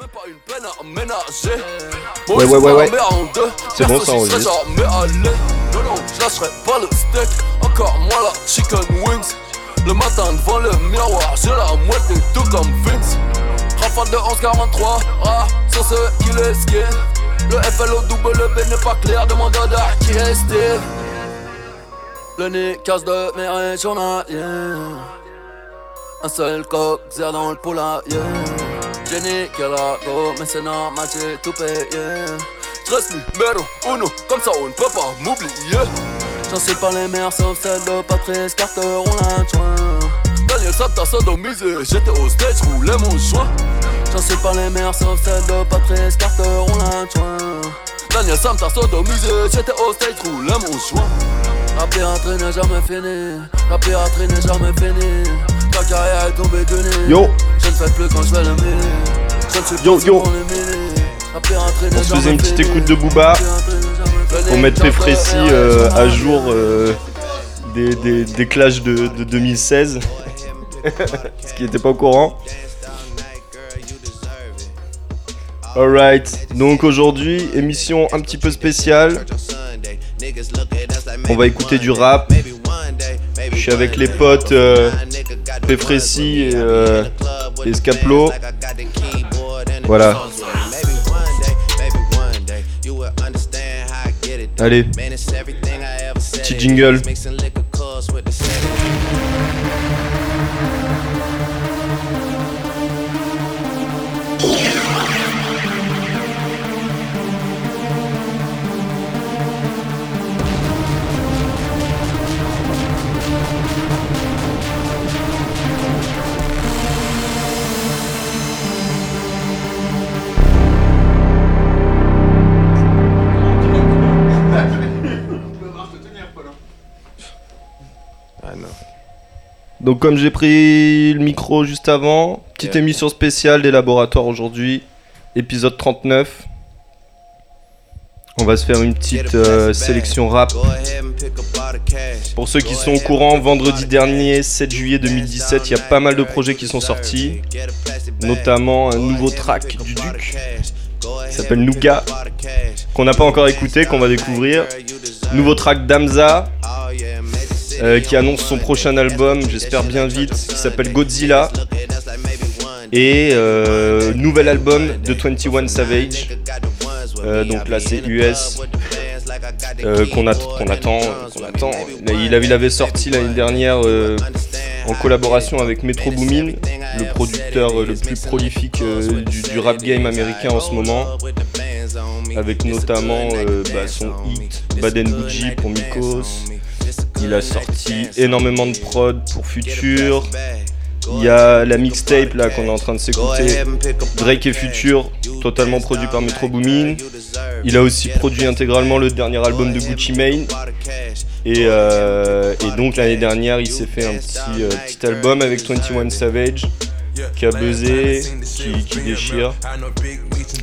Même pas une peine à ménager. Ouais, ouais, ouais, ouais. C'est bon, ça enregistre. Non, non, je lâcherai pas le steak. Encore moins la chicken wings. Le matin devant le miroir, j'ai la moitié tout comme Vince. Rafale de 1143, ah, sur ce qu'il est skin. Le FLO double B n'est pas clair, demande à qui est style. Le nez casse de mes rêves journaliers. Un seul coq, zère dans le poulailler. Jenny, que la go, mais c'est normal, j'ai tout payé. J'reste numéro uno, comme ça on ne peut pas m'oublier. J'en sais pas les mères, sauf celle de Patrice Carter, on l'a joint. Daniel Sam t'a sodomisé, j'étais au stage, roulais mon joint. J'en sais pas les mères, sauf celle de Patrice Carter, on l'a joint. Daniel Sam t'a sodomisé, j'étais au stage, roulais mon joint. La piraterie n'est jamais finie, la piraterie n'est jamais finie. Ta carrière est tombée de nez. Yo. Je ne fais plus quand je vais le mêler. Je ne suis Yo, yo. On se faisait une petite écoute de Booba pour mettre est euh, à jour euh, des, des, des clashs de, de 2016. Ce qui n'était pas au courant. Alright, donc aujourd'hui, émission un petit peu spéciale. On va écouter du rap. Je suis avec les potes euh, Péfrécy et, euh. Voilà. Allez, petit jingle. Donc comme j'ai pris le micro juste avant, petite émission spéciale des laboratoires aujourd'hui, épisode 39. On va se faire une petite euh, sélection rap. Pour ceux qui sont au courant, vendredi dernier, 7 juillet 2017, il y a pas mal de projets qui sont sortis, notamment un nouveau track du Duc qui s'appelle Nougat, qu'on n'a pas encore écouté, qu'on va découvrir. Nouveau track d'Amza, euh, qui annonce son prochain album, j'espère bien vite, qui s'appelle Godzilla. Et euh, nouvel album de 21 Savage. Euh, donc là c'est US. qu'on att- qu'on attend, qu'on attend. Il, avait, sorti l'année dernière en collaboration avec Metro Boomin, le producteur le plus prolifique du, rap game américain en ce moment, avec notamment bah, son hit Baden Bougie pour Mikos. Il a sorti énormément de prod pour Future. Il y a la mixtape là qu'on est en train de s'écouter. Drake et Future, totalement produit par Metro Boomin. Il a aussi produit intégralement le dernier album de Gucci Mane. Et, euh, donc l'année dernière, il s'est fait un petit, euh, album avec 21 Savage qui a buzzé, qui, qui déchire.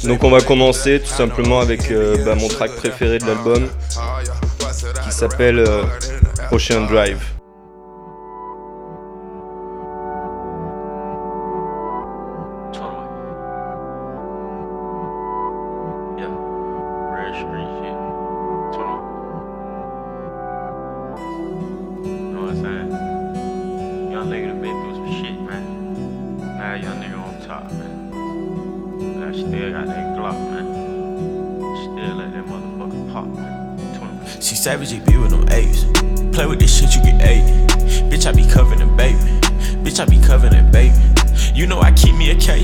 Donc on va commencer tout simplement avec euh, bah, mon track préféré de l'album qui s'appelle euh, Ocean Drive. 21. See, Savage be with them apes. Play with this shit, you get eight. Bitch, I be covered in baby. Bitch, I be covered in baby. You know I keep me a K.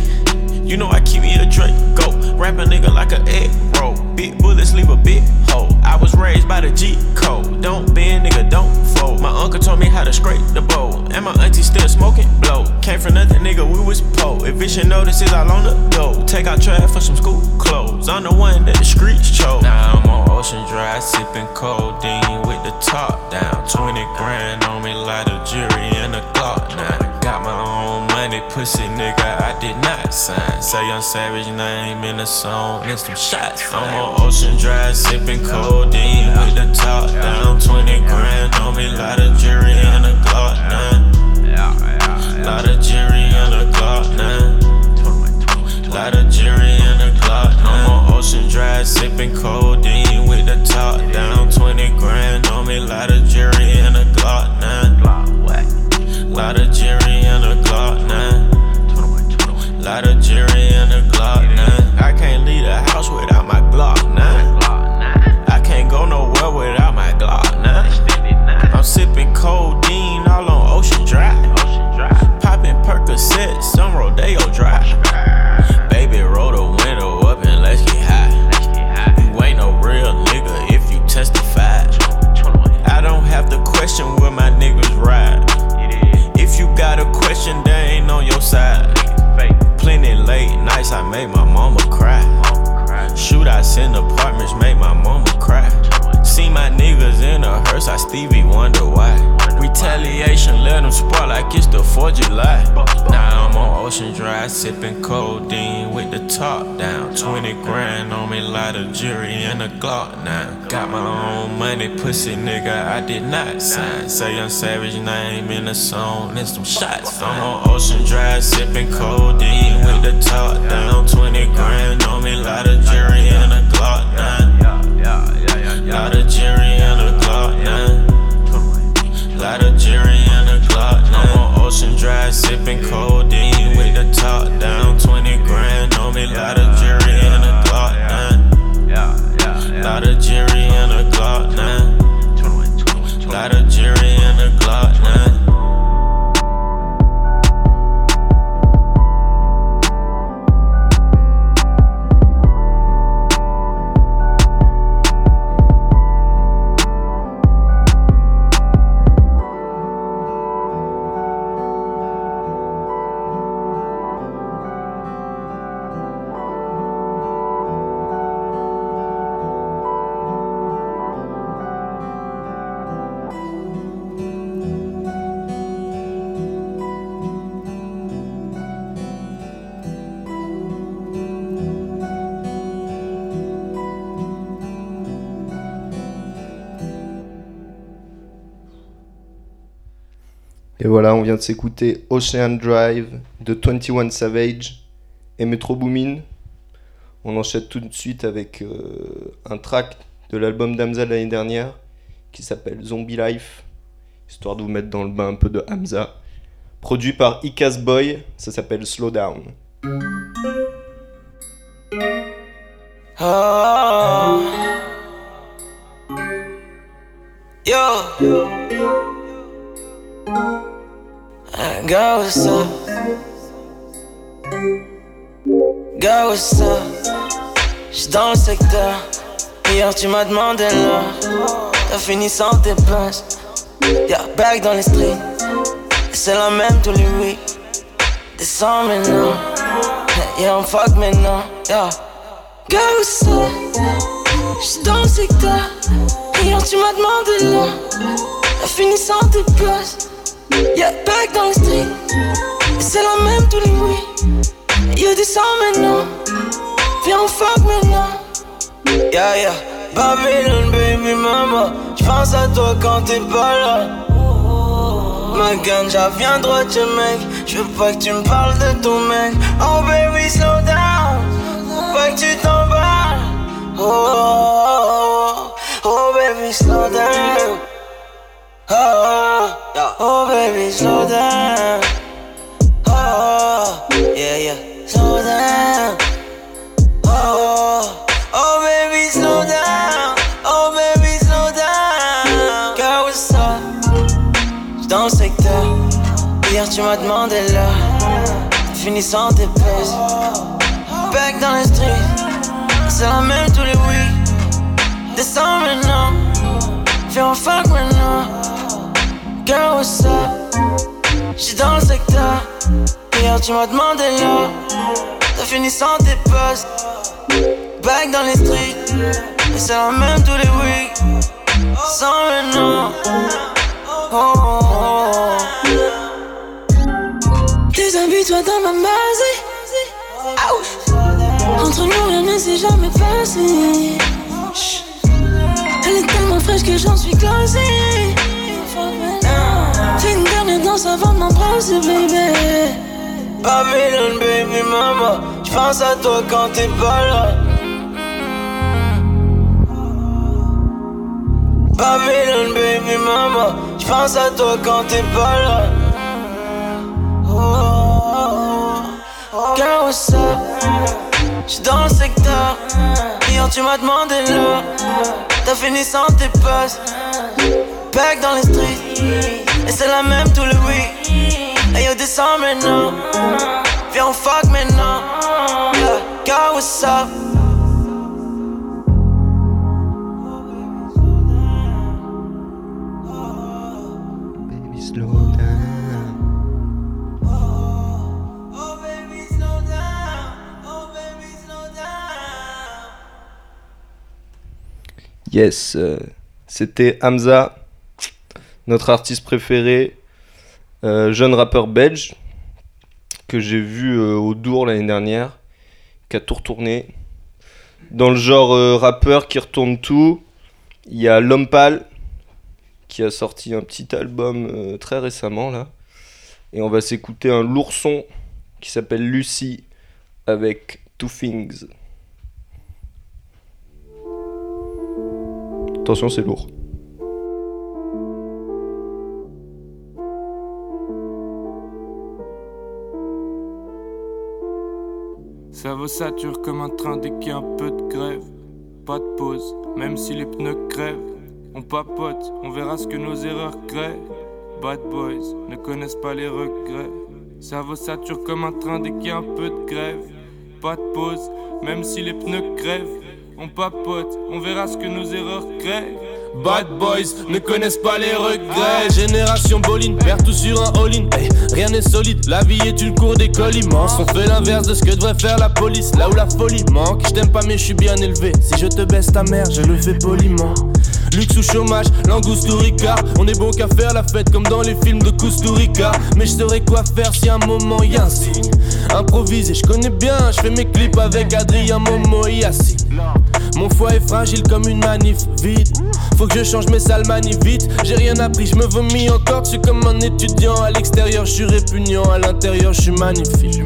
You know I keep me a Drake. Go, rap a nigga like a egg roll. Big bullets leave a big hole. I was raised by the G code. Don't bend, nigga, don't fold. My uncle told me how to scrape the bowl. And my auntie still smoking blow. Came from nothing, nigga, we was po. Eviction notices all on the go. Take out trash for some school clothes. I'm the one that the streets chose. Now I'm on Ocean Drive, sipping codeine with the top down. 20 grand on me, like a jury and a Glock now. I got my own pussy nigga, I did not sign. Say young savage name in the song, and some shots. I'm on Ocean Drive, sipping codeine with the top down. 20 grand on me, like a jury and a Glock now. Lot of jury and a Glock now. Lot of jury in the Glock. 9. I'm on Ocean Drive, sipping codeine with the top down. 20 grand and now. Got my own money, pussy nigga, I did not sign. Say young savage name in the song, and some shots. I'm on Ocean Drive, sipping codeine with the top down. 20 grand on me, lot of jury and a Glock now. Lot of jury and a Glock now. Lot of jury and a Glock now. I'm on Ocean Drive, sipping codeine with the top down. 20 grand on me, lot of jury voilà, on vient de s'écouter Ocean Drive de 21 Savage et Metro Boomin. On enchaîne tout de suite avec euh, un track de l'album d'Hamza de l'année dernière qui s'appelle Zombie Life, histoire de vous mettre dans le bain un peu de Hamza. Produit par Icas Boy, ça s'appelle Slow Down. Uh, What's up? Girl, what's up? J'suis dans le secteur. Hier, tu m'as demandé l'heure. T'as fini sans tes places. Yeah, back dans les streets. Et C'est la même tous les week. Descends maintenant. Yeah, on fuck maintenant. Yeah. Girl, what's up? J'suis dans le secteur. Hier, tu m'as demandé l'heure. T'as fini sans tes places. Yeah, back dans les streets. Et C'est la même tous les week. Yo, descends maintenant. Viens, on fuck maintenant. Yeah, yeah. Babylon, baby mama. J'pense à toi quand t'es pas là. Ma ganja vient droit de mec. Je veux pas que tu me parles de ton mec. Oh baby, slow down. Pas que tu t'emballes. Oh, oh, oh, oh, baby, slow down. Oh, oh, baby, slow down. Oh, yeah, yeah, slow down. Oh, oh, baby, slow down. Oh, baby, slow down. What's up? J'suis dans le secteur. Hier, tu m'as demandé l'heure. Fini sans tes pesses. Back dans les streets. C'est la même tous les weeks. Descends maintenant. On fuck maintenant. Girl, what's up? J'suis dans le secteur. Hier, tu m'as demandé l'heure. T'as fini sans tes postes. Back dans les streets. Et c'est la même tous les weeks. Sans maintenant. Oh, oh, oh. Déshabille-toi dans ma. Ouch. Entre nous, rien ne s'est jamais passé. Elle est tellement fraîche que j'en suis glacée. M'embrasser, baby. Baby mama. J'pense à toi quand t'es pas là. Babylon, baby mama, j'pense à toi quand t'es pas là. Oh, Girl, what's up? J'suis dans le secteur. Hier, tu m'as demandé là. T'as fini sans tes passes. Back dans les streets. Et c'est la même tout le week. Yes, euh, c'était Hamza, notre artiste préféré, jeune rappeur belge que j'ai vu euh, au Dour l'année dernière, qui a tout retourné. Dans le genre euh, rappeur qui retourne tout, il y a L'Homme Pâle qui a sorti un petit album euh, très récemment là. Et on va s'écouter un lourd son qui s'appelle Lucie avec Two Things. Attention, c'est lourd. Ça vaut sature comme un train dès qu'il a un peu de grève. Pas de pause, même si les pneus crèvent. On papote, on verra ce que nos erreurs créent. Bad boys ne connaissent pas les regrets. Ça vaut sature comme un train dès qu'il y a un peu de grève. Pas de pause, même si les pneus crèvent. On papote, on verra ce que nos erreurs créent. Bad boys ne connaissent pas les regrets. Génération Boline, perd tout sur un all-in. Hey, rien n'est solide, la vie est une cour d'école immense. On fait l'inverse de ce que devrait faire la police, là où la folie manque. Je t'aime pas, mais je suis bien élevé. Si je te baisse ta mère, je le fais poliment. Luxe ou chômage, langouste ou ricard. On est bon qu'à faire la fête comme dans les films de Kusturica. Mais je saurais quoi faire si un moment y a un signe. Improvisé, je connais bien, je fais mes clips avec Adrien Momo et Yassine. Mon foie est fragile comme une manif vide. Faut que je change mes sales manifs vite. J'ai rien appris, je me vomis encore. Je suis comme un étudiant. À l'extérieur, je suis répugnant. À l'intérieur, je suis magnifique.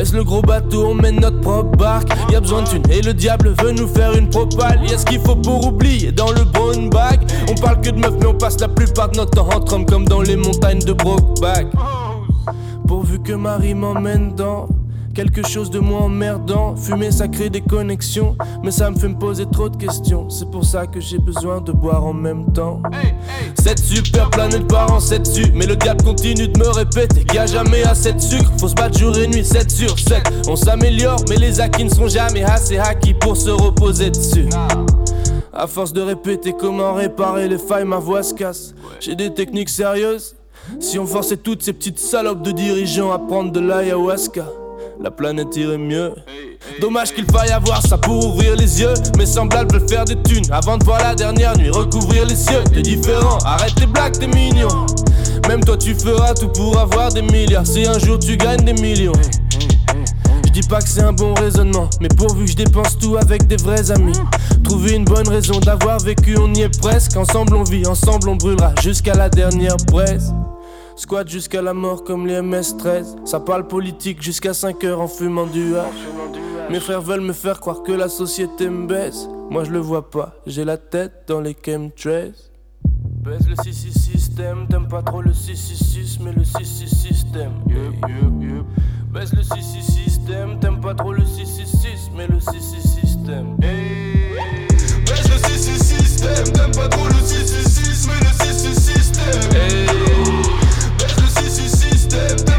Baisse le gros bateau, on mène notre propre barque. Y a besoin de thunes et le diable veut nous faire une propale. Y a ce qu'il faut pour oublier dans le bon bag. On parle que de meufs, mais on passe la plupart de notre temps entre hommes comme dans les montagnes de Brokeback. Pourvu que Marie m'emmène dans quelque chose de moins emmerdant. Fumer, ça crée des connexions, mais ça me fait me poser trop de questions. C'est pour ça que j'ai besoin de boire en même temps. Cette super planète part en 7 dessus, mais le diable continue de me répéter qu'il y a jamais assez de sucre. Faut se battre jour et nuit, 7 sur 7. On s'améliore, mais les acquis ne sont jamais assez acquis pour se reposer dessus. À force de répéter comment réparer les failles, ma voix se casse. J'ai des techniques sérieuses. Si on forçait toutes ces petites salopes de dirigeants à prendre de l'ayahuasca, la planète irait mieux. Dommage qu'il faille avoir ça pour ouvrir les yeux. Mes semblables veulent faire des thunes avant de voir la dernière nuit recouvrir les cieux. T'es différent, arrête tes blagues, t'es mignon. Même toi, tu feras tout pour avoir des milliards. Si un jour tu gagnes des millions. Je dis pas que c'est un bon raisonnement, mais pourvu que je dépense tout avec des vrais amis. Trouver une bonne raison d'avoir vécu, on y est presque. Ensemble on vit, ensemble on brûlera jusqu'à la dernière presse. Squat jusqu'à la mort comme les MS-13. Ça parle politique jusqu'à 5 heures en fumant du hash. Mes frères veulent me faire croire que la société me baisse. Moi je le vois pas, j'ai la tête dans les chemtrails. Baisse le 6 système, t'aimes pas trop le 666, mais le 6 système. Yup, yup, yup. Baisse le 6 système, t'aimes pas trop le 666, mais le 6 système. Baisse le 6 système, t'aimes pas trop le 666, mais le 6 système. Le 6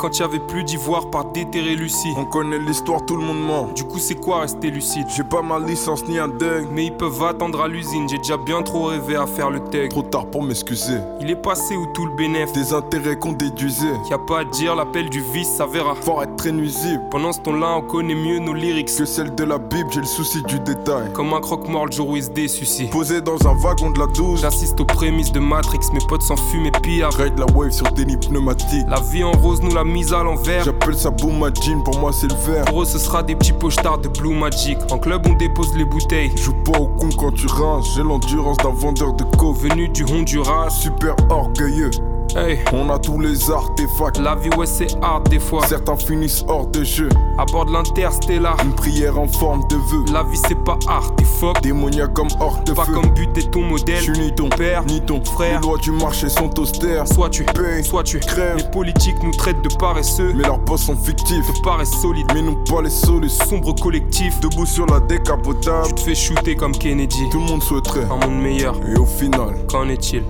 quand il y avait plus d'ivoire par déterrer Lucie. On connaît l'histoire, tout le monde ment. Du coup, c'est quoi rester lucide? J'ai pas ma licence ni un dingue. Mais ils peuvent attendre à l'usine, j'ai déjà bien trop rêvé à faire le tech. Trop tard pour m'excuser. Il est passé où tout le bénéf? Des intérêts qu'on déduisait. Y a pas à dire, l'appel du vice s'avéra. Fort être très nuisible. Pendant ce temps-là, on connaît mieux nos lyrics. Que celle de la Bible, j'ai le souci du détail. Comme un croque-mort le jour où il se désucie. Posé dans un wagon de la 12. J'assiste aux prémices de Matrix, mes potes s'enfument et pillent. Ride la wave sur des pneumatiques. La vie en rose nous l'a mise à l'envers. J'appelle ça boom jean, pour moi c'est le vert. Pour eux, ce sera des petits pochards de Blue Magic. En club, on dépose les bouteilles. Joue pas au con quand tu rinces. J'ai l'endurance d'un vendeur de coke. Venu du Honduras. Super orgueilleux. Hey, On a tous les artefacts. la vie, ouais, c'est hard des fois. Certains finissent hors de jeu. À bord de l'interstellar. Une prière en forme de vœu. La vie, c'est pas art, t'es fuck. Démoniaque comme hors de Pas feu. comme but, t'es ton modèle. Je suis ni ton père, ni ton frère. Les lois du marché sont austères. Soit tu Paye, soit tu crève. Les politiques nous traitent de paresseux. Mais leurs boss sont fictifs. De paresse solide. Mais non pas les solutions. Sombre collectif. Debout sur la décapotable. Tu te fais shooter comme Kennedy. Tout le monde souhaiterait. Un monde meilleur. Et au final, Qu'en est-il?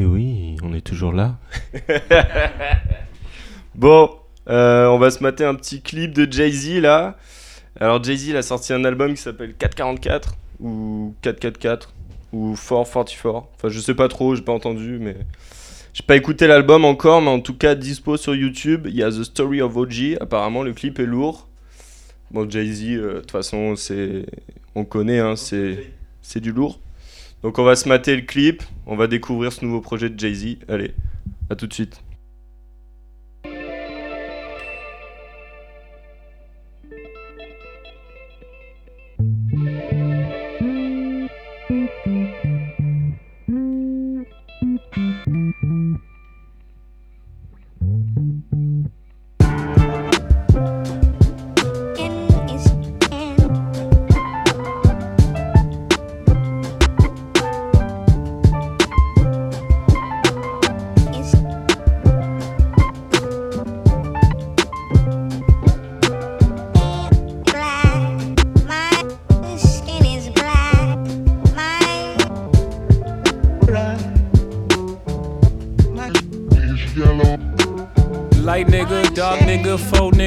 Et oui, on est toujours là. bon, euh, on va se mater un petit clip de Jay-Z là. Alors Jay-Z a sorti un album qui s'appelle 444 ou 444 ou 444. Enfin je sais pas trop, j'ai pas entendu mais j'ai pas écouté l'album encore mais en tout cas dispo sur YouTube. Il y a The Story of OG. Apparemment le clip est lourd. Bon Jay-Z euh, de toute façon c'est on connaît hein, c'est c'est du lourd. Donc on va se mater le clip, on va découvrir ce nouveau projet de Jay-Z. Allez, à tout de suite.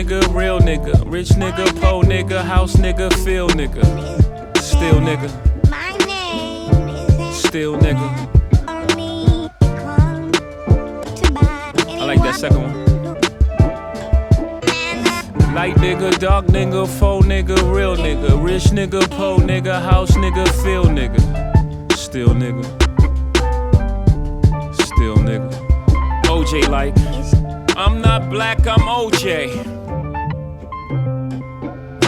Nigga, real nigga, rich nigga, po nigga, house nigga, feel nigga, still nigga, still nigga. I like that second one. Light nigga, dark nigga, faux nigga, real nigga, rich nigga, po nigga, house nigga, feel nigga, still nigga, still nigga. OJ like. I'm not black, I'm OJ.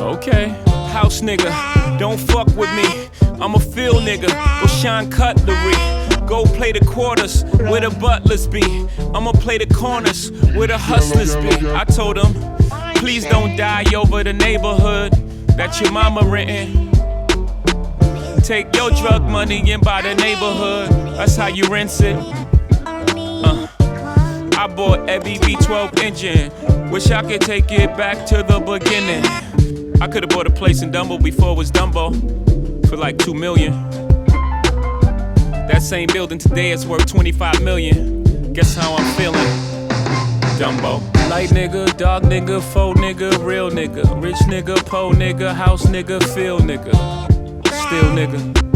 Okay, house nigga, don't fuck with me. I'm a field nigga, go shine cutlery. Go play the quarters where the butlers be. I'ma play the corners where the hustlers be. I told them, please don't die over the neighborhood that your mama renting. Take your drug money and buy the neighborhood. That's how you rinse it. Uh. I bought every V12 engine. Wish I could take it back to the beginning. I could have bought a place in Dumbo before it was Dumbo for like two million. That same building today is worth 25 million. Guess how I'm feeling? Dumbo. Light nigga, dark nigga, faux nigga, real nigga, rich nigga, po nigga, house nigga, feel nigga, still nigga,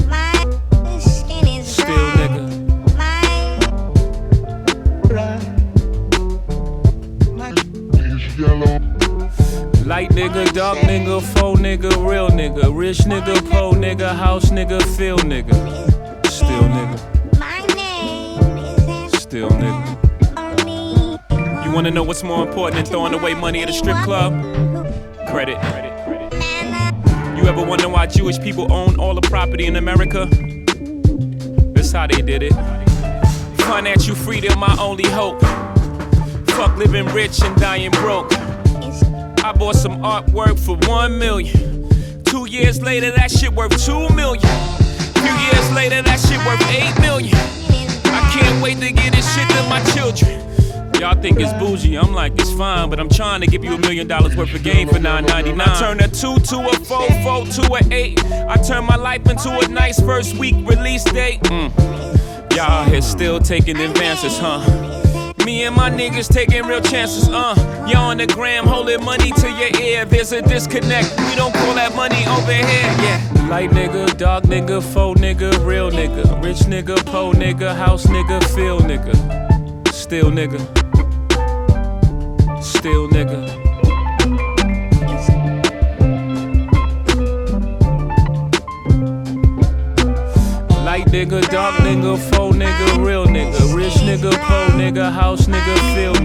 Light nigga, dark nigga, faux nigga, real nigga, rich nigga, po nigga, house nigga, feel nigga, still nigga, still nigga. You wanna know what's more important than throwing away money at a strip club? Credit. You ever wonder why Jewish people own all the property in America? That's how they did it. Financial freedom, my only hope. Fuck living rich and dying broke. I bought some artwork for one million. Two years later, that shit worth two million. Few years later, that shit worth eight million. I can't wait to get this shit to my children. Y'all think it's bougie, I'm like, it's fine, but I'm trying to give you a million dollars worth of game for 9.99. I turn a 2 to a 4, 4 to a 8. I turn my life into a nice first week release date. Mm. Y'all here still taking advances, huh? Me and my niggas taking real chances, uh. Y'all on the gram holding money to your ear. There's a disconnect. We don't call that money over here, yeah. Light nigga, dark nigga, faux nigga, real nigga. Rich nigga, po nigga, house nigga, feel nigga. Still nigga. Still nigga. Light nigga, dark nigga, faux nigga, real nigga, rich nigga, po nigga, house nigga, feel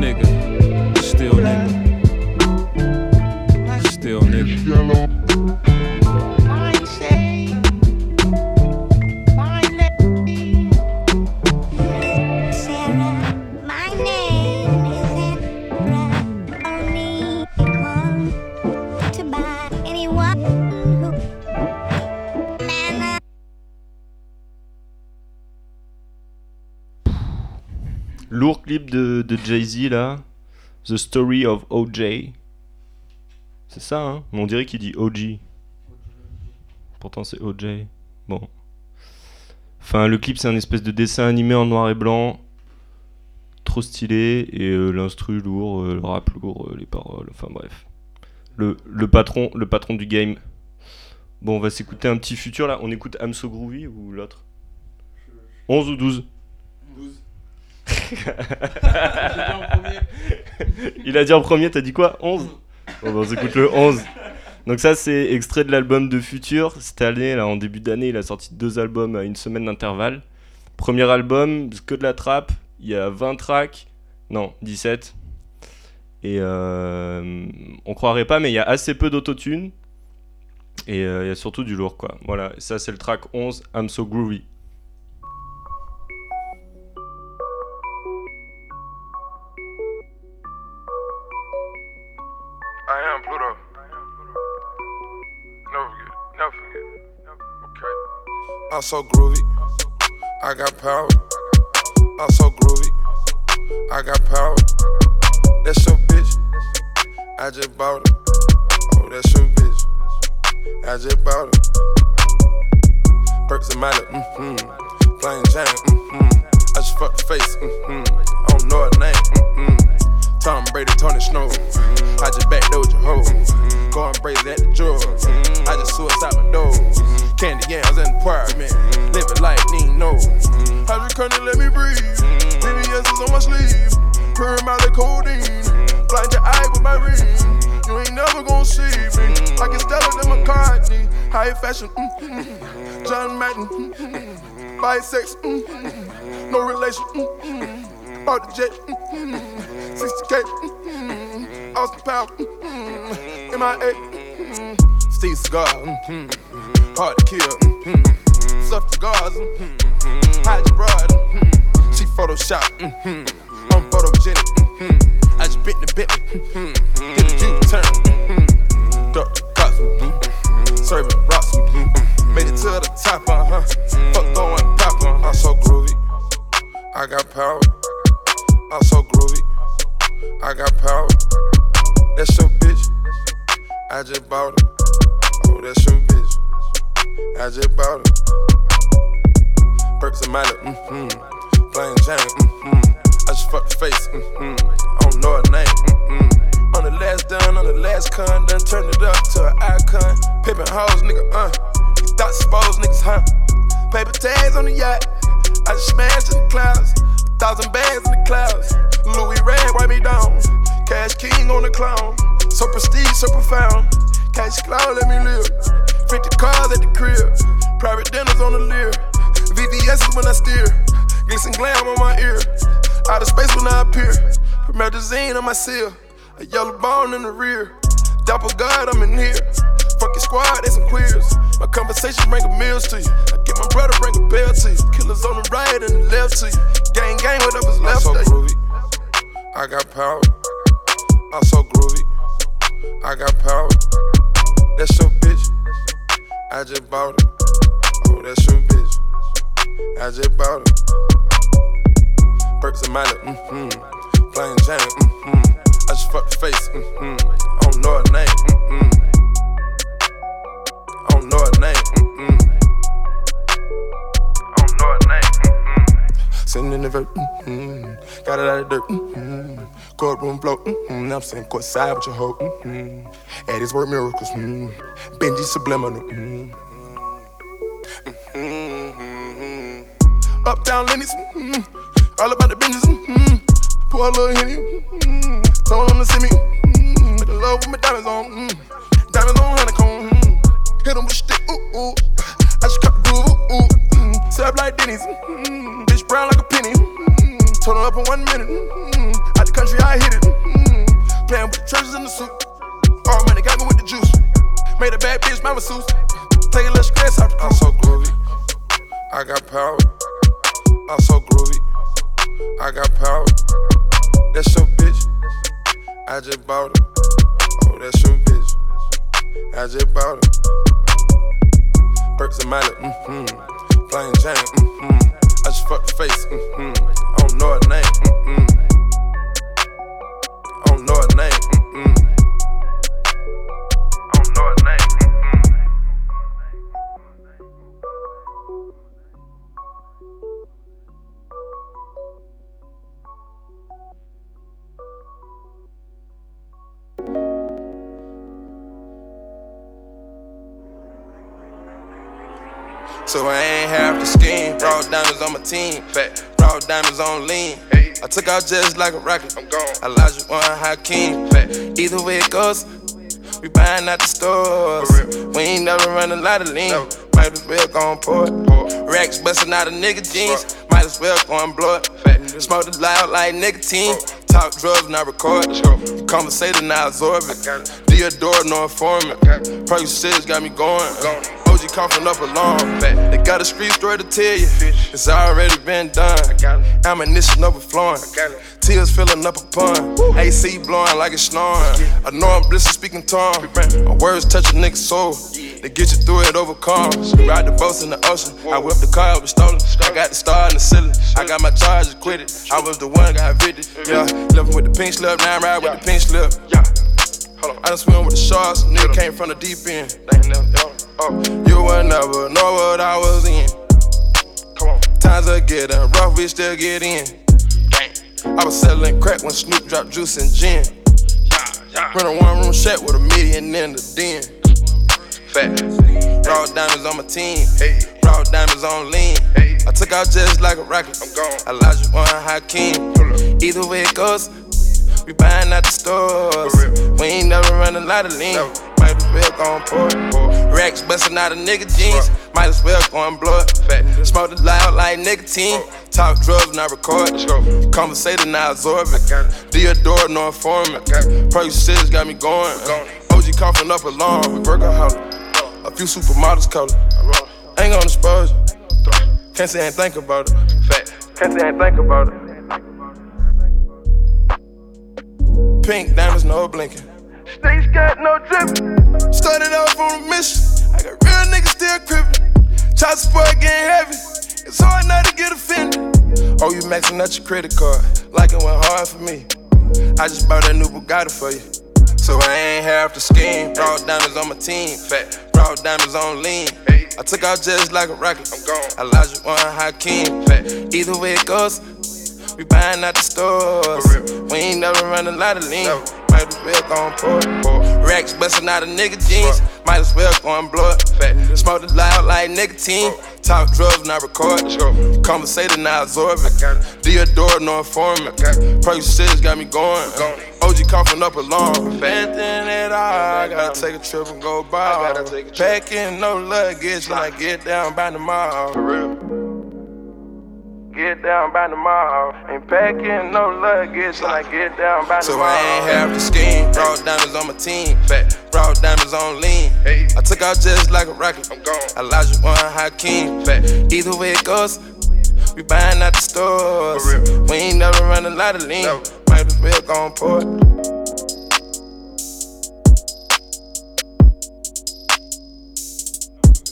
de, Jay-Z là. The Story of OJ. C'est ça, hein On dirait qu'il dit OG. Pourtant c'est OJ. Bon. Enfin, le clip c'est un espèce de dessin animé en noir et blanc. Trop stylé. Et euh, l'instru lourd, euh, le rap lourd, euh, les paroles. Enfin bref. Le, le patron, le patron du game. Bon, on va s'écouter un petit futur là. On écoute I'm So Groovy ou l'autre? 11 ou 12 Il a dit en premier, t'as dit quoi 11 Bon, bah, on s'écoute le 11. Donc ça, c'est extrait de l'album de Future. Cette année, là, en début d'année, il a sorti deux albums à une semaine d'intervalle. Premier album, que de la trappe. Il y a 20 tracks. Non, 17. Et euh, on croirait pas, mais il y a assez peu d'autotune. Et euh, il y a surtout du lourd, quoi. Voilà, ça, c'est le track 11, I'm So Groovy. I'm so groovy. I got power. I'm so groovy. I got power. That's your bitch. I just bought her. Oh, that's your bitch. I just bought her. Perks and Miley, mm-hmm. Plain Jane, mm-hmm. I just fucked the face, mm-hmm. I don't know her name, mm-hmm. Tom Brady, Tony Snow. I just backdoored your Going crazy at the jaw. I just suicide my door. Candy yams in the apartment. Living life, need no. Just couldn't let me breathe. VVS is on my sleeve. Purr Molly codeine. Blind your eye with my ring. You ain't never gonna see me. I can style it McCartney. High fashion. mm-hmm. John Madden. mm-hmm. Bisex. mm-hmm. No relation. mm-hmm. Bought the jet. mm-hmm. 60K. mm-hmm. Austin Power. mm-hmm. MIA. mm-hmm. Steve Cigar. mm-hmm. Hard to kill. mm-hmm. Soft cigars. mm-hmm. Hide your broad. mm-hmm. She Photoshop. mm-hmm. I'm photogenic. mm-hmm. I just bit the bit. mm-hmm. Did the U-turn. mm-hmm. The cops. mm-hmm. Serving rocks. mm-hmm. Made it to the top. Uh-huh. Fuck going pop. Uh-huh. I'm so groovy. I got power. I'm so groovy. I got power. That's your bitch. I just bought her. Oh, that's your bitch. I just bought her. Perks and Miley, mm-hmm. Plain Jane, mm-hmm. I just fucked the face, mm-hmm. I don't know her name, mm-hmm. On the last done, on the last con, done turned it up to an icon. Pippin' hoes, nigga, uh. These thoughts exposed niggas, huh? Paper tags on the yacht. I just smashed in the clouds. A thousand bags in the clouds. Louis Red, wipe me down. Cash King on the clown. So prestige, so profound. Cash cloud, let me live. 50 cars at the crib. Private dinners on the leer. VVS is when I steer. Glisten glam on my ear. Out of space when I appear. Promethazine on my seal. A yellow bone in the rear. Dapper God, I'm in here. Fuck your squad, they some queers. My conversation bring a meals to you. I get my brother bring a bell to you. Killers on the right and the left to you. Gang, gang, whatever's left. I'm so groovy. I got power. I'm so groovy. I got power. That's your bitch. I just bought her. Oh, that's your bitch. I just bought it. Perks and Miley, mm-hmm. Plain Jane, mm-hmm. I just fucked the face, mm-hmm. I don't know her name, mm-hmm. Sitting in the vert, mm-hmm. Got it out of dirt, mm-hmm. Courtroom flow, mm-hmm. I'm sitting courtside with your hoe, mm-hmm. At his work miracles, mm-hmm. Benji subliminal, mm-hmm. Mm-hmm. Uptown Lenny's, mm-hmm. all about the business. Mm-hmm. Pour a little henny, mm-hmm. told him to see me. Mm-hmm. With the love with my diamonds on, mm-hmm. diamonds on honeycomb. Mm-hmm. Hit him with a stick, ooh ooh. I just cut the groove, ooh ooh. Mm-hmm. Serve like Denny's, mm-hmm. bitch brown like a penny. Mm-hmm. Told her up in one minute. Mm-hmm. Out the country I hit it. Mm-hmm. Playing with the treasures in the suit. All money got me with the juice. Made a bad bitch my masseuse. Take a little stress out the I'm so groovy. I got power. I'm so groovy. I got power. That's your bitch. I just bought it, Oh, that's your bitch. I just bought her. Perks and Miley, mm-hmm. Plain Jane, mm-hmm. I just fucked the face, mm-hmm. I don't know her name, mm-hmm. I So I ain't half the scheme. Raw diamonds on my team. Fat. Raw diamonds on lean. I took out just like a rocket. I'm gone. Olajuwon Hakeem. Fat. Either way it goes, we buying out the stores. We ain't never run a lot of lean. Might as well go and pour it. Racks busting out of nigga jeans. Might as well go and blow it. Smoke it loud like nicotine. Talk drugs, not record. Conversating, now absorb it. Theodore, no informant. Perky shit got me going. OG coughing up alarm. They got a street story to tell you. It's already been done. Ammunition overflowing. Tears filling up a pond. AC blowing like it's snoring. I know I'm blister speaking tongue. My words touch a nigga's soul. They get you through it, overcome. Ride the boats in the ocean. I whipped the car, it was stolen. I got the star in the ceiling. I got my charges quitted. I was the one got evicted. Yeah, left with the pink slip. Now I ride with the pink slip. Yeah. I done swim with the sharks, nigga came from the deep end. Oh, you would never know what I was in. Come on. Times are getting rough, we still get in. I was selling crack when Snoop dropped juice and gin. Run a one room shack with a million in the den. Fat. Raw diamonds on my team. Hey. Raw diamonds on lean. I took out just like a rocket. I'm gone. Olajuwon Hakeem. Either way it goes, we buying out the stores. We ain't never run a lot of lean. Might as well go and pour it. Racks busting out of nigga jeans. Might as well go and blow it. Smoke it loud like nicotine. Talk drugs, not record. Conversating, now absorb it. Theodore, no informant. Perky shit got me going. OG coughing up alarm. Workaholic. A few supermodels color. Ain't gonna expose you. Can't say ain't think about it. Can't say ain't think about it. Pink diamonds, no blinking. Stage got no dripping. Started off on a mission. I got real niggas still crippin'. Child support getting heavy. It's hard not to get offended. Oh, you maxing out your credit card. Like it went hard for me. I just bought that new Bugatti for you. So I ain't half the scheme. Raw diamonds on my team. Fat. Raw diamonds on lean. I took out just like a rocket. I'm gone. Olajuwon Hakeem. Fat. Either way it goes, we buying out the stores. We ain't never run a lot of lean. Might as well go and pour it. Racks busting out of nigga jeans. Might as well go and blow it. Smoke it loud like nicotine. Talk drugs, not record. Conversating, now absorb it. Theodore, no informant. Shit got me going. OG coughing up alarm. Anything at all, I gotta take a trip and go by. Packing no luggage when I get down by the mall. Get down by the mall. Ain't packing no luggage when I get down by the mall. So I ain't half the scheme. Raw diamonds on my team. Fat. Raw diamonds on lean. I took out just like a rocket. I'm gone. I Olajuwon Hakeem. Fat. Either way it goes, we buying out the stores. We ain't never run a lot of lean. Might as well go and pour it.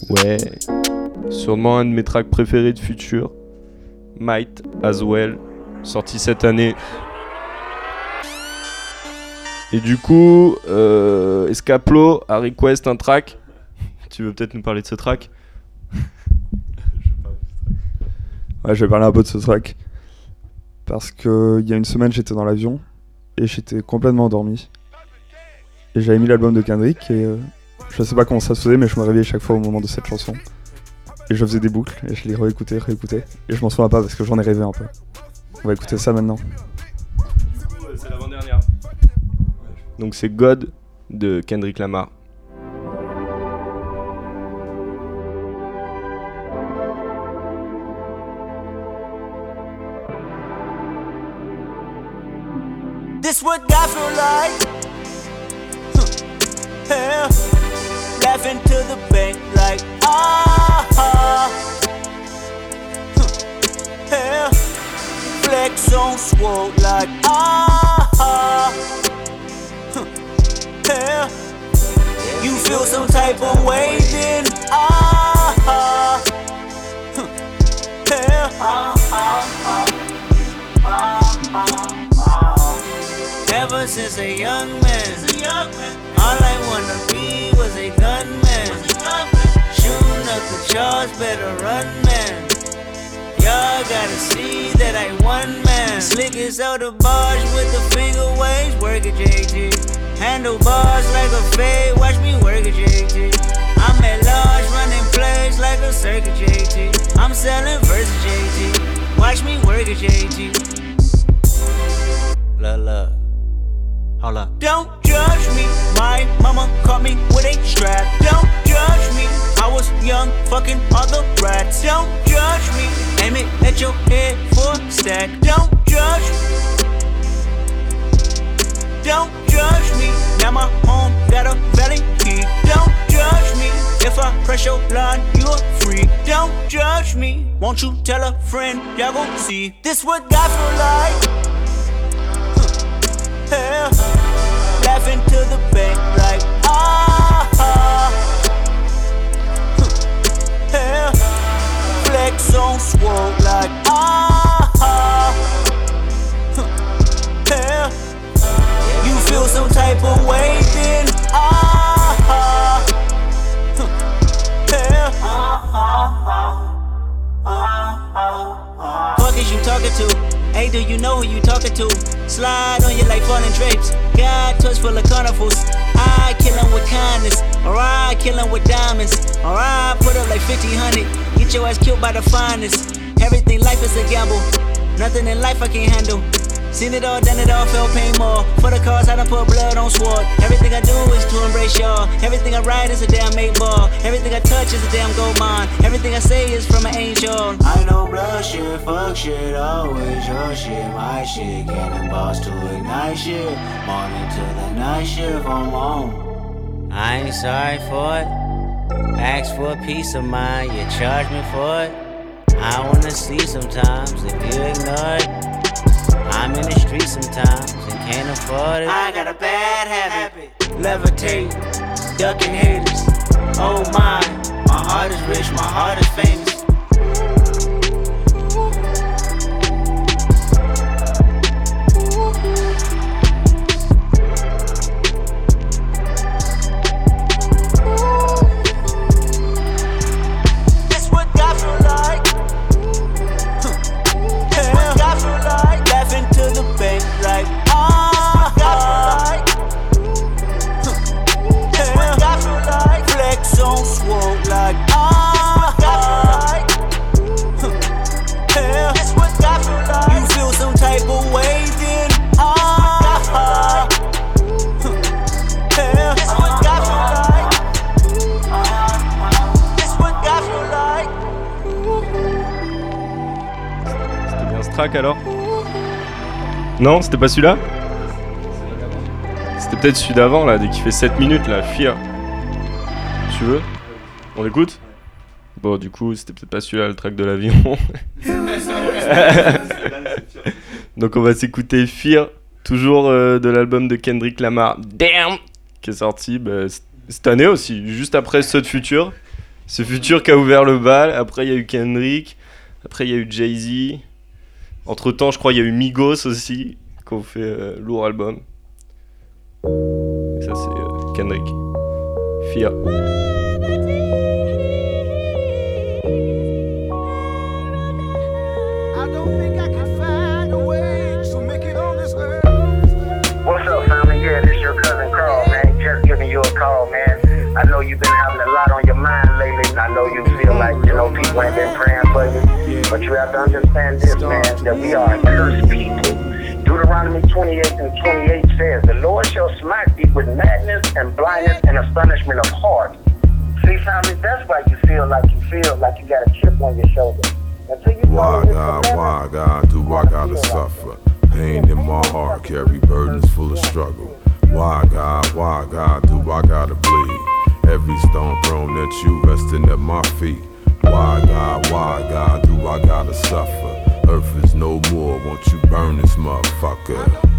Ouais. Sûrement un de mes tracks préférés de Future. Might As Well. Sorti cette année. Et du coup, euh, Escaplo a request un track. Tu veux peut-être nous parler de ce track? Ouais, je vais parler un peu de ce track. Parce que il y a une semaine, j'étais dans l'avion et j'étais complètement endormi. Et j'avais mis l'album de Kendrick et euh, je sais pas comment ça se faisait, mais je me réveillais chaque fois au moment de cette chanson. Et je faisais des boucles et je les réécoutais, réécoutais. Et je m'en souviens pas parce que j'en ai rêvé un peu. On va écouter ça maintenant. C'est l'avant-dernière. Donc c'est God de Kendrick Lamar. This what God feel like. Huh. Yeah. Laughing to the bank like ah. Flex on swole like ah. Huh. Yeah. You feel some type of way then ah. Huh. Ever since a young man, all I wanna be was a gunman. Shooting up the charge, better run, man. Y'all gotta see that I one man. Slick as out the bars with the finger waves, work at JT. Handlebars like a fade, watch me work at JT. I'm at large, running plays like a circuit JT. I'm selling versus JT. Watch me work at JT. Look, look. Hold up. Don't judge me. My mama caught me with a strap. Don't judge me. I was young, fucking other rats. Don't judge me. Aim it at your head for a stack. Don't judge me. Don't judge me. Now my home got a valley key. Don't judge me. If I press your line, you a freak. Don't judge me. Won't you tell a friend? Y'all gon' see. This what God feel like. Yeah. Laughing to the bank like ah. Yeah. Flex on swole like ah. Yeah. You feel some type of way then ah. Yeah. Fuck is you talking to? Hey, do you know who you talking to? Slide on you like falling drapes. God touch full of carnivals. I kill kill 'em with kindness. Or I kill 'em with diamonds. Or I put up like 50, Get your ass killed by the finest. Everything life is a gamble. Nothing in life I can't handle. Seen it all, done it all, felt pain more. For the cause, I done put blood on sword. Everything I do is to embrace y'all. Everything I write is a damn eight ball. Everything I touch is a damn gold mine. Everything I say is from an angel. I know blood shit, fuck shit, always your shit, my shit. Cannonballs to ignite shit. Morning to the night shift, I'm on. I ain't sorry for it. Ask for a piece of mind, you charge me for it. I wanna see sometimes if you ignore it. I'm in the street sometimes and can't afford it. I got a bad habit. Levitate, ducking haters. Oh my, my heart is rich, my heart is famous. Alors Non, c'était pas celui-là C'était peut-être celui d'avant là, dès qu'il fait 7 minutes là, Fear. Tu veux On l'écoute Bon, du coup, c'était peut-être pas celui-là le track de l'avion. Donc, on va s'écouter Fear, toujours euh, de l'album de Kendrick Lamar, Damn, qui est sorti bah, cette année aussi, juste après ce Future. Ce Future qui a ouvert le bal. Après, il y a eu Kendrick. Après, il y a eu Jay-Z. Entre temps, je crois, il y a eu Migos aussi, qui ont fait euh, lourd album. Et ça, c'est euh, Kendrick. Fia. What's up, family? Yeah, this your cousin Carl, man. Just giving you a call, man. I know you've been feel like, you know, people ain't been praying for you. But you have to understand this, man, that we are a cursed people. Deuteronomy 28 and 28 says, The Lord shall smite thee with madness and blindness and astonishment of heart. See, family, that's why you feel like you feel like you got a chip on your shoulder. Until you Why, God, why, God, do I gotta suffer? Pain in my heart, carry burdens full of struggle. Why, God, why, God, do I gotta bleed? Every stone thrown at you, resting at my feet. Why, God, why, God, do I gotta suffer? Earth is no more, won't you burn this motherfucker?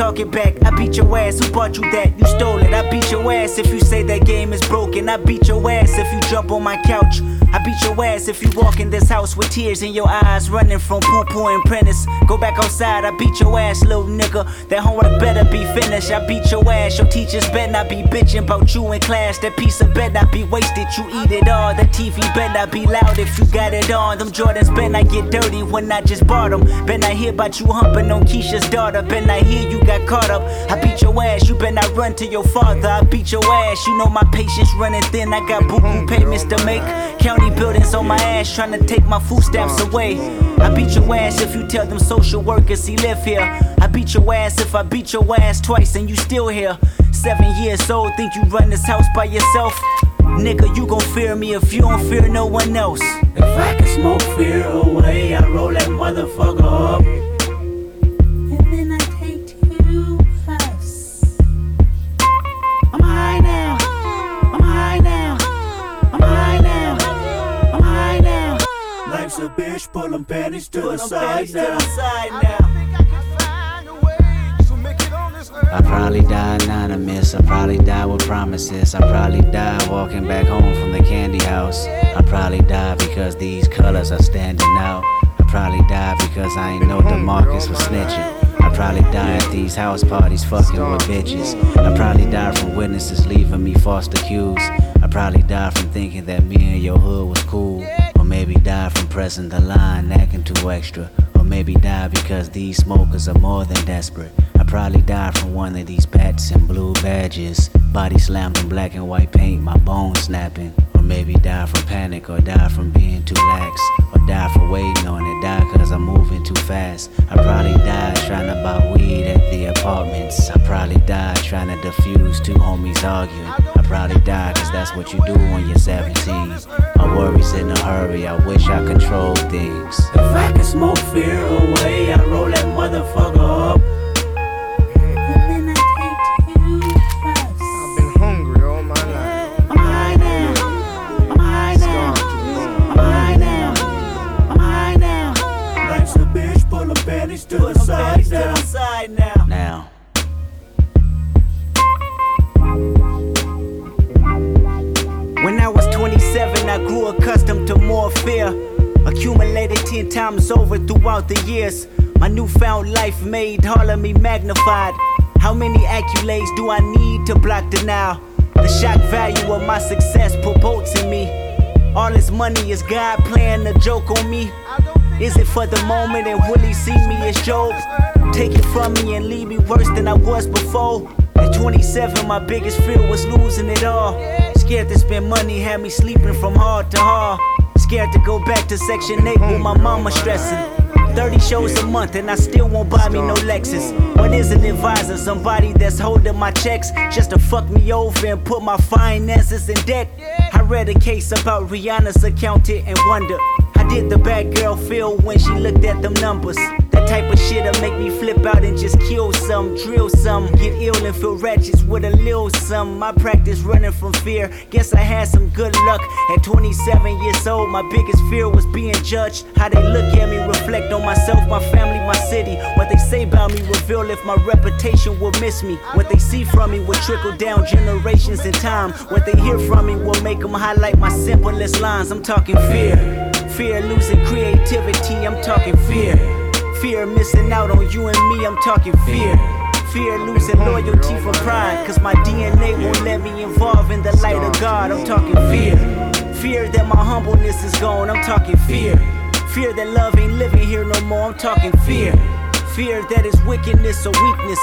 Keep talking back. I beat your ass, who bought you that? You stole it. I beat your ass if you say that game is broken. I beat your ass if you jump on my couch. I beat your ass if you walk in this house with tears in your eyes, running from poo poo and prentice. Go back outside, I beat your ass, little nigga. That homework better be finished. I beat your ass, your teachers better not be bitching about you in class. That piece of bed not be wasted, you eat it all. The TV better not be loud if you got it on. Them Jordans better not get dirty when I just bought them. Better not hear about you humping on Keisha's daughter. Better not hear you got caught up. I beat your ass, you better not run to your father. I beat your ass, you know my patience running thin. I got boo boo payments to make. County buildings on my ass trying to take my food stamps uh. away. I beat your ass if you tell them social workers he live here. I beat your ass if I beat your ass twice and you still here. Seven years old, think you run this house by yourself? Nigga, you gon' fear me if you don't fear no one else. If I can smoke fear away, I roll that motherfucker up. Pull them panties to the side now. I probably die anonymous. I probably die with promises. I probably die walking back home from the candy house. I probably die because these colors are standing out. I probably die because I ain't know the DeMarcus was snitching. I probably die at these house parties fucking with bitches. I probably die from witnesses leaving me false accused. I probably die from thinking that me and your hood was cool. Maybe die from pressing the line, acting too extra. Or maybe die because these smokers are more than desperate. I probably die from one of these pets and blue badges. Body slammed in black and white paint, my bones snapping. Or maybe die from panic, or die from being too lax. Or die for waiting on it, die cause I'm moving too fast. I probably died trying to buy weed at the apartments. I probably died trying to defuse two homies arguing. Probably died cause that's what you do when you're 17. My worries in a hurry, I wish I controlled things. If I can smoke fear away, I'd roll that motherfucker up. Over throughout the years. My newfound life made of me magnified. How many accolades do I need to block denial? The shock value of my success promotes in me. All this money is God playing a joke on me. Is it for the moment and will he see me as Job? Take it from me and leave me worse than I was before. At 27, my biggest fear was losing it all. Scared to spend money, had me sleeping from hard to hard. Scared to go back to Section 8 with my mama stressing. 30 shows a month and I still won't buy me no Lexus. What is an advisor? Somebody that's holding my checks just to fuck me over and put my finances in debt. I read a case about Rihanna's accountant and wonder how did the bad girl feel when she looked at them numbers? Type of shit'll make me flip out and just kill some, drill some, get ill and feel wretched with a little some. My practice running from fear. Guess I had some good luck. At 27 years old, my biggest fear was being judged. How they look at me, reflect on myself, my family, my city. What they say about me reveal if my reputation will miss me. What they see from me will trickle down generations in time. What they hear from me will make them highlight my simplest lines. I'm talking fear. Fear losing creativity, I'm talking fear. Fear missing out on you and me, I'm talking fear. Fear losing loyalty from pride, cause my DNA won't let me involve in the light of God, I'm talking fear. Fear that my humbleness is gone, I'm talking fear. Fear that love ain't living here no more, I'm talking fear. Fear that is wickedness or weakness.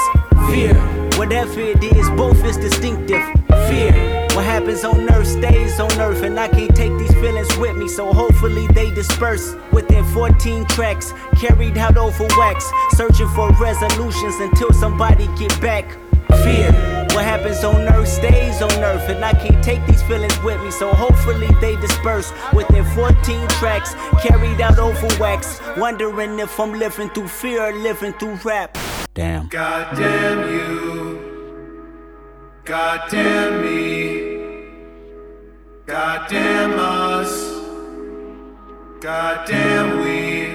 Fear, whatever it is, both is distinctive. Fear, what happens on earth stays on earth, and I can't take these feelings with me, so hopefully they disperse within 14 tracks, carried out over wax, searching for resolutions until somebody get back. Fear, what happens on earth stays on earth, and I can't take these feelings with me, so hopefully they disperse within 14 tracks, carried out over wax, wondering if I'm living through fear or living through rap. Damn. God damn you. God damn me. God damn us. God damn we.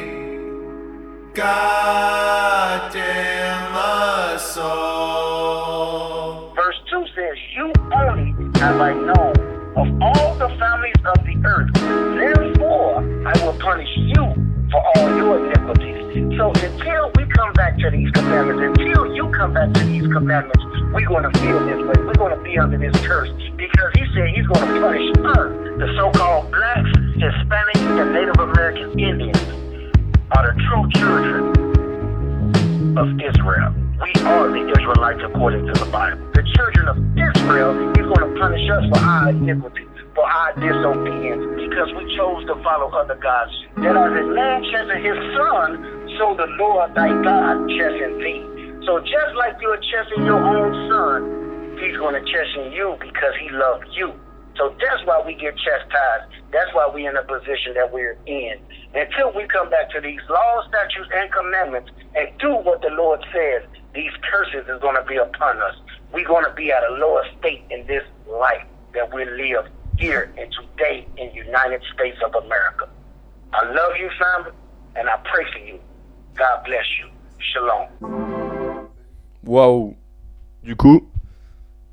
God damn us all. Verse 2 says, You only have I known of all the families of the earth. Therefore, I will punish you for all your iniquities. So until we come back to these commandments, until you come back to these commandments, we're going to feel this way. We're going to be under this curse because he said he's going to punish us, the so-called blacks, Hispanics, and Native American Indians are the true children of Israel. We are the Israelites according to the Bible. The children of Israel, he's going to punish us for our iniquity, for our disobedience, because we chose to follow other gods. That as a man chasing his son, so the Lord thy God chasing thee. So just like you're chasing your own son, he's going to chasten you because he loved you. So that's why we get chastised. That's why we're in the position that we're in. Until we come back to these laws, statutes, and commandments and do what the Lord says, these curses is going to be upon us. We're going to be at a lower state in this life that we live here and today in United States of America. I love you, family, and I pray for you. God bless you. Shalom. Waouh Du coup,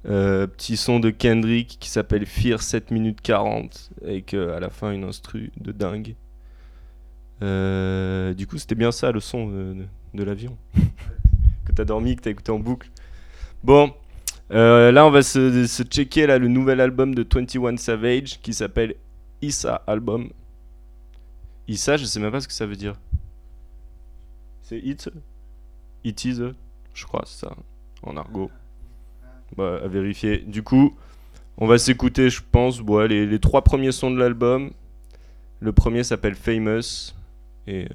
euh, petit son de Kendrick qui s'appelle Fear 7 minutes 40 avec euh, à la fin une instru de dingue. Euh, du coup, c'était bien ça le son de, l'avion que t'as dormi, que t'as écouté en boucle. Bon, euh, là on va se, se checker là, le nouvel album de 21 Savage qui s'appelle Issa Album. Issa, je sais même pas ce que ça veut dire. C'est It? It is, je crois, c'est ça, en argot. Bah, à vérifier. Du coup, on va s'écouter, je pense, les, trois premiers sons de l'album. Le premier s'appelle Famous. Et euh,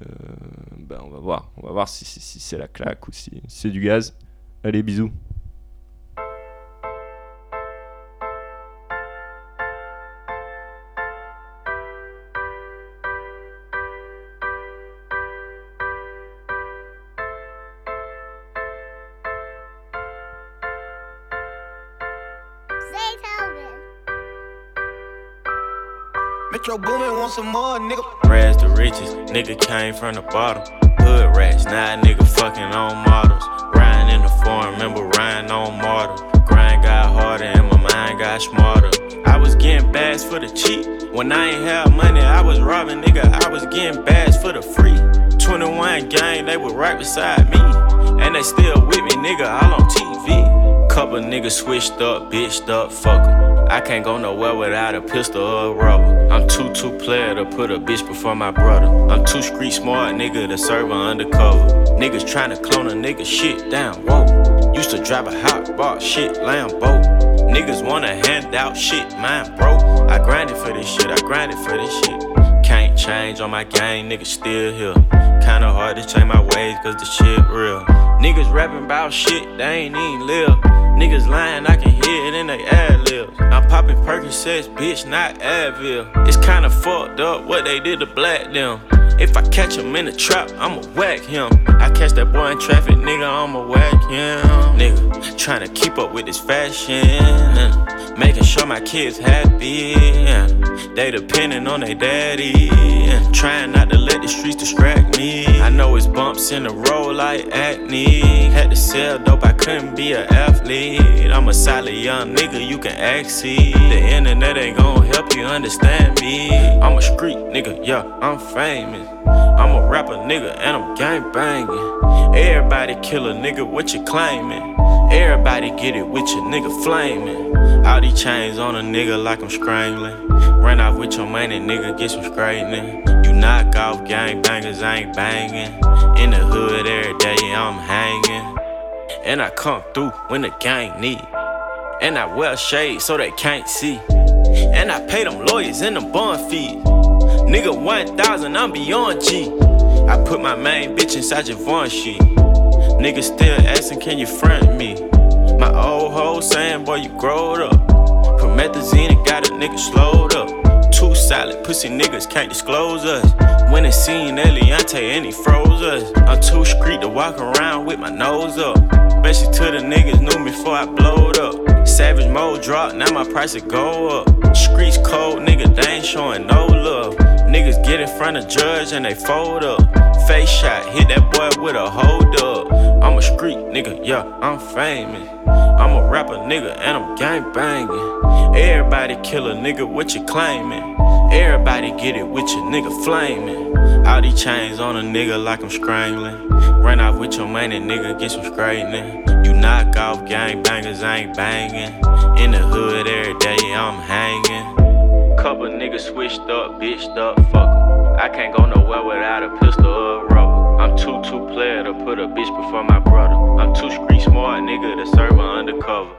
bah, on va voir. On va voir si, c'est la claque ou si c'est du gaz. Allez, bisous. Metro Boomin want some more, nigga. Rags to riches, nigga came from the bottom. Hood rats, now nigga fucking on models. Riding in the foreign, remember riding on mortal. Grind got harder and my mind got smarter. I was getting bags for the cheap. When I ain't have money, I was robbing, nigga. I was getting bags for the free. 21 gang, they were right beside me. And they still with me, nigga, all on TV. Couple niggas switched up, bitched up, fuck 'em. I can't go nowhere without a pistol or a rubber. I'm too two player to put a bitch before my brother. I'm too street smart, nigga, to serve her undercover. Niggas tryna clone a nigga shit down, whoa. Used to drive a hot bar, shit, Lambo. Niggas wanna hand out shit, mine broke. I grinded for this shit, I grinded for this shit. Can't change on my game, niggas still here. Kinda hard to change my ways, cause the shit real. Niggas rapping about shit, they ain't even live. Niggas lying, I can hear it in they ad libs. I'm popping Percocets, bitch, not Advil. It's kinda fucked up what they did to black them. If I catch him in the trap, I'ma whack him. I catch that boy in traffic, nigga, I'ma whack him. Nigga, tryna keep up with this fashion. and Making sure my kids happy. They depending on their daddy. Trying not to let the streets distract me. I know it's bumps in the road like acne. Had to sell dope, I couldn't be an athlete. I'm a solid young nigga, you can ask see. The internet ain't gon' help you understand me. I'm a street nigga, yeah, I'm famous. I'm a rapper nigga and I'm gang banging. Everybody kill a nigga, what you claiming? Everybody get it with your nigga flaming. All these chains on a nigga like I'm strangling. Run off with your money, nigga, get some straightening. You knock off gang bangers, I ain't banging. In the hood every day, I'm hanging. And I come through when the gang need. And I wear shades so they can't see. And I pay them lawyers and them bond fees. Nigga, 1000, I'm beyond G. I put my main bitch inside your Vaughn sheet. Niggas still asking, can you front me? My old hoe saying, boy, you growed up. Promethazine and got a nigga slowed up. Too solid, pussy niggas can't disclose us. When it seen Eliante and he froze us. I'm too street to walk around with my nose up. Especially to the niggas knew me before I blowed up. Savage mode drop, now my price will go up. Streets cold, nigga, they ain't showing no love. Niggas get in front of judge and they fold up. Face shot, hit that boy with a hold up. I'm a street nigga, yeah, I'm famous. I'm a rapper nigga and I'm gang banging. Everybody kill a nigga, what you claiming? Everybody get it with your nigga flaming. All these chains on a nigga like I'm strangling. Run off with your money, nigga, get some straightening. You knock off gang bangers, I ain't banging. In the hood every day, I'm hanging. Couple niggas switched up, bitched up, fuck 'em. I can't go nowhere without a pistol or a rubber. I'm too too player to put a bitch before my brother. I'm too street smart, nigga, to serve her undercover.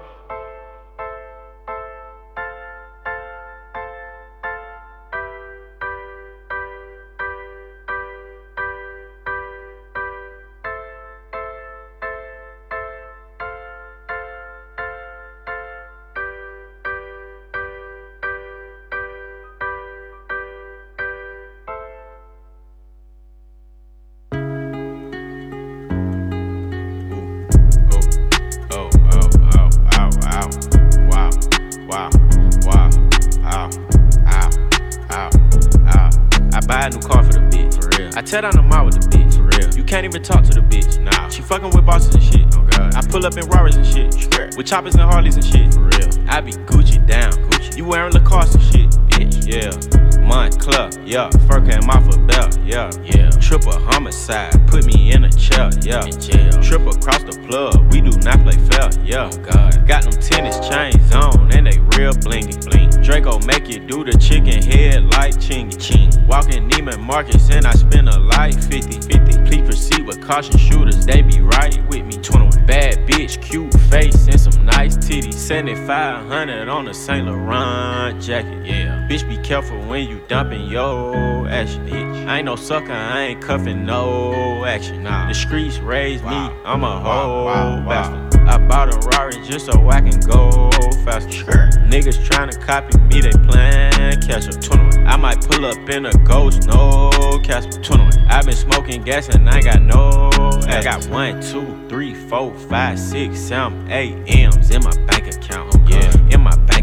Pull up in Rarers and shit. With choppers and Harleys and shit. For real. I be Gucci down. You wearing Lacoste and shit. Bitch. Yeah. Moncler. Yeah. Fur came off a belt. Yeah. Yeah. Triple homicide. Put me in a chair. Yeah. In jail. Triple across the plug. We do not play fair. Yeah. Oh god. Got them tennis chains on and they real blingy. Bling. Draco make you do the chicken head like chingy. Ching. Walking Neiman Marcus and I spend a light 50. 50. Please proceed with caution shooters. They be right with me. 21. Bad bitch, cute face and some nice titties. 7500 on the Saint Laurent jacket. Yeah. Bitch, be careful when you dumping your action. Bitch. I ain't no sucker. I ain't cuffing no action. Nah. The streets raised me. I'm a whole bastard. I bought a Rari just so I can go faster. Niggas tryna copy me, they plan catch up. 21. I might pull up in a ghost, no Casper. 21. I been smoking gas and I got no. I got one, two, three, four, five, six, seven, eight M's in my bank account. Yeah, uh-huh. in my bank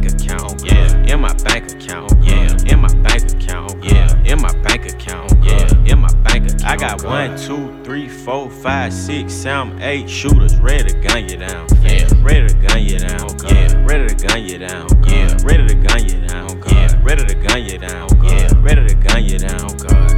account. Yeah, in my bank account. Yeah, in my bank account. Yeah, in my bank account. Yeah, in my bank account. I got one, two, three, four, five, six, seven, eight shooters ready to gun you down. Oh, yeah, ready to gun you down. Yeah, ready to gun you down. Yeah, ready to gun you down. Yeah, ready to gun you down. Yeah, ready to gun you down.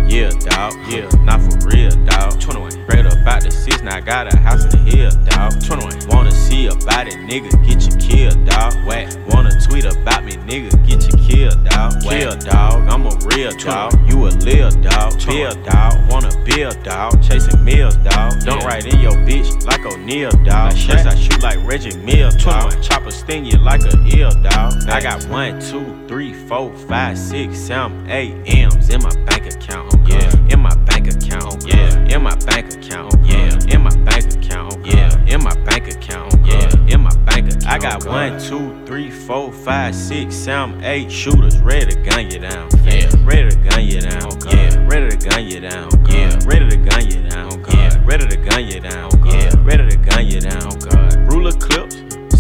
Yeah, dog. Yeah, not for real, dog. 21. Straight about the six, now I got a house in the hill, dawg. 21. Wanna see about it, nigga, get you killed, dawg. Whack. Wanna tweet about me, nigga, get you killed, dawg. Kill, dog. I'm a real dog. You a lil dog. Bill, dawg. Wanna build, dawg. Chasing meals, dawg. Don't write in your bitch like O'Neal, dawg. Yes, I shoot like Reggie Mills, dawg. Chopper sting you like a eel, dawg. I got one, two, three, four, five, six, seven, eight M's in my bank account. Yeah, in my bank account. Yeah, in my bank account. Yeah, in my bank account. Yeah, in my bank account. Yeah, in my bank account. I got one, two, three, four, five, six, seven, eight shooters ready to gun you down. Yeah, ready to gun you down. Yeah, ready to gun you down. Yeah, ready to gun you down. Yeah, ready to gun you down. Yeah, ready to gun you down. Ruler clips.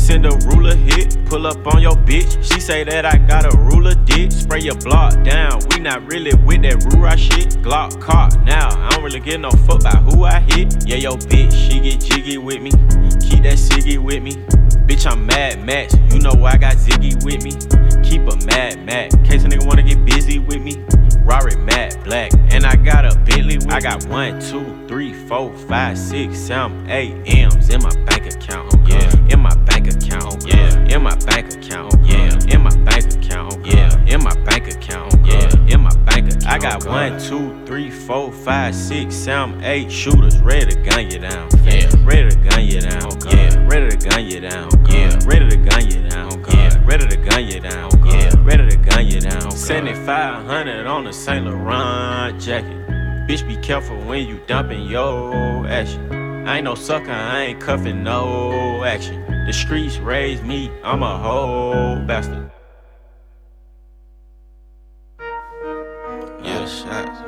Send a ruler hit, pull up on your bitch. She say that I got a ruler dick. Spray your block down. We not really with that rura shit. Glock caught now. I don't really get no fuck by who I hit. Yeah, yo bitch, she get jiggy with me. Keep that ciggy with me. Bitch, I'm mad Max. You know I got Ziggy with me. Keep a mad Mac. Case a nigga wanna get busy with me. Rari matte black. And I got a Bentley with I got one, two, three, four, five, six, seven, eight M's in my bank account. Yeah, in my bank account. Yeah, in my bank account. Yeah, in my bank account. Yeah, in my bank account. Yeah, in my bank account. I got one, two, three, four, five, six, seven, eight shooters ready to gun you down. Yeah, ready to gun you down. Oh, oh, yeah, ready to gun you down. Oh, yeah, ready to gun you down. Yeah, ready to gun you down. Yeah, ready to gun you down. 7500 on a Saint Laurent jacket. Bitch, be careful when you dumping your action. I ain't no sucker, I ain't cuffing no action. The streets raised me, I'm a whole bastard. Yeah, shots,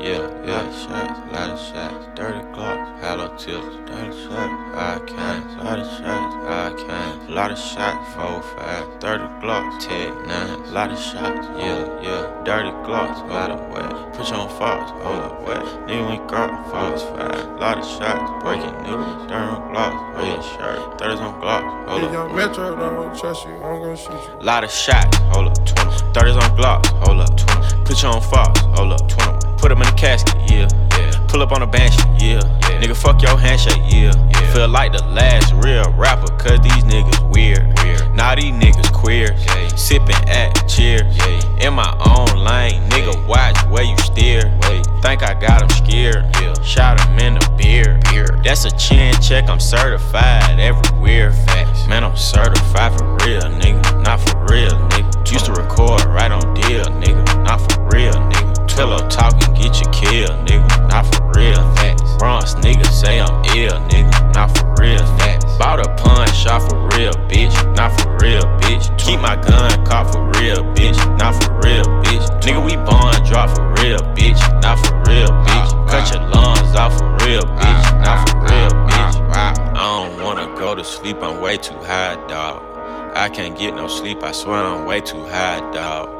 yeah, yeah, shots, lot of shots, dirty glocks, hollow tips, dirty shots, I can, lot of shots, I can't. lot of shots, four, five, dirty glocks, tech nine, lot of shots, yeah, yeah, dirty glocks, lot of wet, put you on false, hold up, wet, nigga ain't got false, five, lot of shots, breaking news, dirty glocks, red shirt, thirties on glocks, hold up, young. Metro don't trust you, I'm gonna shoot you. Lot of shots, hold up, 20. 30s on Glocks, hold up, 20. Put you on Fox, hold up, 21. Put him in the casket, yeah. yeah. Pull up on a banshee, yeah. yeah. Nigga, fuck your handshake, yeah. yeah. Feel like the last real rapper, cause these niggas weird. weird. Now these niggas queer. Yeah. Sipping at cheers. Yeah. In my own lane, nigga, watch where you steer. Wait. Think I got him scared. Yeah. Shot him in the beard. beard. That's a chin check, I'm certified everywhere. Facts. Man, I'm certified for real, nigga. Not for real, nigga. Used to record right on deal, nigga. Not for real, nigga. Pillow talking, get you killed, nigga. Not for real, facts. Bronx nigga say I'm ill, nigga. Not for real, facts. Bought a punch, shot for real, bitch. Not for real, bitch. Keep my gun, caught for real, bitch. Not for real, bitch. Nigga, we bond, drop for real, bitch. Not for real, bitch. Cut your lungs off for real, bitch. Not for real, bitch. I don't wanna go to sleep, I'm way too high, dog. I can't get no sleep, I swear I'm way too high, dog.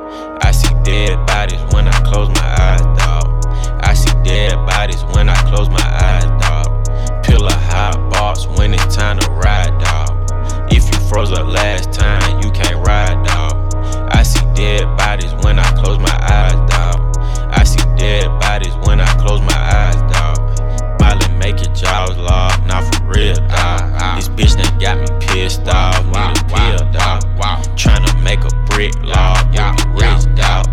I see dead bodies when I close my eyes, dog. I see dead bodies when I close my eyes, dog. Pill a hot boss when it's time to ride, dog. If you froze up last time, you can't ride, dog. I see dead bodies when I close my eyes, dog. I see dead bodies when I close my eyes, dog. Make your jaws lock, not for real, dog. This bitch done got me pissed off, need a pill, dog. Tryna make a brick log, whip you rich, dog.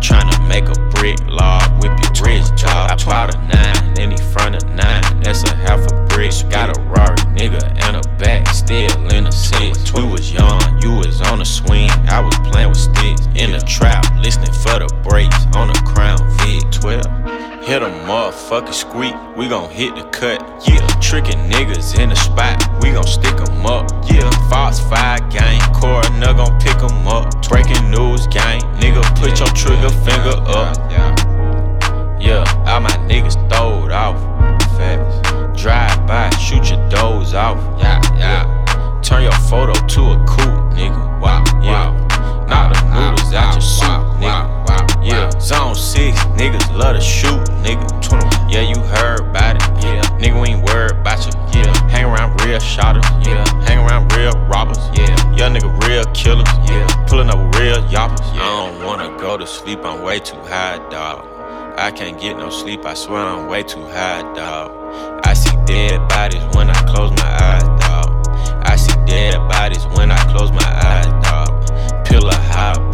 Tryna make a brick log, whip your rich, dog. I bought a nine, in the front of nine, that's a half a brick. Got a Rari, nigga, and a back, still in a six. We was young, you was on a swing, I was playing with sticks. In a trap, listening for the brakes on a Crown Vic 12. Hit a motherfucking squeak, we gon' hit the cut. Yeah, tricking niggas in the spot, we gon' stick 'em up. Yeah, Fox 5 gang, coroner gon' pick 'em up. Breaking news gang, nigga, put your trigger finger up. Yeah, all my niggas throwed off. Drive by, shoot your doors off. Yeah, yeah. Turn your photo to a coupe, nigga. Wow, yeah. Knock the noodles out your soup. Yeah, zone six, niggas love to shoot, nigga. Yeah, you heard about it. Yeah, nigga, we ain't worried about you. Yeah, hang around real shotters. Yeah, hang around real robbers. Yeah, young nigga, real killers. Yeah, pulling up real yoppers. I don't wanna go to sleep, I'm way too high, dog. I can't get no sleep, I swear I'm way too high, dog. I see dead bodies when I close my eyes, dog. I see dead bodies when I close my eyes, dog. Pillar high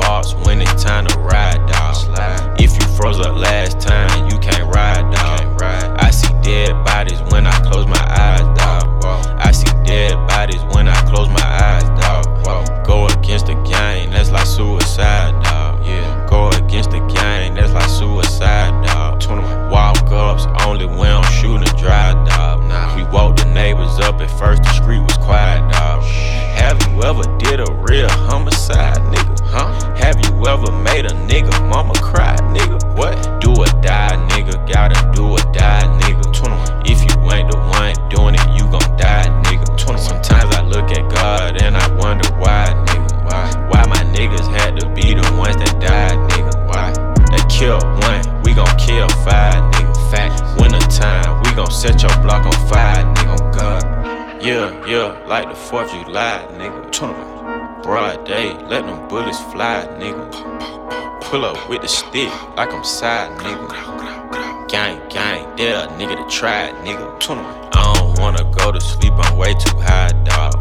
when it's time to ride, dog. If you froze up last time, you can't ride, dog. I see dead bodies when I close my eyes, dog. I see dead bodies when I close my eyes, dog. Go against the gang, that's like suicide, dog. Yeah. Go against the gang, that's like suicide, dog. Walk ups only when I'm shooting drive, dog. We woke the neighbors up at first, the street was quiet, dog. Have you ever did a real homicide, nigga? Huh? Have you ever made a nigga mama cry, nigga? What? Do or die, nigga. Gotta do or die, nigga. 21. If you ain't the one doing it, you gon' die, nigga. 21. Sometimes I look at God and I wonder why, nigga. Why? Why my niggas had to be the ones that died, nigga? Why? They killed one, we gon' kill five, nigga. Fact. Winter time, we gon' set your block on fire, nigga. Oh God. Yeah, yeah, like the 4th of July, nigga. Broad day, let them bullets fly, nigga. Pull up with the stick like I'm side, nigga. Gang, gang, there, nigga to try nigga. I don't wanna go to sleep, I'm way too high, dog.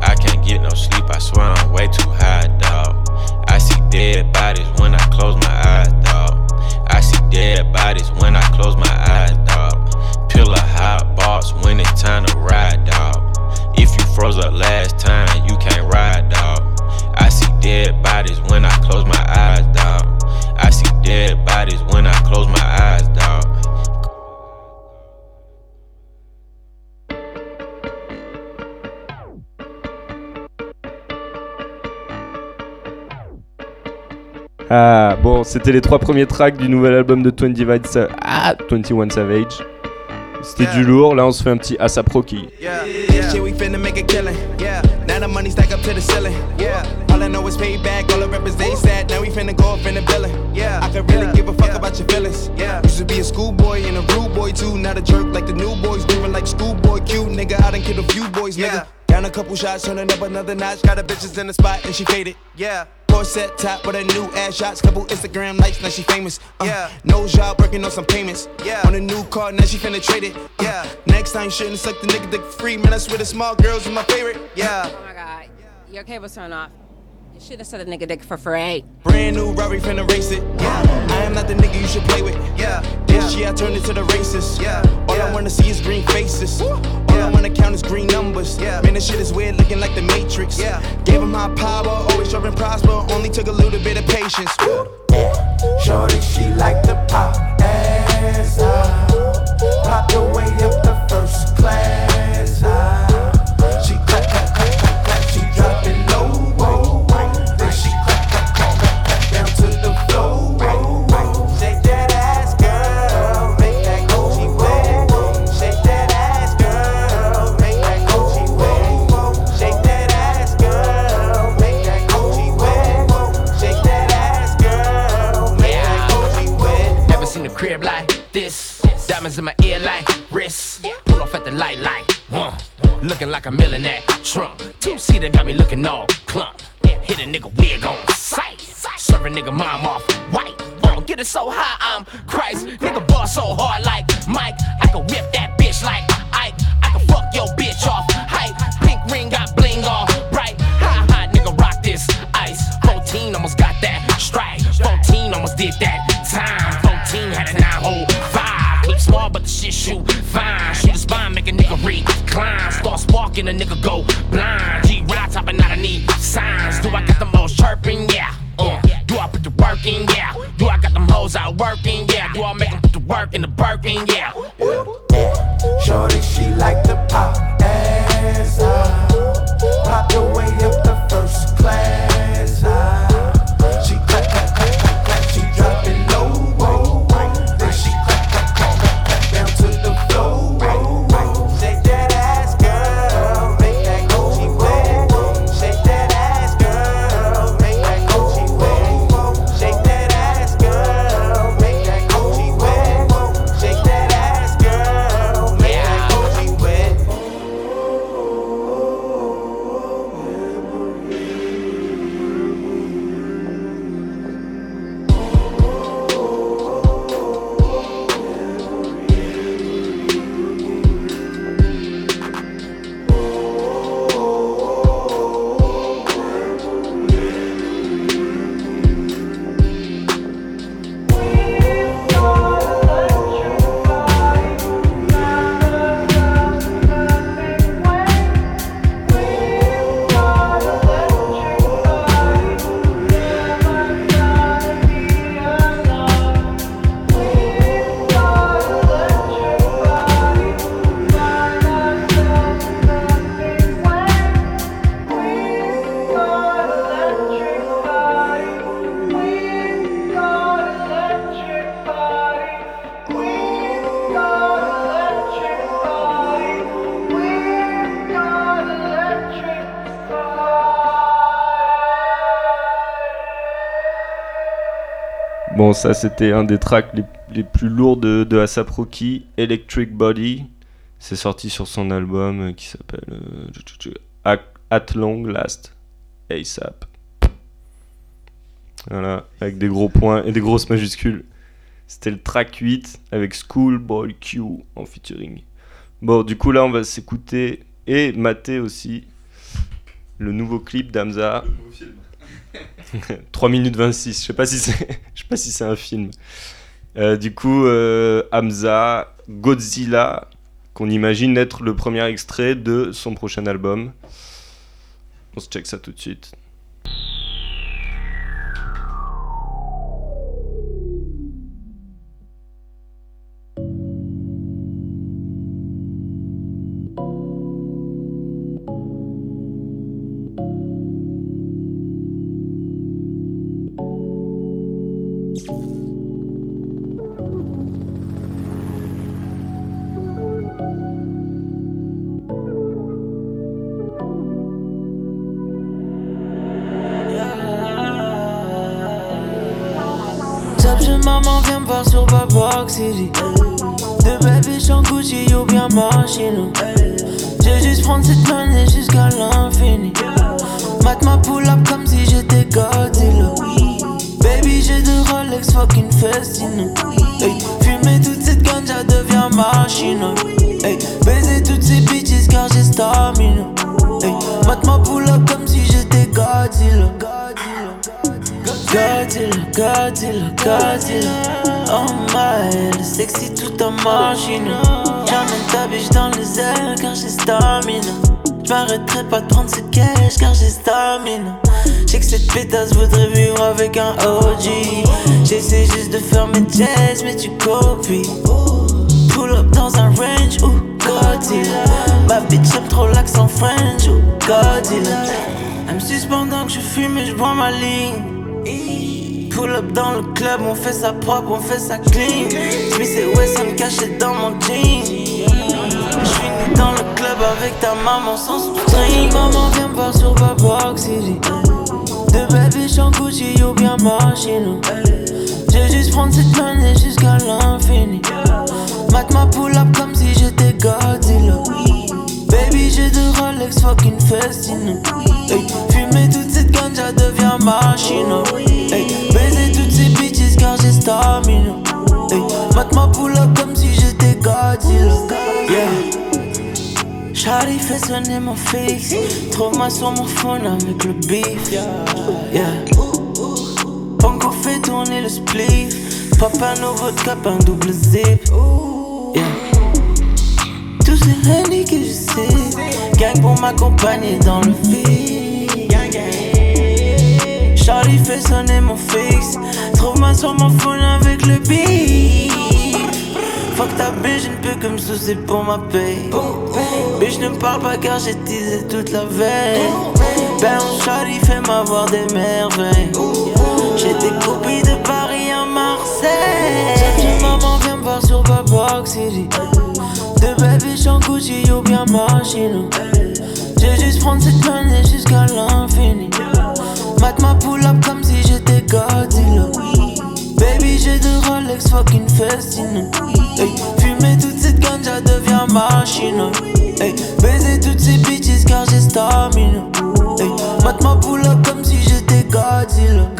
I can't get no sleep, I swear I'm way too high, dog. I see dead bodies when I close my eyes, dog. I see dead bodies when I close my eyes, dog. Pillar hot box when it's time to ride, dog. If you froze up last time, you can't ride, dog. I see dead bodies when I close my eyes, dog. I see dead bodies when I close my eyes, dog. Ah, bon, c'était les trois premiers tracks du nouvel album de 20 Divide ah, 21 Savage. C'était du lourd, là on se fait un petit ASAP Rocky. Yeah, yeah. Shit, we finna make a killing. Now the money stack up to the ceiling. Yeah, all I know is payback. All the rappers they sad. Now we finna go up in the billing. Yeah, I could really give a fuck about your feelings. Yeah, used to be a schoolboy and a rude boy too. Not a jerk like the new boys, moving like schoolboy cute. Nigga, I done killed a few boys, nigga. Down a couple shots, turning up another notch. Got a bitches in the spot and she faded. Yeah. Corset top with a new ass shots, couple Instagram likes, now she famous. Uh, yeah. No job, working on some payments. Yeah. On a new car, now she finna trade it. Yeah. Next time, shouldn't suck the nigga dick free. Man, I swear the small girls are my favorite. Yeah. Oh my god, your cable's turned off. You should have said a nigga dick for free. Brand new Rari finna race it. Yeah. I am not the nigga you should play with. Yeah. This year I turned into the racist. Yeah. All I wanna see is green faces. All I wanna count is green numbers. Yeah. Man, this shit is weird, looking like the Matrix. Yeah. Gave him high power, always sure and prosper. Only took a little bit of patience. Yeah, Shorty, she like the pop ass out. Pop the way up the first class out. Diamonds in my ear like wrists. Pull off at the light like, uh, looking like a millionaire. Trump, two seater got me looking all clump. Hit a nigga wig on sight. Serve a nigga mom off white. Uh, get it so high, I'm Christ. Nigga ball so hard like Mike. I can whip that bitch like Ike. I can fuck your bitch off hype. Pink ring got bling all bright. High, high, nigga rock this ice. 14 almost got that strike. 14 almost did that time. 14 had a nine hole five. Small, but the shit shoot fine. Shoot a spine, make a nigga recline. Start sparking, a nigga go blind. G ride topping out, I need signs. Do I got the most chirping? Yeah. Uh, do I put the work in? Yeah. Do I got them hoes out working? Yeah. Do I make them put the work in the Birkin? Yeah. Shorty, she like to pop ass. Pop the way up the first class ça c'était un des tracks les, les plus lourds de, de ASAP Rocky, Electric Body. C'est sorti sur son album euh, qui s'appelle euh, At, Long Last, ASAP. Voilà, avec des gros points et des grosses majuscules. C'était le track 8 avec Schoolboy Q en featuring. Bon, du coup là on va s'écouter et mater aussi le nouveau clip d'Amza. 3 minutes 26, je sais pas si c'est sais pas si c'est un film. Euh, du coup euh, Hamza Godzilla qu'on imagine être le premier extrait de son prochain album. On se check ça tout de suite. Vais juste prendre cette monnaie jusqu'à l'infini. Mat ma pull up comme si j'étais Godzilla. Baby, j'ai deux Rolex fucking Festino. Hey, fumer toute cette ganja devient machine. Hey, baiser toutes ces bitches car j'ai stamina. Hey, mat ma pull up comme si j'étais Godzilla. Godzilla, Godzilla, Godzilla Oh my, sexy toute en machine J'emmène ta biche dans les airs car j'ai stamina. J'm'arrêterai pas de prendre ce cash car j'ai stamina. J'sais que cette pétasse voudrait vivre avec un OG J'essaie juste de faire mes jazz mais tu copies. Pull up dans un range ou Godzilla. Ma bitch aime trop l'accent French ou Godzilla. Elle me que je fume et je bois ma ligne Pull up dans le club, on fait ça propre, on fait ça clean. Smith et Wesson cachés dans mon jean. J'finis dans le club avec ta maman sans soutien. Maman viens me voir sur Babok City. De baby j'en Gucci ou bien. Je vais juste prendre cette monnaie jusqu'à l'infini. Mat ma pull up comme si j'étais Godzilla. Baby j'ai deux Rolex fucking Festino. Hey, machine. Hey, baiser toutes ces bitches car j'ai stamina. Hey, ma pull up comme si j'étais Godzilla. Yeah. Charlie fait sonner mon fixe. Trouve-moi sur mon phone avec le beef. Yeah. Pongo fait tourner le spliff. Un nouveau cap, un double zip. Yeah. Tous ces que je sais. Gang pour m'accompagner dans le vide. Charlie fait sonner mon fixe. Trouve-moi sur mon phone avec le beat. Fuck ta bitch, je ne peux que me soucier pour ma paye. Bitch, ne parle pas car j'ai teasé toute la veille. Ben, Charlie fait m'avoir des merveilles. J'ai des copies de Paris à Marseille. Cherche maman, viens me voir sur Babok City. De baby, j'en Gucci ou bien machine. Je vais juste prendre cette monnaie jusqu'à l'infini. Mat ma pull up comme si j'étais Godzilla. Baby, j'ai deux Rolex fucking Festino. Hey, fumer toute cette ganja devient machine. Baiser toutes ces bitches car j'ai stamina. Hey, ma pull up comme si j'étais Godzilla.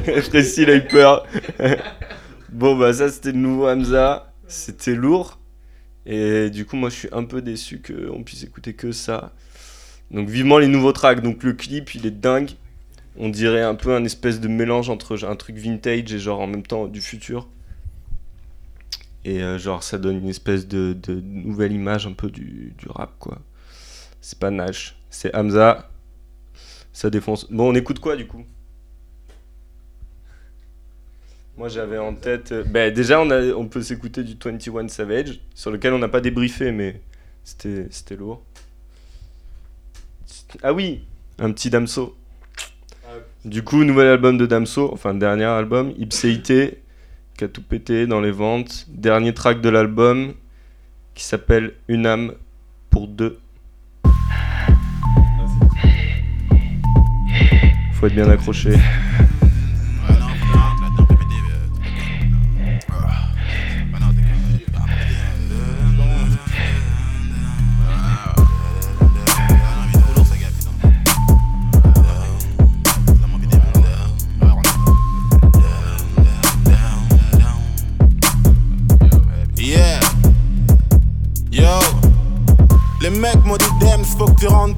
Précis, il a eu peur. bon, bah, ça, c'était le nouveau Hamza. C'était lourd. Et du coup, moi, je suis un peu déçu qu'on puisse écouter que ça. Donc, vivement les nouveaux tracks. Donc, le clip, il est dingue. On dirait un peu un espèce de mélange entre un truc vintage et genre en même temps du futur. Et euh, genre, ça donne une espèce de, de nouvelle image un peu du rap, quoi. C'est pas Nash, c'est Hamza. Ça défonce. Bon, on écoute quoi du coup? Moi j'avais en tête. bah, déjà, on, a, on peut s'écouter du 21 Savage, sur lequel on n'a pas débriefé, mais c'était c'était lourd. Ah oui Un petit Damso. Du coup, nouvel album de Damso, enfin dernier album, Ipséité, qui a tout pété dans les ventes. Dernier track de l'album qui s'appelle Une âme pour deux. Faut être bien accroché.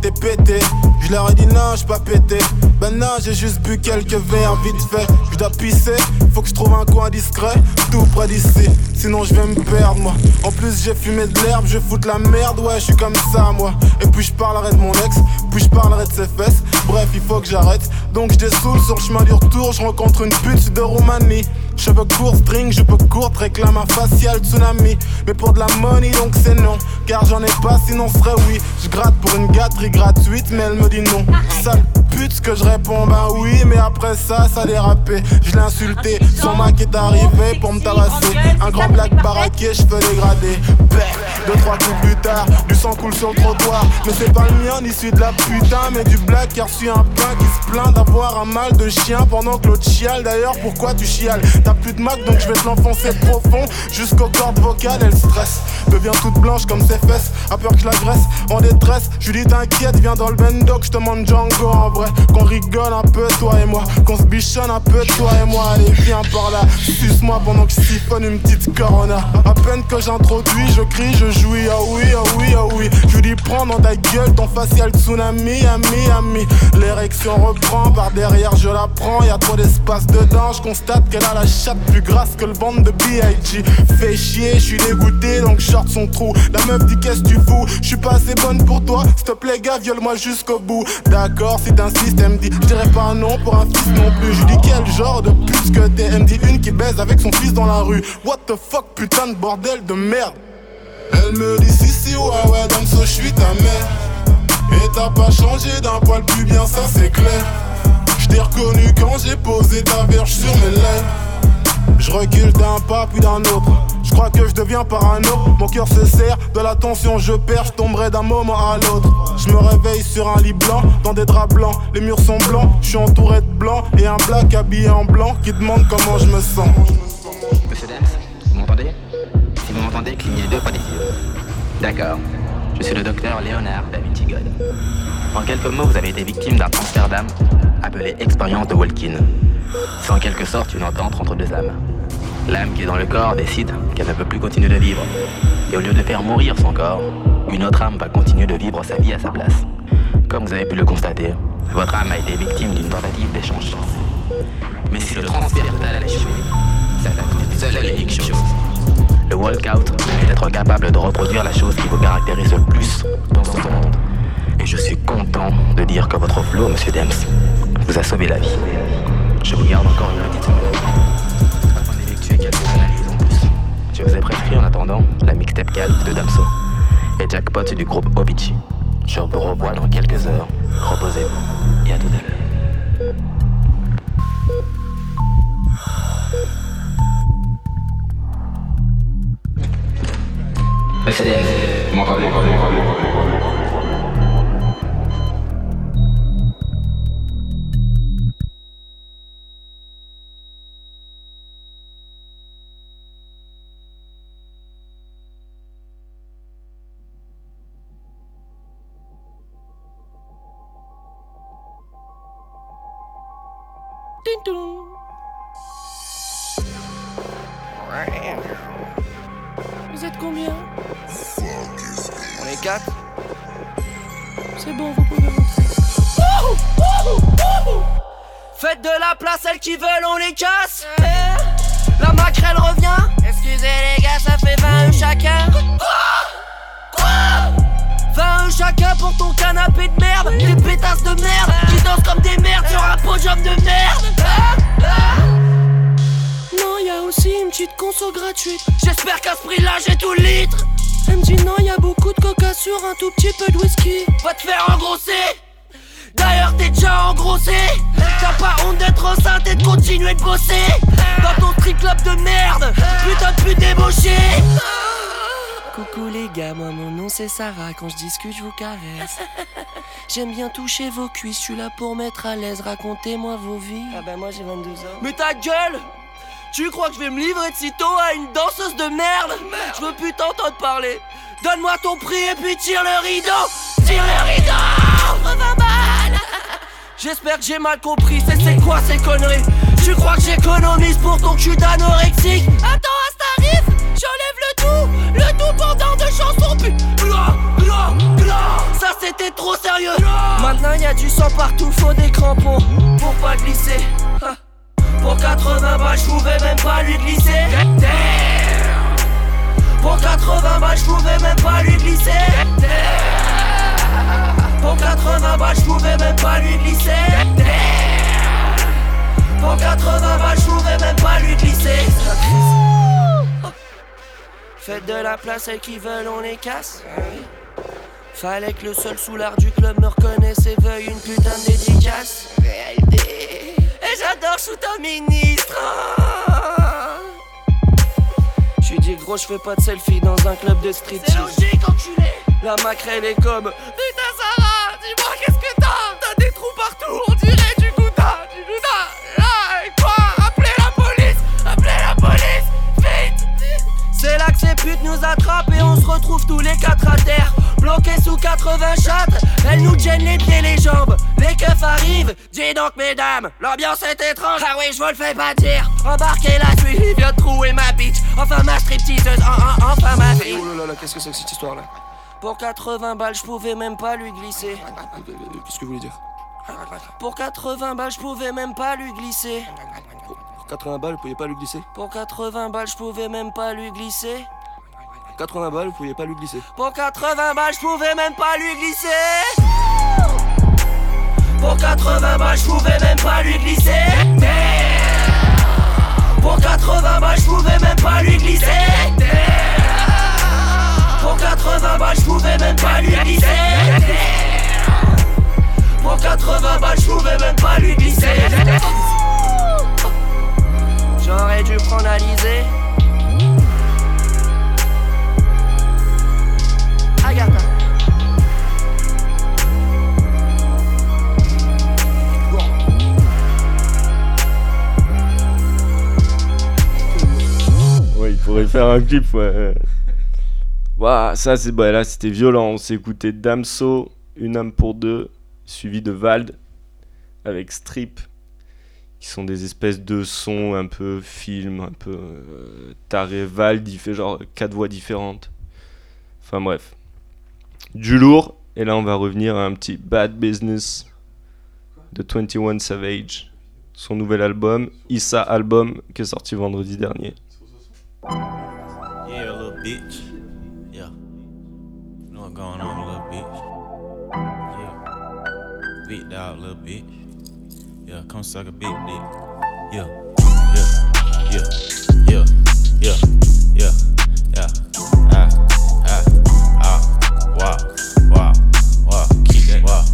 T'es pété. Je leur ai dit non, j'suis pas pété. Ben non, j'ai juste bu quelques verres vite fait. Je dois pisser, faut que je trouve un coin discret, tout près d'ici. Sinon je vais me perdre moi. En plus j'ai fumé de l'herbe, je fous la merde, ouais, je suis comme ça moi. Et puis je parlerai de mon ex, puis je parlerai de ses fesses. Bref, il faut que j'arrête. Donc je dessoule sur le chemin du retour, je rencontre une pute de Roumanie. Cheveux courts, string, je peux courte, réclame un facial tsunami. Mais pour de la money, donc c'est non. Car j'en ai pas, sinon serait oui. Je gratte pour une gâterie gratuite, mais elle me dit non. Sale pute, que je réponds, bah oui. Mais après ça, ça dérapé. Je l'ai insulté, son Mac est arrivé pour me tabasser. Un grand black baraqué, je fais dégrader. Deux, trois coups plus tard, du sang coule sur le trottoir. Mais c'est pas le mien, ni celui de la putain, mais du black qui a reçu un pain qui se plaint d'avoir un mal de chien pendant que l'autre chiale. D'ailleurs, pourquoi tu chiales? T'as plus de Mac, donc je vais te l'enfoncer profond jusqu'aux cordes vocales. Elle stresse, devient toute blanche comme ses fesses. A peur que je l'agresse, en détresse. Je lui dis t'inquiète, viens dans le bendo que je te montre Django en vrai. Qu'on rigole un peu, toi et moi. Qu'on se bichonne un peu, toi et moi. Allez, viens par là, suce-moi pendant que je siphonne une petite corona. À peine que j'introduis, je crie, je jouis. Ah oui, ah oui, ah oui. Je lui dis prends dans ta gueule ton facial tsunami, ami, ami. L'érection reprend, par derrière je la prends. Y a trop d'espace dedans, je constate qu'elle a la chatte plus grasse que le ventre de B.I.G. Fait chier, je suis dégoûté donc short son trou. La meuf dit qu'est-ce que tu fous? Je suis pas assez bonne pour toi, s'il te plaît gars, viole-moi jusqu'au bout. D'accord, si t'insistes, elle me dit, je dirais pas un non pour un fils non plus. Je dis quel genre de pute que t'es, elle me une qui baise avec son fils dans la rue. What the fuck, putain de bordel de merde. Elle me dit si si ouais ouais donc ce je suis ta mère Et t'as pas changé d'un poil plus bien ça c'est clair Je t'ai reconnu quand j'ai posé ta verge sur mes lèvres Je recule d'un pas puis d'un autre Je crois que je deviens parano Mon cœur se serre, de la tension je perds Je tomberai d'un moment à l'autre Je me réveille sur un lit blanc Dans des draps blancs, les murs sont blancs Je suis entouré de blanc et un black habillé en blanc Qui demande comment je me sens Monsieur Dems, vous m'entendez? Si vous m'entendez, clignez deux fois des yeux. D'accord. Je suis le docteur Léonard da Vinci God. En quelques mots, vous avez été victime d'un transfert d'âme appelé expérience de Walkin. C'est en quelque sorte une entente entre deux âmes. L'âme qui est dans le corps décide qu'elle ne peut plus continuer de vivre. Et au lieu de faire mourir son corps, une autre âme va continuer de vivre sa vie à sa place. Comme vous avez pu le constater, votre âme a été victime d'une tentative d'échange. Mais si le transfert total a échoué, ça une seule et unique chose. Le walkout est d'être capable de reproduire la chose qui vous caractérise le plus dans ce monde. Et je suis content de dire que votre flow, monsieur Dems, vous a sauvé la vie. Je vous garde encore une petite semaine. Afin d'effectuer quelques analyses en plus. Je vous ai prescrit en attendant la mixtape Calf de Damso et Jackpot du groupe Obici. Je vous revois dans quelques heures. Reposez-vous et à tout à l'heure. Dems, vous Vous êtes combien? On est quatre C'est bon, vous pouvez rentrer. Faites de la place, celles qui veulent, on les casse. Eh, La maquerelle revient. Excusez les gars, ça fait 20 euros chacun. Quoi? 20 euros chacun pour ton canapé de merde. Des pétasses de merde qui dansent comme des merdes sur un podium de merde. Non, y a aussi une petite conso gratuite. J'espère qu'à ce prix-là, j'ai tout le litre. Elle me dit non, y a beaucoup de coca sur un tout petit peu de whisky. Va te faire engrosser. D'ailleurs, t'es déjà engrossé. T'as pas honte d'être enceinte et de continuer de bosser. Dans ton strip club de merde. Putain de pute débauché. Coucou les gars, moi mon nom c'est Sarah. Quand je discute, je vous caresse. J'aime bien toucher vos cuisses, je suis là pour mettre à l'aise. Racontez-moi vos vies. Ah bah moi j'ai 22 ans. Mais ta gueule Tu crois que je vais me livrer de sitôt à une danseuse de merde? Je veux plus t'entendre parler. Donne-moi ton prix et puis tire le rideau Tire le rideau 80 balles J'espère que j'ai mal compris, c'est c'est quoi ces conneries? Tu crois que j'économise pour ton cul d'anorexique Attends, ça arrive J'enlève le tout, le tout pendant deux chansons puis. Ça c'était trop sérieux. Maintenant y a du sang partout, faut des crampons Pour pas glisser. Pour 80 balles, je pouvais même pas lui glisser. Pour 80 balles, je pouvais même pas lui glisser. Pour 80 balles, je pouvais même pas lui glisser Pour 80 balles, je même pas lui glisser Faites de la place, celles qui veulent, on les casse. Fallait que le seul soulard du club me reconnaisse et veuille une putain de dédicace. Réalité. Et j'adore sous ta ministre. J'suis dit gros, je fais pas de selfie dans un club de street. C'est logique, enculé. La maquerelle est comme. Putain, Sarah, c'est là que ces putes nous attrapent et on se retrouve tous les quatre à terre. Bloqués sous 80 chattes, elles nous gênent les pieds et les jambes. Les keufs arrivent, dis donc mesdames, l'ambiance est étrange. Ah oui, je vous le fais pas dire. Embarquez la suite, il vient de trouver ma bitch. Enfin ma stripteaseuse, en, en, enfin ma fille. Oh là là, qu'est-ce que c'est que cette histoire là Pour 80 balles, je pouvais même pas lui glisser. Qu'est-ce que vous voulez dire Pour 80 balles, je pouvais même pas lui glisser. Pour 80 balles, vous pouviez pas lui glisser? Pour 80 balles, je pouvais même pas lui glisser. 80 balles, vous pouviez pas lui glisser. Pour 80 balles, je pouvais même pas lui glisser. Pour 80 balles, je pouvais même pas lui glisser. Pour 80 balles, je pouvais même pas lui glisser. Pour 80 balles, je pouvais même pas lui glisser. Pour 80 balles, je pouvais même pas lui glisser. J'aurais dû prendre Alizé. Agatha. Ouais, il pourrait faire un clip, ouais. Waouh, ça c'est bah, là c'était violent. On s'est écouté Damso, Une âme pour deux, suivi de Vald avec Strip, qui sont des espèces de sons un peu film, un peu euh, taré. Vald il fait genre quatre voix différentes. Enfin bref, du lourd. Et là on va revenir à un petit Bad Business de 21 Savage, son nouvel album, Issa Album, qui est sorti vendredi dernier. Yeah, little bitch. Yeah. You know what's going on, little bitch? Yeah. Dog, little bitch. Yeah, come suck a big dick. Yeah. Yeah. Yeah. Yeah. Yeah. Yeah. Yeah. Ah. Ah. Ah. Wow. Wow. Wow. Keep that. Wow.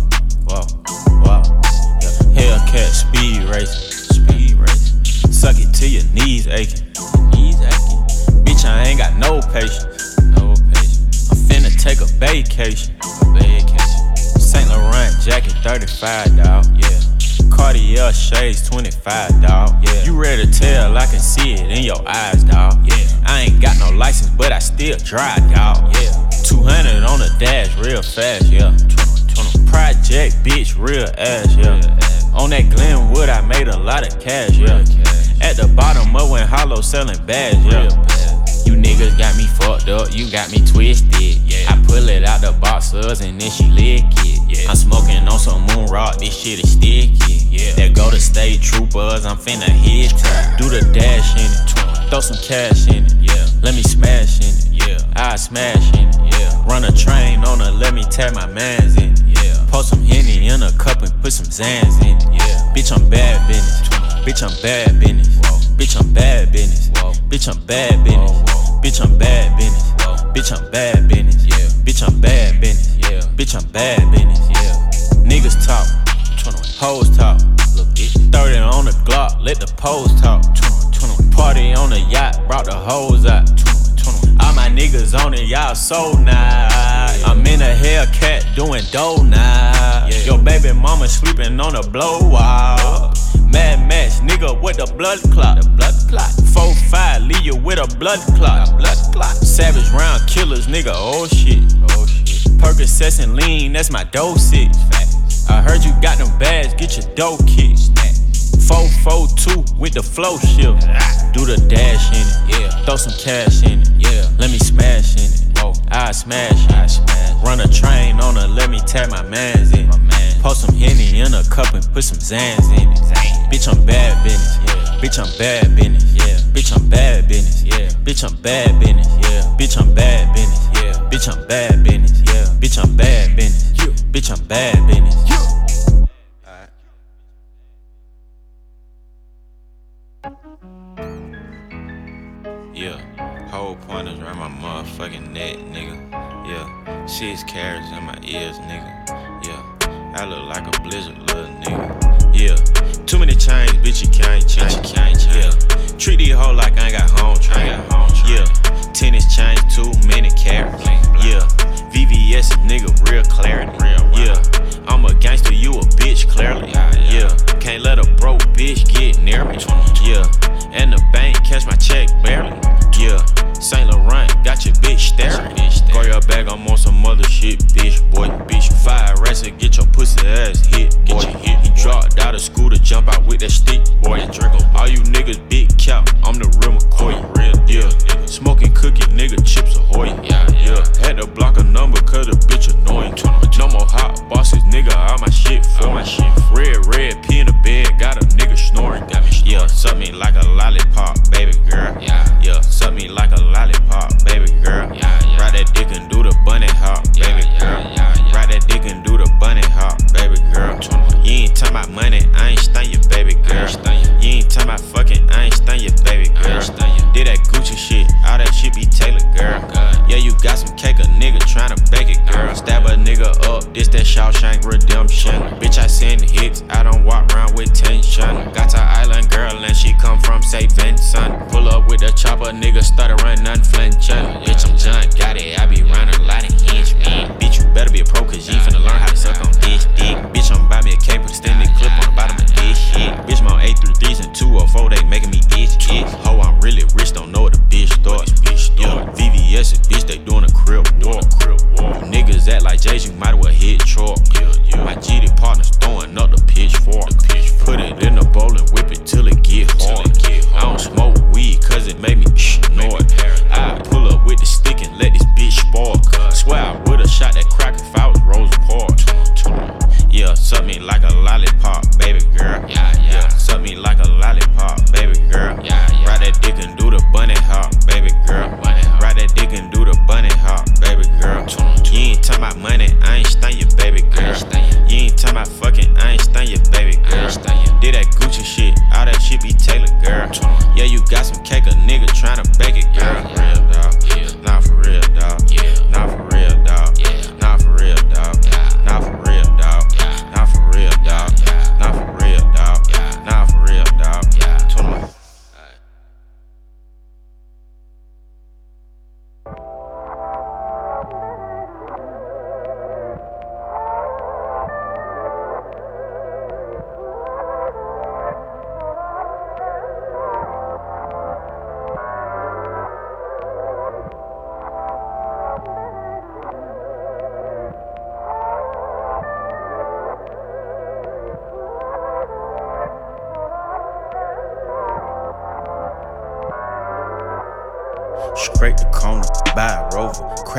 Wow. Wow. Yeah. Hellcat speed race. Speed race. Suck it till your knees aching. Knees aching. Bitch, I ain't got no patience. No patience. I'm finna take a vacation. A vacation. Saint Laurent jacket, 35, dawg. Yeah. Cartier shades, 25, dawg. Yeah. You ready to tell? I can see it in your eyes, dawg. Yeah. I ain't got no license, but I still drive, dawg. Yeah. 200 on the dash, real fast, yeah. Project, bitch, real ass, yeah. On that Glenwood, I made a lot of cash, yeah. At the bottom of when Hollow selling bags, yeah. You niggas got me fucked up, you got me twisted, yeah. I pull it out the boxers and then she lick it, yeah. I'm smoking on some moon rock, this shit is sticky, yeah. There go the state troopers, I'm finna hit it. Do the dash in it, throw some cash in it, yeah. Let me smash in it, yeah. I smash in it, yeah. Run a train on her, let me tag my mans in it, yeah. Post some Henny in a cup and put some Xans in it, yeah. Bitch, I'm bad business, bitch, I'm bad business, bitch, I'm bad business, bitch, I'm bad business, bitch, I'm bad business, bitch, I'm bad business, yeah. Bitch, I'm bad business, yeah. Bitch, I'm bad business, yeah. Niggas talk, Hoes talk. 30 on the Glock, let the pose talk. Party on the yacht, brought the hoes out. All my niggas on it, y'all so nice. I'm in a Hellcat doing dough now. Your baby mama sleeping on a blow wall. Mad Max, nigga with the blood clot. The blood clot. Four five, leave you with a blood clot. Blood clot. Savage round killers, nigga. Oh shit. Oh shit. Percocets and lean, that's my dosage. I heard you got them bags, get your dough kicked. 442 with the flow shift. Do the dash in it, yeah. Throw some cash in it, yeah. Let me smash in it, whoa. I smash, I smash. Run a train on her, let me tap my mans in. My man. Pour some henny in a cup and put some Xans in it. Bitch, I'm bad business, yeah. Bitch, I'm bad business, yeah. Bitch, I'm bad business, yeah. Bitch, I'm bad business, yeah. Bitch, I'm bad business, yeah. Bitch, I'm bad business, yeah. Bitch, I'm bad business, yeah. Bitch, I'm bad business, yeah. Yeah, whole pointers around my motherfucking neck, nigga. Yeah, six carats in my ears, nigga. Yeah, I look like a blizzard, little nigga. Yeah, too many chains, bitch, you can't change. You can't change. Yeah, treat these hoes like I ain't got home train. Yeah, tennis chains, too many carats. Yeah, VVS, nigga, real clarity. Yeah, I'm a gangster, you a bitch, clearly. Yeah, can't let a broke bitch get near me. Yeah, and the bank catch my check barely. Yeah, Saint Laurent got your bitch staring. Go your bag, I'm on some other shit, bitch, boy. Bitch, fire rats and get your pussy ass hit, boy. Hit. He dropped out of school to jump out with that stick, boy. All you niggas big cap, I'm the real McCoy. Real, yeah. Smoking cookie, nigga, chips ahoy. Yeah, yeah. Had to block a number cause the bitch annoying. No more hot bosses, nigga, all my shit for my shit. Red, red, pee in the bed, got a nigga snoring. Got me yeah, suck me like a lollipop, baby girl. Yeah, yeah, suck me like a lollipop, baby girl. Yeah, yeah. Ride that dick and do the bunny hop, baby girl. Money, I ain't stun you, baby girl. You ain't talking about fucking, I ain't stun you, baby girl. Did that Gucci shit, all that shit be tailored, girl. Yeah, you got some cake, a nigga tryna bake it, girl. Stab a nigga up, this that Shawshank redemption. Bitch, I send hits, I don't walk around with tension. Got to island girl and she come from St. Vincent. Pull up with the chopper, nigga started running unflinching. Bitch, I'm John,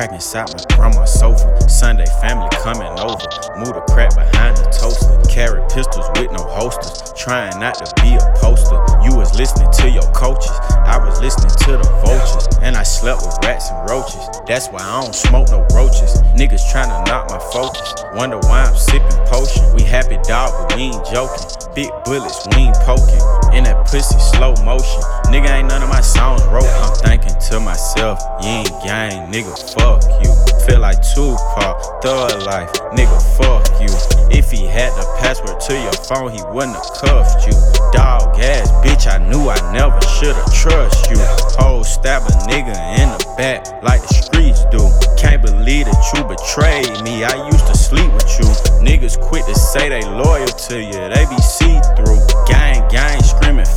Crack inside my grandma's sofa. Sunday family coming over. Move the crack behind the toaster. Carry pistols with no holsters. Trying not to be a poster. You was listening to your coaches. I was listening to the vultures. And I slept with rats and roaches. That's why I don't smoke no roaches. Niggas trying to knock my focus. Wonder why I'm sipping potion. We happy dog, but we ain't joking. Big bullets, we ain't poking. In that pussy, slow motion. Nigga ain't none of my songs wrote. I'm thinking to myself, you ain't gang, nigga, fuck you. Feel like Tupac, thug life, nigga, fuck you. If he had the password to your phone, he wouldn't have cuffed you. Dog ass bitch, I knew I never should've trust you. Whole stab a nigga in the back like the streets do. Can't believe that you betrayed me. I used to sleep with you. Niggas quit to say they loyal to you. They be see through. Gang, gang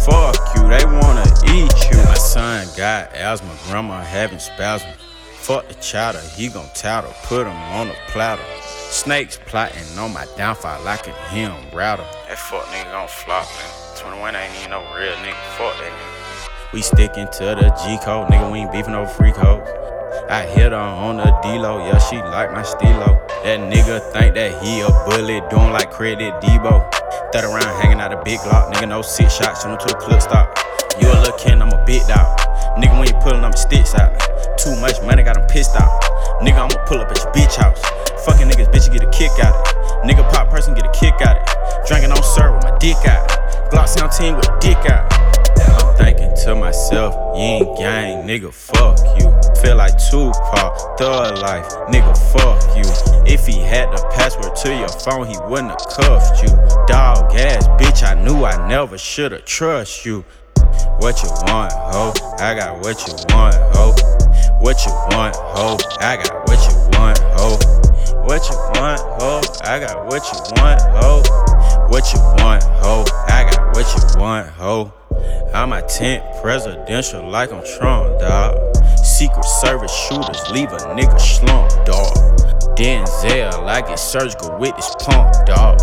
fuck you. They wanna eat you. My son got asthma, grandma having spasms. Fuck the chowder, he gon' tattle, put him on a platter. Snakes plotting on my downfall like a him router. That fuck nigga gon' flop, man. 21 ain't even no real nigga. Fuck that nigga. We stickin' to the G code, nigga. We ain't beefin' over free codes. I hit her on the D-Lo, yeah, she like my stilo. That nigga think that he a bully, doing like credit Debo. Third around hanging out a big lock, nigga, no six shots, send him to the clip stop. You a little kid, I'm a big dog. Nigga, when you pullin' them sticks out. Too much money, got him pissed off. Nigga, I'ma pull up at your bitch house. Fucking niggas, bitch, you get a kick out it. Nigga, pop person, get a kick out it. Drinking on syrup with my dick out. Glock sound team with a dick out. I'm thinking to myself, you ain't gang, nigga, fuck you. Feel like Tupac, thug life, nigga, fuck you. If he had the password to your phone, he wouldn't have cuffed you. Dog ass bitch, I knew I never should've trust you. What you want, ho? I got what you want, ho. What you want, ho? I got what you want, ho. What you want, ho? I got what you want, ho. What you want, ho? I got what you want, ho. I'm a tent presidential like I'm Trump, dog. Secret service shooters leave a nigga slump, dog. Denzel, I get surgical with this pump, dog.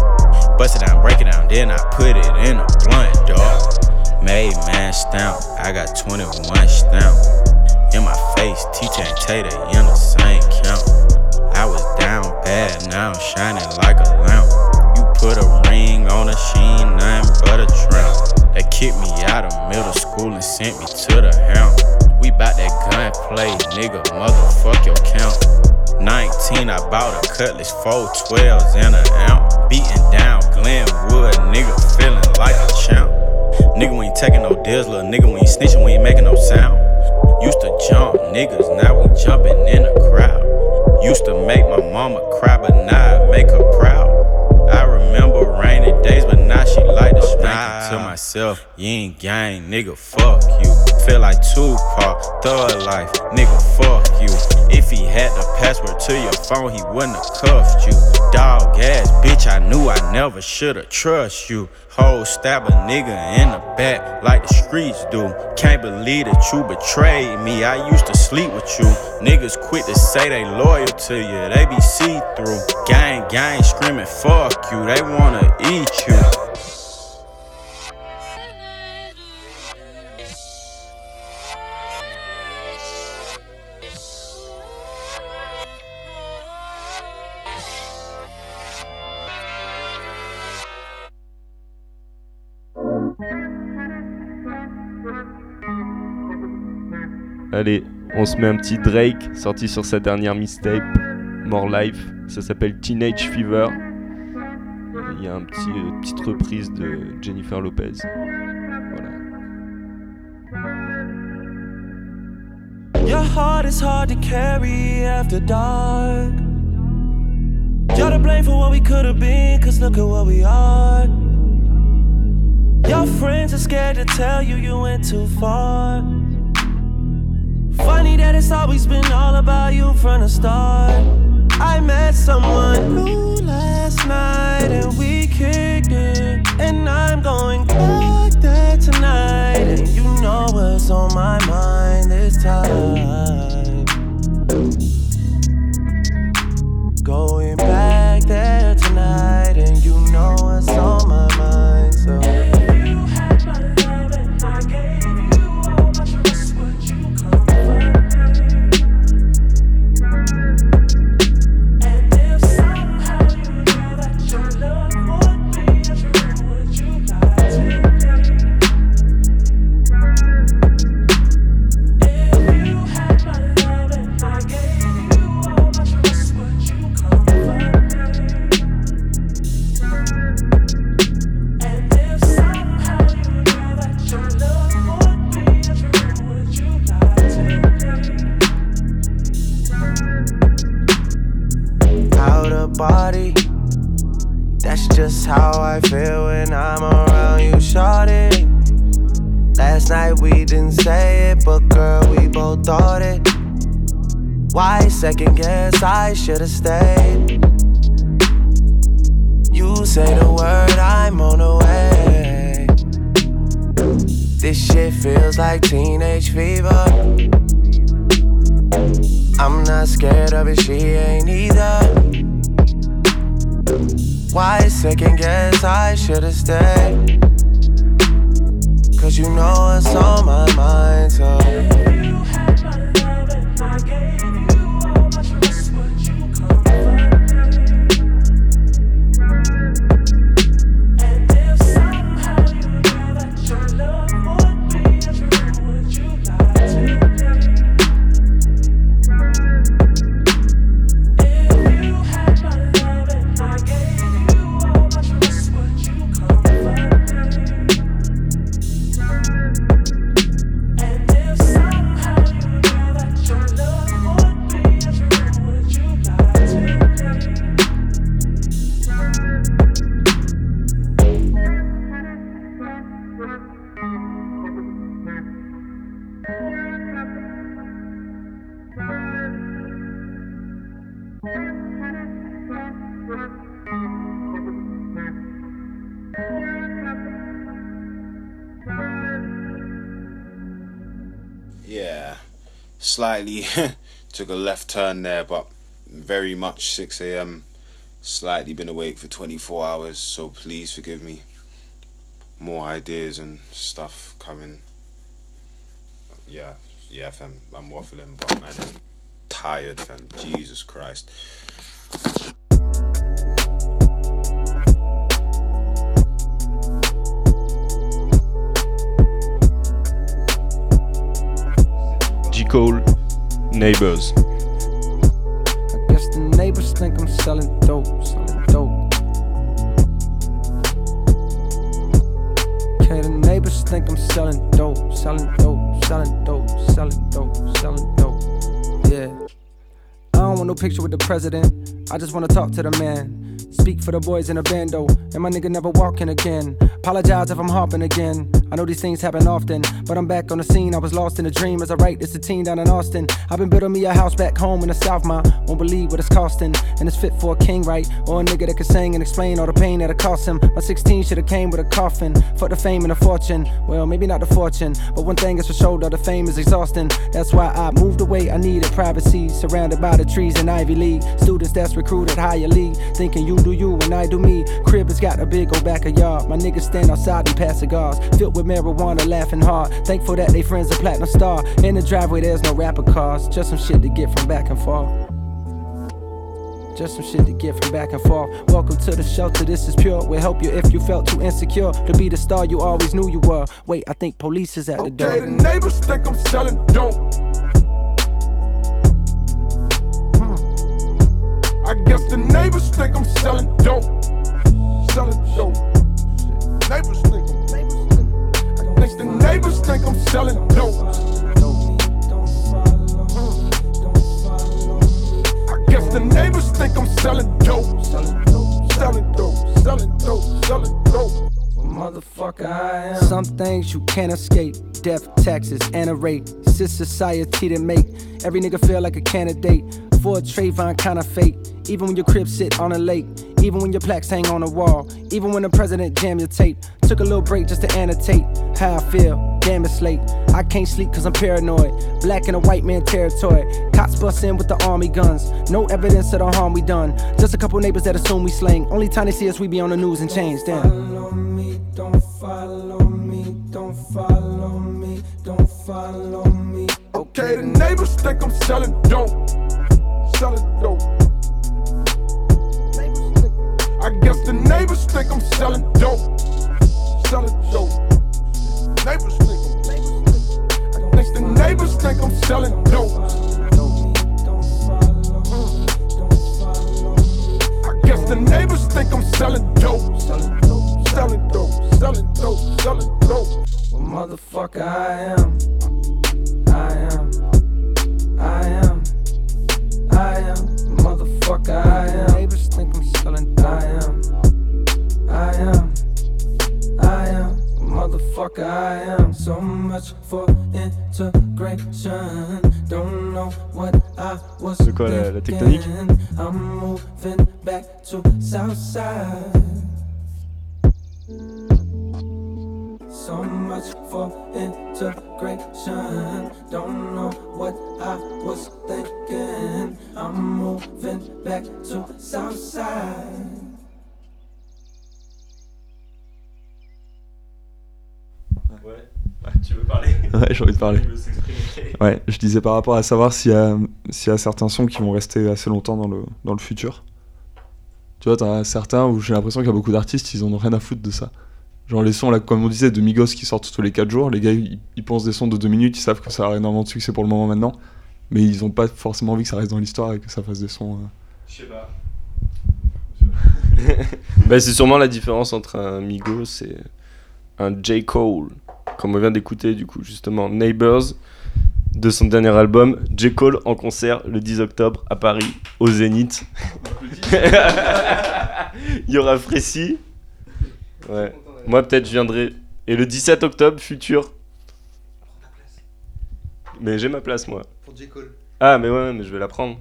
Bust it down, break it down, then I put it in a blunt, dog. Made man stamp, I got 21 stamp. In my face, T-Tan Tater in the same count. I was down bad, now I'm shining like a lamp. You put a ring on a sheen, nothing but a tramp. They kicked me out of middle school and sent me to the hound. We bout that gunplay, nigga, motherfuck your count. 19, I bought a cutlass, four 12s and an ounce. Beating down Glenwood, nigga, feeling like a champ. Nigga, we ain't taking no deals, little nigga, we ain't snitching, we ain't making no sound. Used to jump niggas, now we jumping in the crowd. Used to make my mama cry, but now I make her proud. I remember rainy days, but she to myself, you ain't gang, nigga, fuck you. Feel like Tupac, thug life, nigga, fuck you. If he had the password to your phone, he wouldn't have cuffed you. Dog ass bitch, I knew I never should've trust you. Whole stab a nigga in the back like the streets do. Can't believe that you betrayed me. I used to sleep with you. Niggas quit to say they loyal to you. They be see through. Gang, gang screaming fuck you. They wanna eat you. Allez, on se met un petit Drake sorti sur sa dernière mixtape, More Life. Ça s'appelle Teenage Fever. Il y a un petit, une petite reprise de Jennifer Lopez. Voilà. Your heart is hard to carry after dark. You're to blame for what we could have been, cause look at what we are. Your friends are scared to tell you you went too far. Funny that it's always been all about you from the start. I met someone new last night and we kicked it. And I'm going back there tonight. And you know what's on my mind this time. Going back there tonight. And you know what's on my mind. So. Feel when I'm around you, shorty. Last night we didn't say it, but girl, we both thought it. Why second guess I should've stayed? You say the word, I'm on the way. This shit feels like teenage fever. I'm not scared of it, she ain't either. Why second guess I should've stayed? Cause you know it's on my mind, so. Slightly took a left turn there, but very much 6 a.m. Slightly been awake for 24 hours, so please forgive me. More ideas and stuff coming. Yeah, yeah, fam. I'm waffling, but man, I'm tired, fam. Jesus Christ. Cole, Neighbors. Guess the neighbors think I'm selling dope, selling dope. Okay, the neighbors think I'm selling dope, selling dope, selling dope, selling dope, selling dope. Yeah. I don't want no picture with the president. I just wanna talk to the man. Speak for the boys in a bando, and my nigga never walking again. Apologize if I'm hopping again. I know these things happen often, but I'm back on the scene. I was lost in a dream as I write this a teen down in Austin. I've been building me a house back home in the South, ma. Won't believe what it's costing, and it's fit for a king, right? Or a nigga that can sing and explain all the pain that it cost him. My 16 should've came with a coffin. For the fame and the fortune. Well, maybe not the fortune, but one thing is for sure, though, the fame is exhausting. That's why I moved away. I needed privacy, surrounded by the trees in Ivy League. Students that's recruited higher league, thinking you do you and I do me. Crib has got a big old backyard. My niggas stand outside and pass cigars, filled with marijuana, laughing hard. Thankful that they friends a platinum star. In the driveway, there's no rapper cars, just some shit to get from back and forth. Just some shit to get from back and forth. Welcome to the shelter, this is pure. We'll help you if you felt too insecure to be the star you always knew you were. Wait, I think police is at the door. Okay, the neighbors think I'm selling dope. Hmm. I guess the neighbors think I'm selling dope. Selling dope. Neighbors the neighbors think I'm selling dope. I guess the neighbors think I'm selling dope. Selling dope. Selling dope. Selling dope. Selling dope. Motherfucker, I am. Some things you can't escape. Death, taxes, and a rate. It's society that make every nigga feel like a candidate for a Trayvon kind of fate. Even when your crib sit on a lake. Even when your plaques hang on a wall. Even when the president jam your tape. Took a little break just to annotate how I feel. Damn, it's late. I can't sleep cause I'm paranoid. Black in a white man territory. Cops bust in with the army guns. No evidence of the harm we done. Just a couple neighbors that assume we slang. Only time they see us, we be on the news and change. Damn. Follow me, don't follow me, don't follow me, don't follow me. Okay, the neighbors think I'm selling dope. Selling dope. I guess the neighbors think I'm selling dope. Selling dope. Neighbors think. I guess the neighbors think I'm selling dope. The neighbors think I'm selling dope. Selling dope. Selling dope. Selling dope. Selling dope. Well, motherfucker, I am. I am. I am. I am, motherfucker, I am. Neighbors think I'm selling. I am, I am, I am, motherfucker, I am. So much for integration. Don't know what I was C'est thinking. I'm moving back to Southside. So much for integration. Don't know what I was thinking. I'm moving back to Southside. Ouais, tu veux parler? Ouais, j'ai envie de parler. Ouais, je disais par rapport à savoir s'il y, a- s'il y a certains sons qui vont rester assez longtemps dans le, dans le futur. Tu vois, t'en as certains où j'ai l'impression qu'il y a beaucoup d'artistes, ils en ont rien à foutre de ça. Genre les sons, là, comme on disait, de Migos qui sortent tous les 4 jours, les gars, ils, ils pensent des sons de 2 minutes, ils savent que ça a énormément de succès pour le moment maintenant, mais ils ont pas forcément envie que ça reste dans l'histoire et que ça fasse des sons. euh, Je sais pas. bah, c'est sûrement la différence entre un Migos et un J. Cole, comme on vient d'écouter du coup justement Neighbors de son dernier album, J. Cole en concert le 10 octobre à Paris au Zénith. Il y aura Frécy. Ouais. Moi peut-être je viendrai. Et le 17 octobre, futur. Mais j'ai ma place moi. Pour J. Cole. Ah mais ouais, mais je vais la prendre.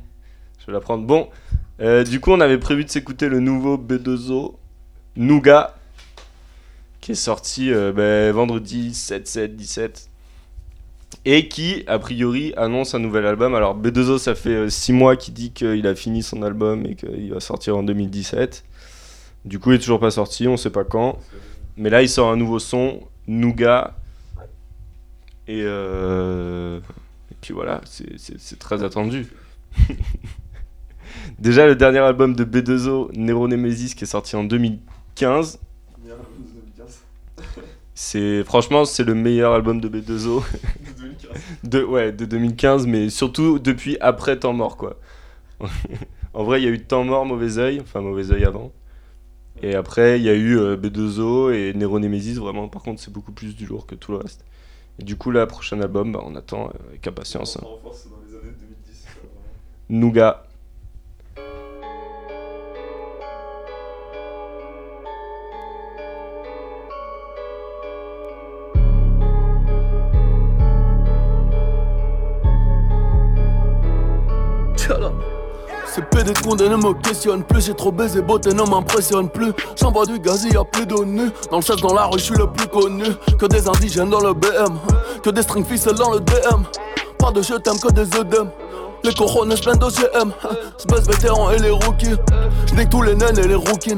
Je vais la prendre. Bon, euh, du coup on avait prévu de s'écouter le nouveau B2O Nougat qui est sorti euh, ben, vendredi 7-7-17 et qui a priori annonce un nouvel album. Alors B2O ça fait 6 mois qu'il dit qu'il a fini son album et qu'il va sortir en 2017. Du coup il est toujours pas sorti, on sait pas quand. Mais là il sort un nouveau son, Nougat. Et, euh, et puis voilà, c'est- très attendu. Déjà le dernier album de B2O, Nero Nemesis, qui est sorti en 2015. C'est franchement c'est le meilleur album de B2O. de ouais de 2015, mais surtout depuis après Temps mort quoi. en vrai il y a eu Temps mort, Mauvais oeil, enfin Mauvais oeil avant. Et après il y a eu euh, B2O et Nero Nemesis. Vraiment par contre c'est beaucoup plus du lourd que tout le reste. Et du coup là prochain album, bah, on attend euh, avec impatience. hein. Nougat. Ces PD de condés ne me questionnent plus, j'ai trop baisé, beauté ne m'impressionne plus. J'envoie du gaz, y a plus de nu. Dans le chef, dans la rue, je suis le plus connu. Que des indigènes dans le BM, que des string dans le DM. Pas de je t'aime que des œdèmes. Les corones plein d'OGM, Space vétéran et les rookies. J'nique tous les naines et les rookies.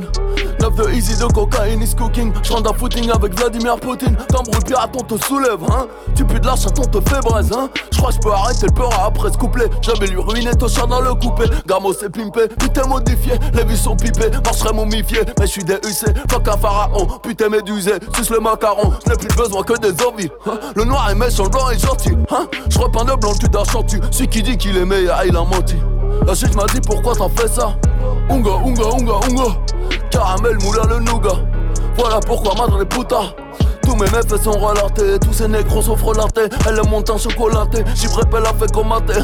9 de easy de cocaïne is cooking. J'rentre à footing avec Vladimir Poutine. T'embrouilles pirate, on te soulève, hein. Tu pues de la chatte, on te fait braise, hein. J'crois j'peux arrêter le peur après ce couplet. J'avais lui ruiné ton chat dans le coupé. Gamo c'est pimpé, putain modifié. Les vues sont pipées, marcherait momifié. Mais j'suis DUC, fuck un pharaon. Putain médusé, suce le macaron. J'n'ai plus besoin que des envies. hein. Le noir est méchant, le blanc est gentil. Hein. J'repeins de blanc, tu chantu. Celui qui dit qu'il est meilleur, il a menti. La chute m'a dit pourquoi t'as fait ça? Unga, unga, unga, unga. Caramel, moula, le nougat. Voilà pourquoi madre les putas. Tous mes meufs sont relatés, tous ces négros sont frelatés. Elle est montée en chocolaté, j'y prépare la fait commater.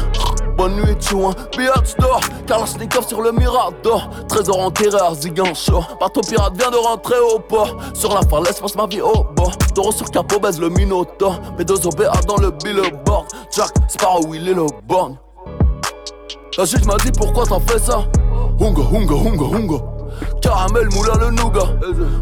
Bonne nuit, chouin, biatch d'or, Kalashnikov sur le Mirador. Trésor enterré à Zigancho. Bateau pirate vient de rentrer au port. Sur la falaise, passe ma vie au bord. Taureau sur capot, baise le Minotaur. Mes deux OBA dans le billboard. Jack Sparrow, il est le borgne. La juge m'a dit pourquoi t'as fait ça? Hunga, hunga, hunga, hunga. Caramel, moula, le nougat.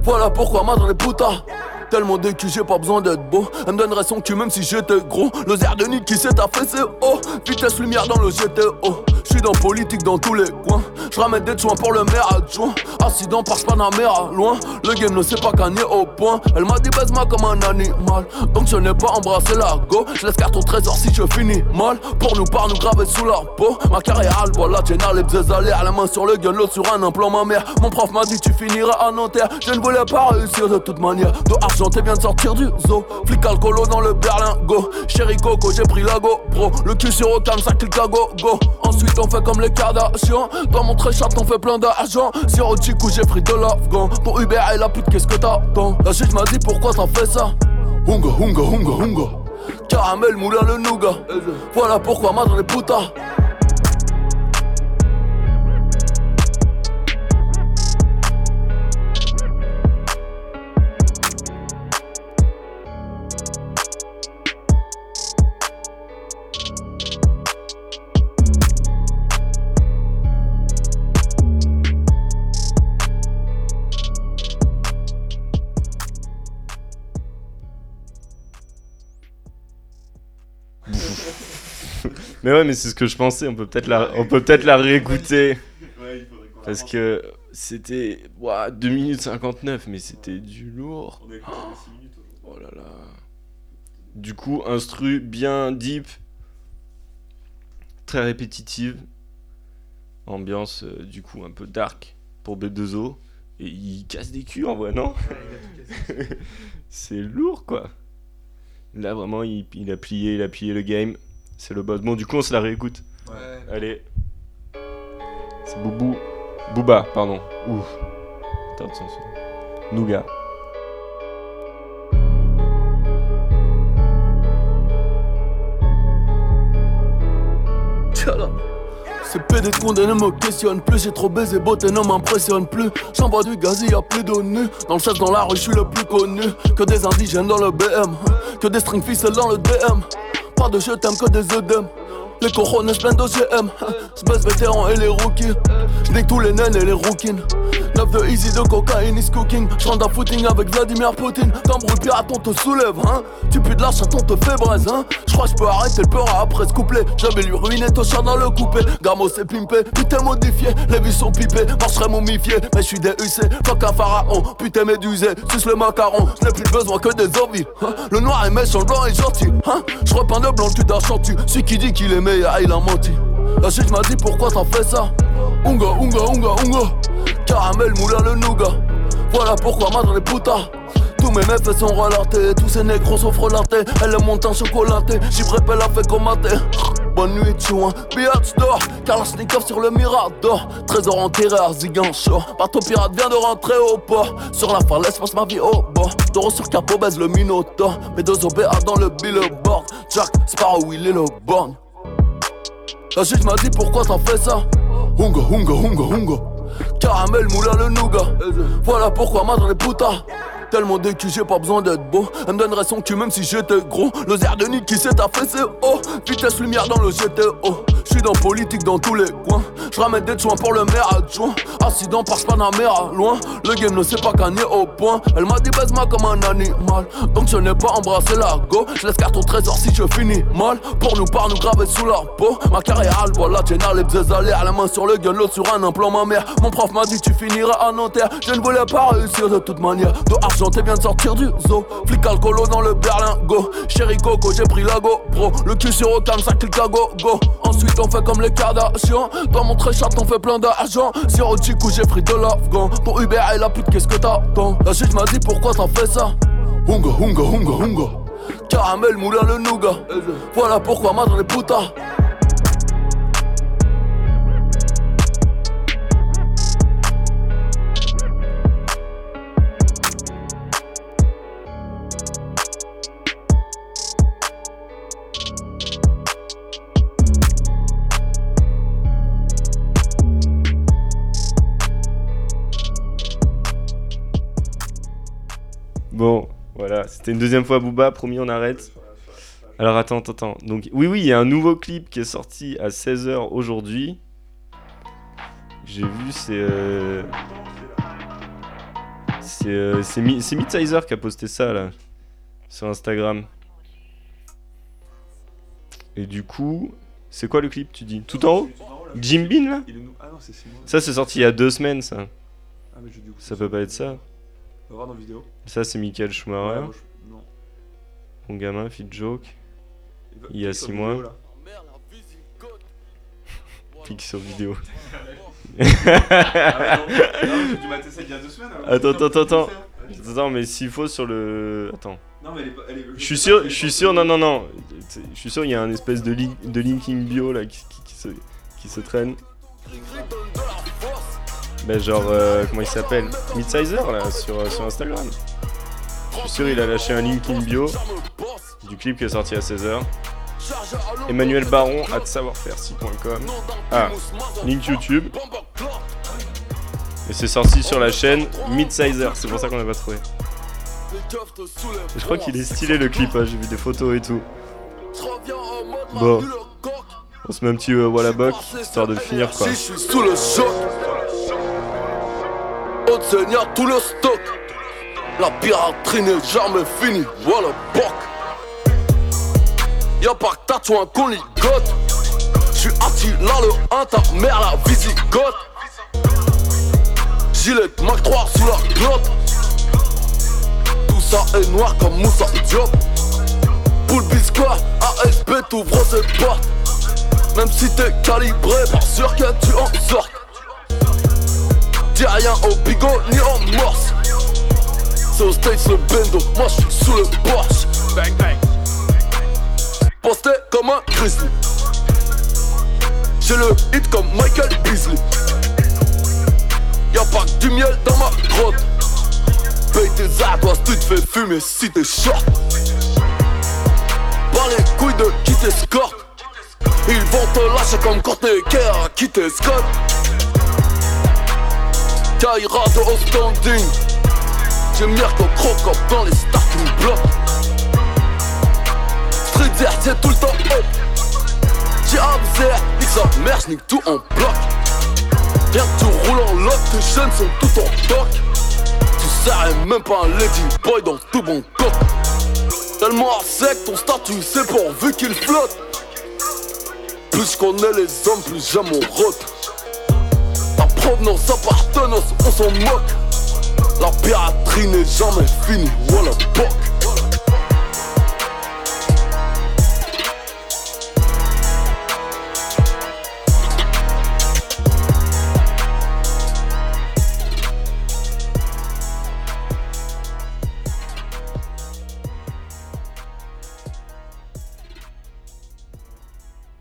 Voilà pourquoi madre les putas. Tellement décu, j'ai pas besoin d'être beau. Elle me donnerait son cul même si j'étais gros. Le zère de nid qui s'est affaissé, oh. Vitesse lumière dans le GTO. J'suis dans politique dans tous les coins. J'ramène des joints pour le maire adjoint. Accident par Panamera, loin. Le game ne sait pas gagner au point. Elle m'a dit baise-moi comme un animal. Donc je n'ai pas embrassé la go. Je laisse carte au trésor si je finis mal. Pour nous, par nous graver sous la peau. Ma carrière, voilà, Jenna, les bzés à la main sur le gun, l'autre sur un implant, ma mère. Mon prof m'a dit tu finiras à Nanterre. Je ne voulais pas réussir de toute manière. De t'es bien de sortir du zoo. Flic alcoolo dans le berlingot. Chéri Coco, j'ai pris la go, bro. Le cul sur aucun sac, clic à go, go. Ensuite, on fait comme les Kardashians. Dans mon chat, on fait plein d'argent. Sur au chico, j'ai pris de l'afghan. Pour Uber et la pute, qu'est-ce que t'attends? La juge m'a dit pourquoi t'as fait ça? Hunga, hunga, hunga, hunga. Caramel, moula, le nougat. Voilà pourquoi madre les putas. Mais ouais, mais c'est ce que je pensais. On peut peut-être la, on peut peut-être la réécouter. Parce que c'était ouah, 2 minutes 59, mais c'était du lourd. Oh là là. Du coup, instru bien deep, très répétitive. Ambiance, euh, du coup, un peu dark pour B2O. Et il casse des culs en vrai, non C'est lourd quoi. Là, vraiment, il, il a plié, il a plié le game. C'est le boss. Bon, du coup, on se la réécoute. Ouais. Allez. C'est Boubou. Booba, pardon. Ouf. Attends, attends, attends. Nougat. Tchala. Ces PD de condamnés me questionnent plus, j'ai trop baisé, beauté ne m'impressionne plus. J'envoie du gaz, y a plus de nus. Dans le chef, dans la rue, je suis le plus connu. Que des indigènes dans le BM, que des string ficelles dans le DM. Pas de je t'aime, que des œdèmes. Les cojones plein d'OGM, Space vétéran et les rookies. J'nique tous les naines et les rookies. 9 de easy de cocaïne is cooking. J'rentre à footing avec Vladimir Poutine. T'embrouilles pirate, on te soulève, hein. Tu pues de la chatte, on te fait braise, hein. J'crois j'peux arrêter le peur après ce couplet. J'avais lui ruiné ton chat dans le coupé. Gamo c'est pimpé, putain modifié. Les vies sont pipées, marcherait momifié. Mais j'suis DUC, fuck un pharaon. Putain médusé, suce le macaron. J'n'ai plus besoin que des envies. hein. Le noir est méchant, le blanc est gentil. Hein. J'repeins de blanc cul d'un chantu. Celui qui dit qu'il est meilleur, il a menti. La shit m'a dit pourquoi t'as fait ça. Unga, unga, unga, unga. Caramel, moulin, le nougat. Voilà pourquoi madre les putas. Tous mes meufs sont relatés, tous ces négros sont frelatés. Elle est montée en chocolaté, j'y elle a fait commater. Bonne nuit, chouin, biatch d'or. Kalashnikov sur le Mirador. Trésor enterré à Zigancho. Bateau pirate vient de rentrer au port. Sur la falaise, passe ma vie au bord. Taureau sur capot, baise le Minotaur. Mes deux OBA dans le billboard. Jack Sparrow, il est le borgne. La juge m'a dit pourquoi t'as fait ça? Hunga, hunga, hunga, hunga Caramel, moulin, le nougat. Voilà pourquoi madre les putas Tellement de j'ai pas besoin d'être beau. Elle me donnerait son cul même si j'étais gros. Le zère de nid qui s'est affaissé oh. Vitesse lumière dans le GTO J'suis dans politique dans tous les coins. J'ramène des joints pour le maire adjoint. Accident par Panamera loin. Le game ne sait pas gagner au point. Elle m'a dit baise-moi comme un animal. Donc je n'ai pas embrassé la go. Je laisse carte au trésor si je finis mal. Pour nous par nous graver sous la peau. Ma carrière voilà Jenna les bzés à la main sur le gun l'autre sur un implant ma mère. Mon prof m'a dit tu finiras à Nanterre. Je ne voulais pas réussir de toute manière. De argent t'es bien de sortir du zoo. Flic alcoolo dans le berlingot. Chéri Coco j'ai pris la go bro Le cul sur aucun ça clique à go go Ensuite on fait comme les Kardashians Dans mon très chat on fait plein d'argent. Au chico j'ai pris de l'afghan Pour Uber et la pute qu'est-ce que t'attends. La juge m'a dit pourquoi t'as fait ça Hunga hunga hunga hunga. Caramel moulin le nougat. Voilà pourquoi madre les putas Bon, voilà, c'était une deuxième fois Booba, promis on arrête. Alors attends, attends, attends. Donc oui, oui, il y a un nouveau clip qui est sorti à 16h aujourd'hui. J'ai vu, c'est... euh, C'est euh, Midsizer qui a posté ça, là, sur Instagram. Et du coup, c'est quoi le clip, tu dis? Tout en haut? Jim Bean, là Ah. Ça, c'est sorti il y a deux semaines, ça. Ah, Ça peut pas être ça. On va voir dans la vidéo. Ça, c'est Michael Schumacher. Ouais, moi, je- non. Mon gamin, fit joke. Il va- Il y a clique sur 6 vidéo, mois. Clique sur vidéo. Ah ouais, non. Non, j'ai dû mater ça il y a deux semaines, alors. Attends, attends, attends, attends. Mais s'il faut sur le. Attends. Non, mais elle est pas- elle est- Je suis sûr, je suis sûr, non, non, non. Je suis sûr, il y a un espèce de, link, de linking bio là qui, qui- qui se, qui se traîne. Ben, genre, euh, comment il s'appelle? Midsizer là sur, euh, sur Instagram. Je suis sûr, il a lâché un link in bio du clip qui est sorti à 16h. Emmanuel Baron at savoir-faire-si.com. Ah, link YouTube. Et c'est sorti sur la chaîne Midsizer, c'est pour ça qu'on n'a pas trouvé. Je crois qu'il est stylé le clip, hein, j'ai vu des photos et tout. Bon, on se met un petit euh, histoire de finir quoi. Seigneur, tout le stock La piraterie n'est jamais finie, voilà boc Y'a pas que t'as un qu'on ligote J'suis Attila le 1, ta mère la visigote. Gilet Mac 3 sous la glotte. Tout ça est noir comme Moussa Diop. Poule biscoire, ASP t'ouvre cette porte. Même si t'es calibré, pas sûr que tu en sortes. Dis rien au bigot ni en morse. C'est au States le bendo, moi j'suis sous le Porsche. Bang bang. Posté comme un grizzly. J'ai le hit comme Michael Beasley. Y'a pas que du miel dans ma grotte. Paye tes ardoises, tu te fais fumer si t'es short. Pas les couilles de qui t'escorte. Ils vont te lâcher comme Courtney Kerr qui t'escorte. Kaira de haut standing. J'ai Mirko Crocop dans les starting blocks. Street vert, c'est tout le temps up. J'ai absert, nique sa mère, j'nique tout en bloc. Rien que tu roules en lock, tes chaînes sont tout en toc. Tu serais même pas un lady boy dans tout bon coq. Tellement sec, ton statut c'est pourvu qu'il flotte. Plus je connais les hommes, plus j'aime mon rote. Provenance, appartenance, on s'en moque. La piraterie n'est jamais finie, voilà.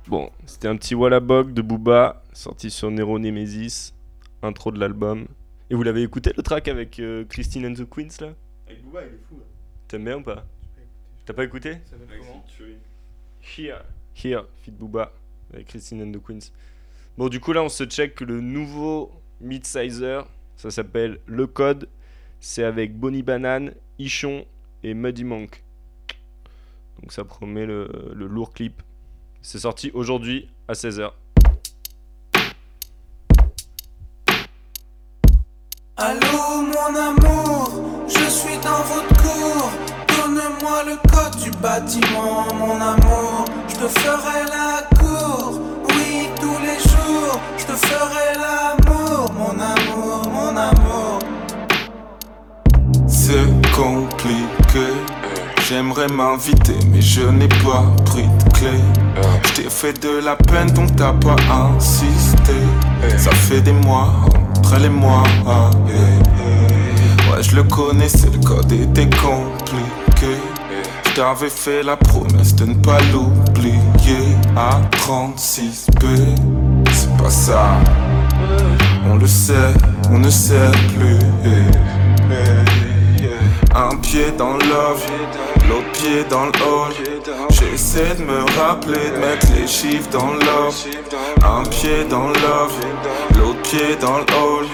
Bon, c'était un petit Wallabog de Booba, sorti sur Nero Nemesis, intro de l'album. Et vous l'avez écouté le track avec euh, Christine and the Queens là? Avec Booba, il est fou. T'aimes bien ou pas? T'as pas écouté? Here, Here, fit Booba, avec Christine and the Queens. Bon, du coup, là, on se check le nouveau mid-sizer. Ça s'appelle Le Code. C'est avec Bonnie Banane, Ichon et Muddy Monk. Donc, ça promet le, le lourd clip. C'est sorti aujourd'hui à 16h. Allô mon amour, je suis dans votre cour. Donne-moi le code du bâtiment, mon amour. Je te ferai la cour, oui, tous les jours. Je te ferai l'amour, mon amour, mon amour. C'est compliqué. J'aimerais m'inviter, mais je n'ai pas pris de clé. Je t'ai fait de la peine, donc t'as pas insisté. Ça fait des mois, entre mois. ah, yeah. Ouais, je le connais, c'est le code était compliqué. Je t'avais fait la promesse de ne pas l'oublier. À 36B, c'est pas ça. On le sait, on ne sait plus. Un pied dans l'off, l'autre pied dans le hall. J'essaie de me rappeler de mettre les chiffres dans l'off. Un pied dans l'autre pied dans le hall.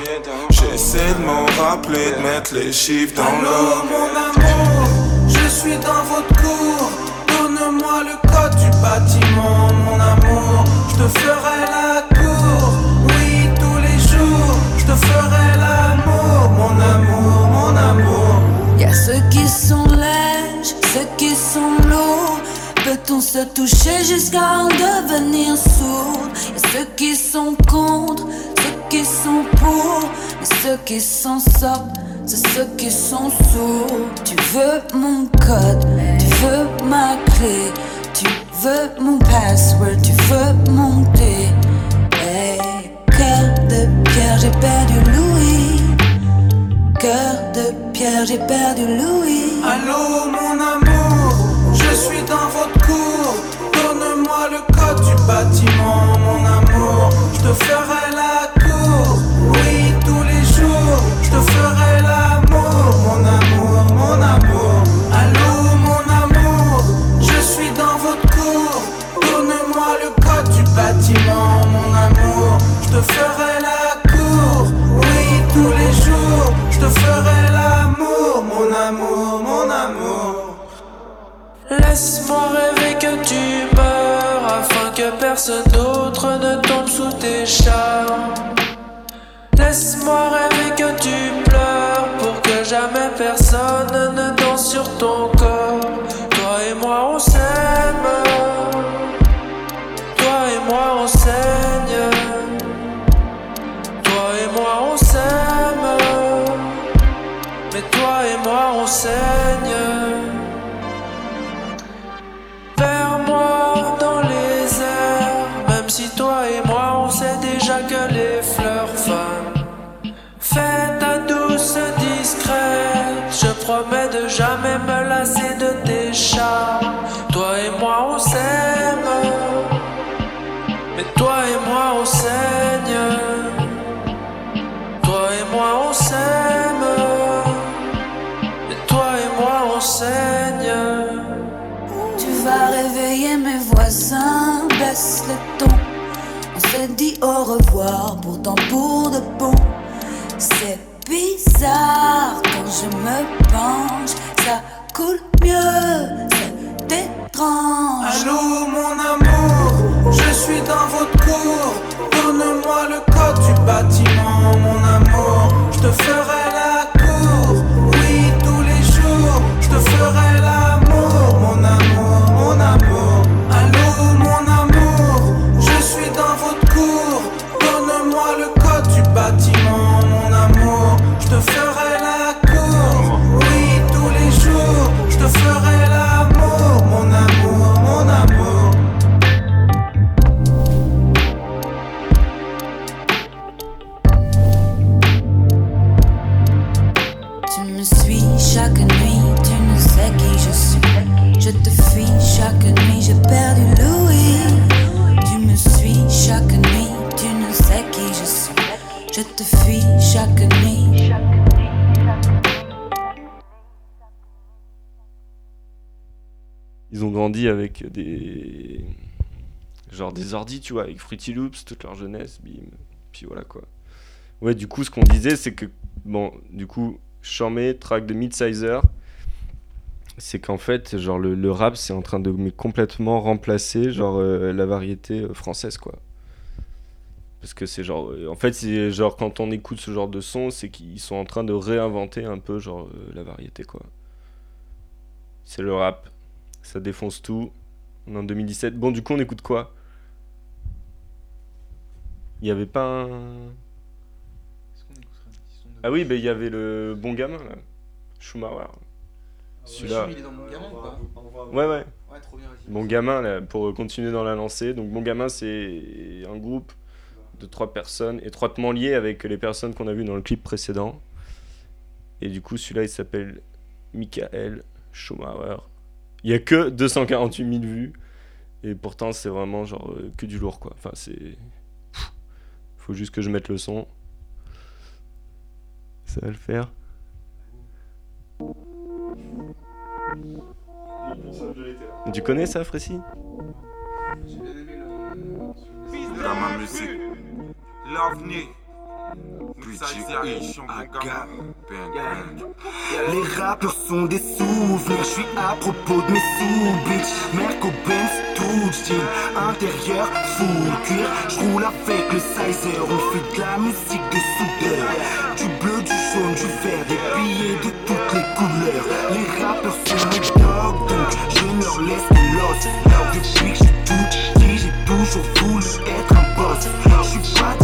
J'essaie de m'en rappeler de mettre les chiffres dans l'off. mon amour, je suis dans votre cour. Donne-moi le code du bâtiment, mon amour. Je te ferai la cour, oui, tous les jours. Je te ferai l'amour, mon amour, mon amour. Y'a ceux qui sont lèges, ceux qui sont lourds. Peut-on se toucher jusqu'à en devenir sourd? Y'a ceux qui sont contre, ceux qui sont pour. Mais ceux qui s'en sortent, c'est ceux qui sont sourds. Tu veux mon code, tu veux ma clé. Tu veux mon password, tu veux monter. Hey, cœur de pierre, j'ai perdu Louis. Cœur de pierre, j'ai perdu Louis. Allô mon amour, je suis dans votre cour. Donne-moi le code du bâtiment, mon amour. Je te ferai la oui, tous les jours. Je te ferai l'amour, mon amour, mon amour. Allô mon amour, je suis dans votre cour. Donne-moi le code du bâtiment, mon amour. Je te ferai la cour, oui, tous les jours. Je te ferai l'amour, mon amour, mon amour. Laisse-moi rêver que tu meurs afin que personne d'autre ne tombe sous tes chars. Laisse-moi rêver que tu pleures pour que jamais personne ne danse sur ton corps. Toi et moi on saigne. Toi et moi on s'aime. Mais toi et moi on saigne. Tu vas réveiller mes voisins, baisse le ton. On s'est dit au revoir, pourtant pour de bon. C'est bizarre quand je me penche, ça coule mieux, Allô mon amour, je suis dans votre cour. Donne-moi le code du bâtiment, mon amour. Je te ferai la cour, oui tous les jours. Je te ferai l'amour, mon amour, mon amour. Allô mon amour, je suis dans votre cour. Donne-moi le code du bâtiment, mon amour. Je te ferai j'ai perdu Louis. Tu me suis chaque nuit, tu ne sais qui je suis. Je te fuis chaque nuit. Ils ont grandi avec des. Genre des ordis, tu vois, avec Fruity Loops toute leur jeunesse, bim. Puis voilà quoi. Ouais, du coup, ce qu'on disait, c'est que, bon, du coup, Chambé, track de Midsizer, c'est qu'en fait, genre, le, le rap, c'est en train de mais complètement remplacer, genre, euh, la variété euh, française, quoi. Parce que c'est genre. euh, en fait, c'est genre, quand on écoute ce genre de son, c'est qu'ils sont en train de réinventer un peu, genre, euh, la variété, quoi. C'est le rap. Ça défonce tout. On est en 2017. Bon, du coup, on écoute quoi? Il y avait pas un. Ah oui, bah il y avait le bon gamin là. Schumacher. Celui-là. il est dans Bon Gamin ou pas? Ouais, ouais. Ouais, trop bien, vas-y. Bon gamin, là, pour continuer dans la lancée. Donc, Bon gamin, c'est un groupe de trois personnes étroitement liées avec les personnes qu'on a vues dans le clip précédent. Et du coup, celui-là, il s'appelle Michael Schumacher. Il y a que 248 000 vues. Et pourtant, c'est vraiment genre euh, que du lourd, quoi. Enfin, c'est. Faut juste que je mette le son. Ça va le faire. Tu connais ça, Frécy? Dans ma musique, l'avenir. Les rappeurs sont des souvenirs, je suis à propos de mes sous-bitch Merco Benz, tout style, intérieur, full cuir. J'roule avec le sizer, on fait de la musique de soudeur. Du bleu, du jaune, du vert, des billets de toutes les couleurs. Les rappeurs sont mes dogs, donc je ne leur laisse que l'os. Depuis que je suis tout petit, j'ai toujours voulu être un boss. Je suis pas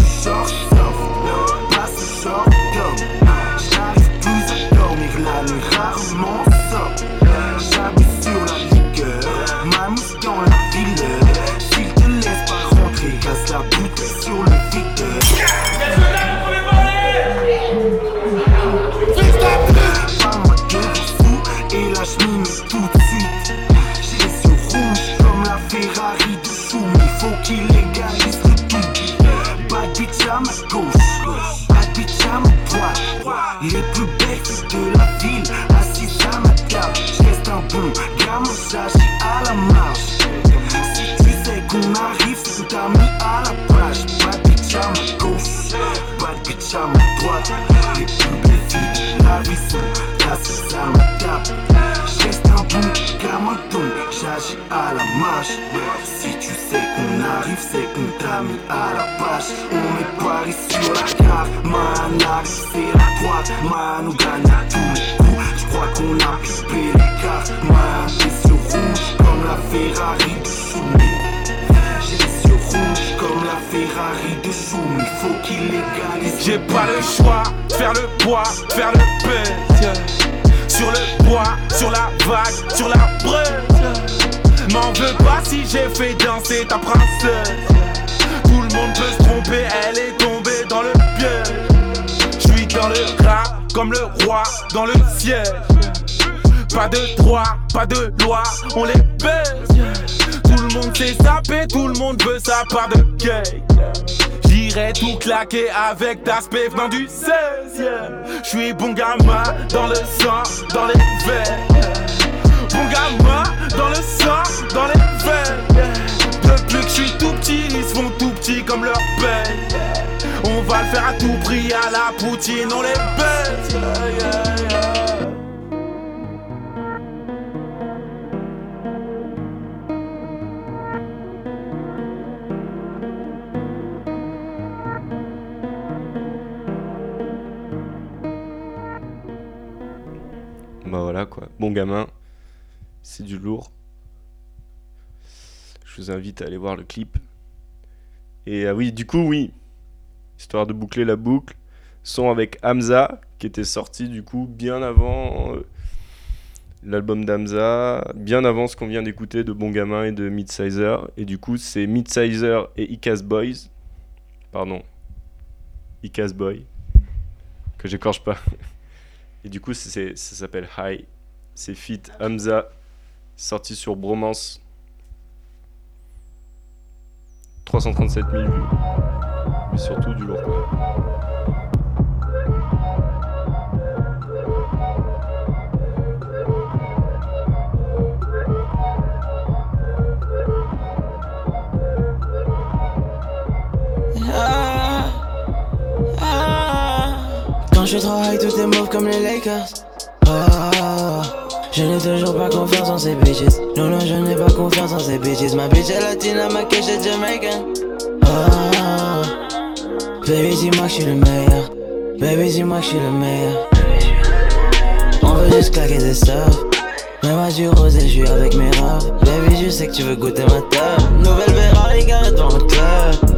rarement sort J'habite sur la liqueur, ma dans la ville S'il te laisse pas rentrer, casse la bouteille sur le videur et là je m'y tout de suite. J'ai les yeux rouges comme la Ferrari de Choumi Faut qu'il légalise le tout Bad bitch à ma gauche c'est t'as mis à la plage Bad bitch à ma gauche Bad bitch à ma droite Les filles de la vie sont assises à ma table. J'reste un bon donc j'agis à la marche. Si tu sais qu'on arrive c'est qu'on t'a mis à la page. On met Paris sur la carte Man arrive c'est la droite. Man on gagne à tous les coups. J'crois qu'on a pipé les cartes. Man les yeux rouges comme la Ferrari de Choumi J'ai pas le choix faire le poids, faire le yeah. Sur le bois, sur la vague, sur la breuse. M'en veux pas si j'ai fait danser ta princesse. Tout le monde peut se tromper, elle est tombée dans le piège. Je suis dans le rap comme le roi dans le siège. Pas de droit, pas de loi, on les baise. Monde s'est sapé, tout le monde veut sa part de cake. J'irai tout claquer avec d'aspect venant du 16e. Je suis bon gamin dans le sang, dans les veines. Bon gamin dans le sang, dans les veines. Depuis que je suis tout petit, ils se font tout petits comme leur père. On va le faire à tout prix, à la poutine, on les yeah. Bah voilà quoi. Bon gamin, c'est du lourd. Je vous invite à aller voir le clip. Et ah oui, du coup, oui. Histoire de boucler la boucle. Son avec Hamza, qui était sorti du coup bien avant euh, l'album d'Hamza, bien avant ce qu'on vient d'écouter de Bon Gamin et de Midsizer. Et du coup, c'est Midsizer et Icaz Boys. Pardon. Icaz Boy. Que j'écorche pas. Et du coup, ça s'appelle High. C'est Fit Hamza, sorti sur Bromance. 337 000 vues. Mais surtout du lourd. quoi. Je travaille, tout est mauve comme les Lakers. Ah, je n'ai toujours pas confiance en ces bitches. Non, non, je n'ai pas confiance en ces bitches. Ma bitch est latina, ma cache est jamaican. Ah, baby, dis-moi que je suis le meilleur. Baby, dis-moi que je suis le meilleur. On veut juste claquer des stuff. Mais moi, du rosé, je suis avec mes robes. Baby, je sais que tu veux goûter ma table. Nouvelle Ferrari, garée dans le club.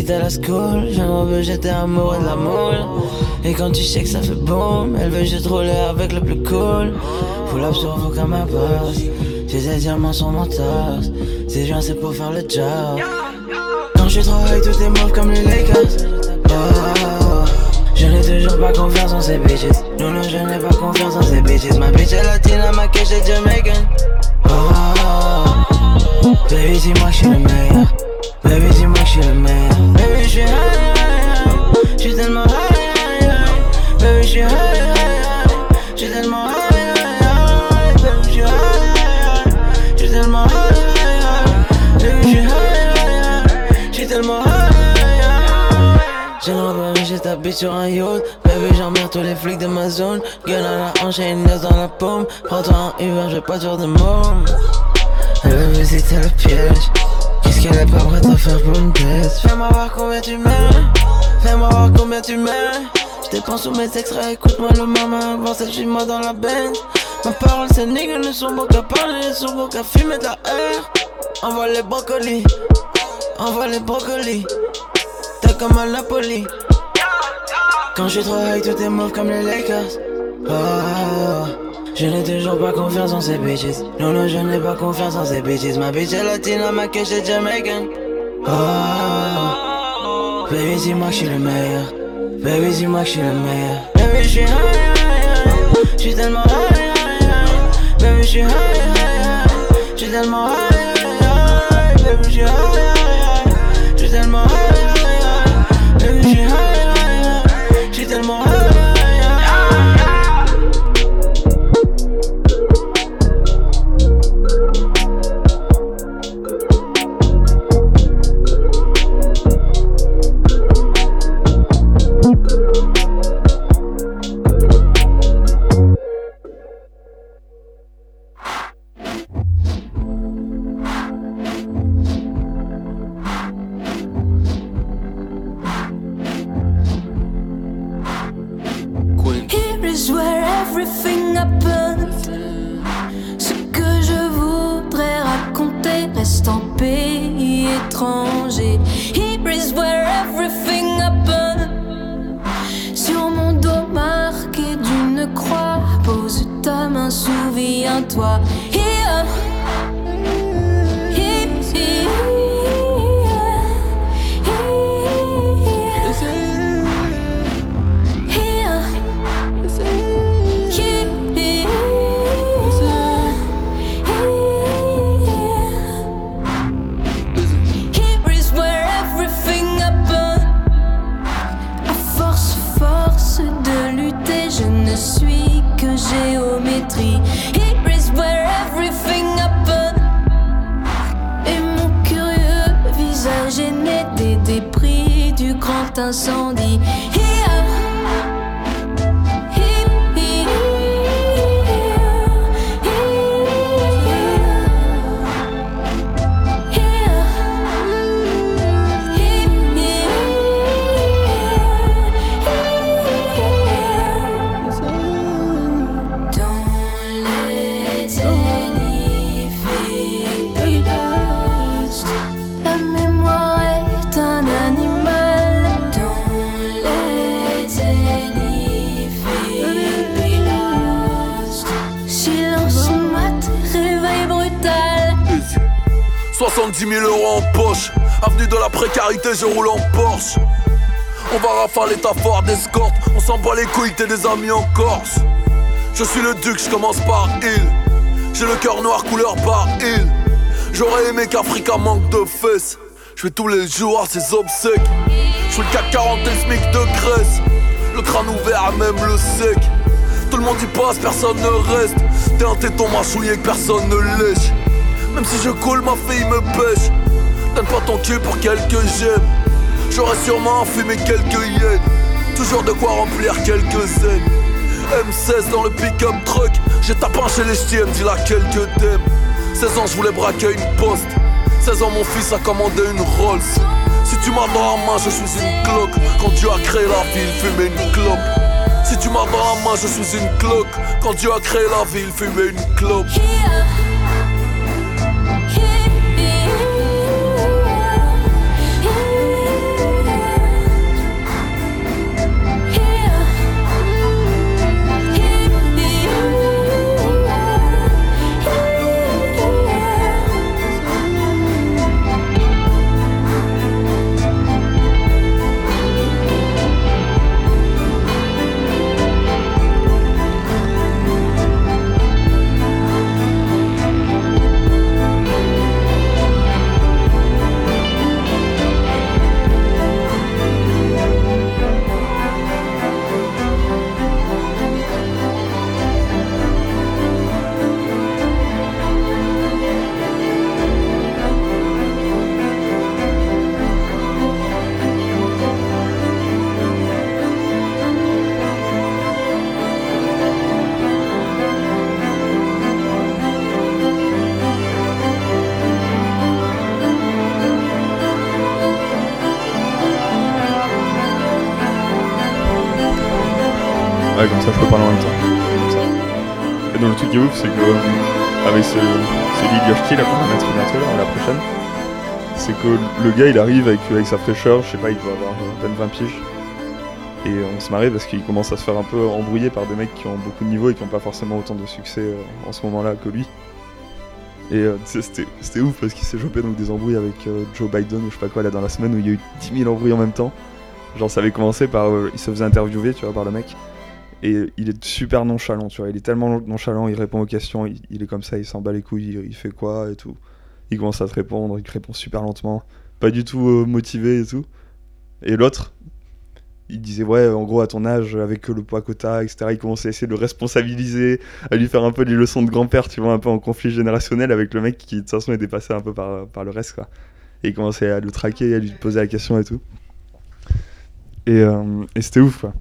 Quitté la school. Veux, j'étais amoureux de la moule. Et quand tu sais que ça fait boum, elle veut juste rouler avec le plus cool. Full up sur comme un boss. J'ai des diamants sur mon torse. Ces joints, c'est pour faire le job. Quand je travaille, tout est mauve comme les Lakers. Oh, je n'ai toujours pas confiance en ces bitches. Non, non, je n'ai pas confiance en ces bitches. Ma bitch est latina, ma cache est jamaican. Oh, baby, dis-moi je suis le meilleur. Baby, dis-moi que je suis le meilleur. Baby, je suis high, high, high. Je suis tellement high, high, high. Baby, je suis high, high, tellement high, high, high. Baby, je suis high, high, tellement high, high, high. Baby, je suis high, high, high. Je suis tellement high, high, high. J'ai le mais j'ai tapé sur un yacht. Baby, j'emmerde tous les flics de ma zone. Gun à la hanche et une laisse dans la paume. Prends-toi un Uber, je pas dire de môme. Veut visiter le piège. Qu'elle est pas prête à faire une baisse Fais-moi voir combien tu m'aimes. Fais-moi voir combien tu m'aimes. Je dépense tous mes extraits, écoute-moi le maman. Avant ça, suis moi dans la bench. Ma parole, ces niggas ne sont beaux qu'à parler, ils sont beaux qu'à fumer de la. Envoie les brocolis, envoie les brocolis. T'es comme un Napoli. Quand je travaille, tout est mauve comme les Lakers. Oh, je n'ai toujours pas confiance en ces bitches. Non, non, je n'ai pas confiance en ces bitches. Ma bitch est latina, ma cache est jamaican. Oh, baby, dis-moi que je suis le meilleur. Baby, dis-moi que je suis le meilleur. Baby, je suis high, high, high. Je suis tellement high, high, high. Baby, je suis high, high, high. Je suis tellement high, high, high. Baby, je suis high, high, high. Je suis tellement high, high, high. Baby, je suis high, high, high. Je suis tellement high, toi. 的兄弟70 000 euros en poche, avenue de la précarité, je roule en Porsche. On va rafaler ta fort d'escorte, on s'en bat les couilles, t'es des amis en Corse. Je suis le duc, je commence par il. J'ai le cœur noir couleur par il. J'aurais aimé qu'Africa manque de fesses. Je fais tous les jours à ses obsèques. Je suis le CAC 40 et SMIC de Grèce. Le crâne ouvert, même le sec. Tout le monde y passe, personne ne reste. T'es un téton mâchouillé que personne ne lèche. Même si je coule, ma fille me pêche. Donne pas ton cul pour quelques j'aime. J'aurais sûrement fumé quelques yens. Toujours de quoi remplir quelques zen. M16 dans le pick-up truck. J'ai tapé chez les ch'tis, elle me dit laquelle que t'aimes. 16 ans, je voulais braquer une poste. 16 ans, mon fils a commandé une Rolls. Si tu m'as dans la main, je suis une cloque. Quand Dieu a créé la ville, fumait une clope. Si tu m'as dans la main, je suis une cloque. Quand Dieu a créé la ville, fumait une clope. Je peux parler en même temps. Et donc le truc qui est ouf, c'est que euh, avec ce, ce là qu'on va mettre bientôt la prochaine, c'est que le gars il arrive avec, avec sa fraîcheur, je sais pas, il doit avoir euh, à peine 20 piges. Et on se marrait parce qu'il commence à se faire un peu embrouiller par des mecs qui ont beaucoup de niveau et qui ont pas forcément autant de succès euh, en ce moment là que lui. Et euh, c'était ouf parce qu'il s'est chopé donc des embrouilles avec Joe Biden ou je sais pas quoi là dans la semaine où il y a eu 10 000 embrouilles en même temps. Genre ça avait commencé par. il se faisait interviewer, tu vois, par le mec. Et il est super nonchalant, tu vois. Il est tellement nonchalant, il répond aux questions, il, est comme ça, il s'en bat les couilles, il, fait quoi et tout. Il commence à te répondre, il répond super lentement, pas du tout euh, motivé et tout. Et l'autre, il disait ouais, en gros à ton âge, avec le poids que etc. Il commençait à essayer de le responsabiliser, à lui faire un peu des leçons de grand-père, tu vois, un peu en conflit générationnel avec le mec qui de toute façon est dépassé un peu par, le reste, quoi. Et il commençait à le traquer, à lui poser la question et tout. Et, euh, et c'était ouf, quoi.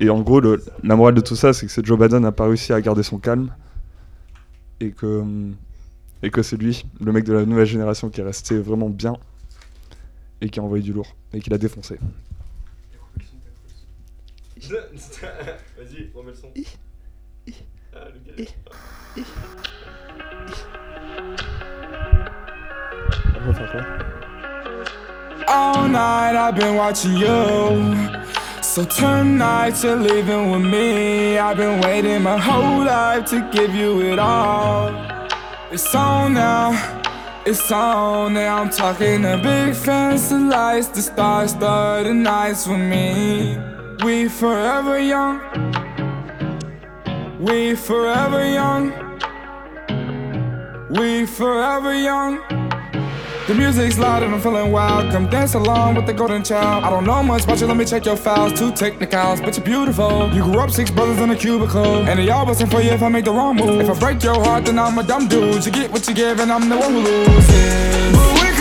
Et en gros, le- la morale de tout ça, c'est que Joe Biden n'a pas réussi à garder son calme. Et que, et que c'est lui, le mec de la nouvelle génération, qui est resté vraiment bien. Et qui a envoyé du lourd. Et qui l'a défoncé. Vas-y, remets le son. All night I've been watching you. So tonight you're leaving with me. I've been waiting my whole life to give you it all. It's on now, it's on now. I'm talking a big fancy lights, the stars the nights with me. We forever young, we forever young, we forever young. The music's loud and I'm feeling wild. Come dance along with the golden child. I don't know much about you, let me check your files. Two technicals, but you're beautiful. You grew up six brothers in a cubicle. And they all bustin' for you if I make the wrong move. If I break your heart, then I'm a dumb dude. You get what you give, and I'm the one who loses.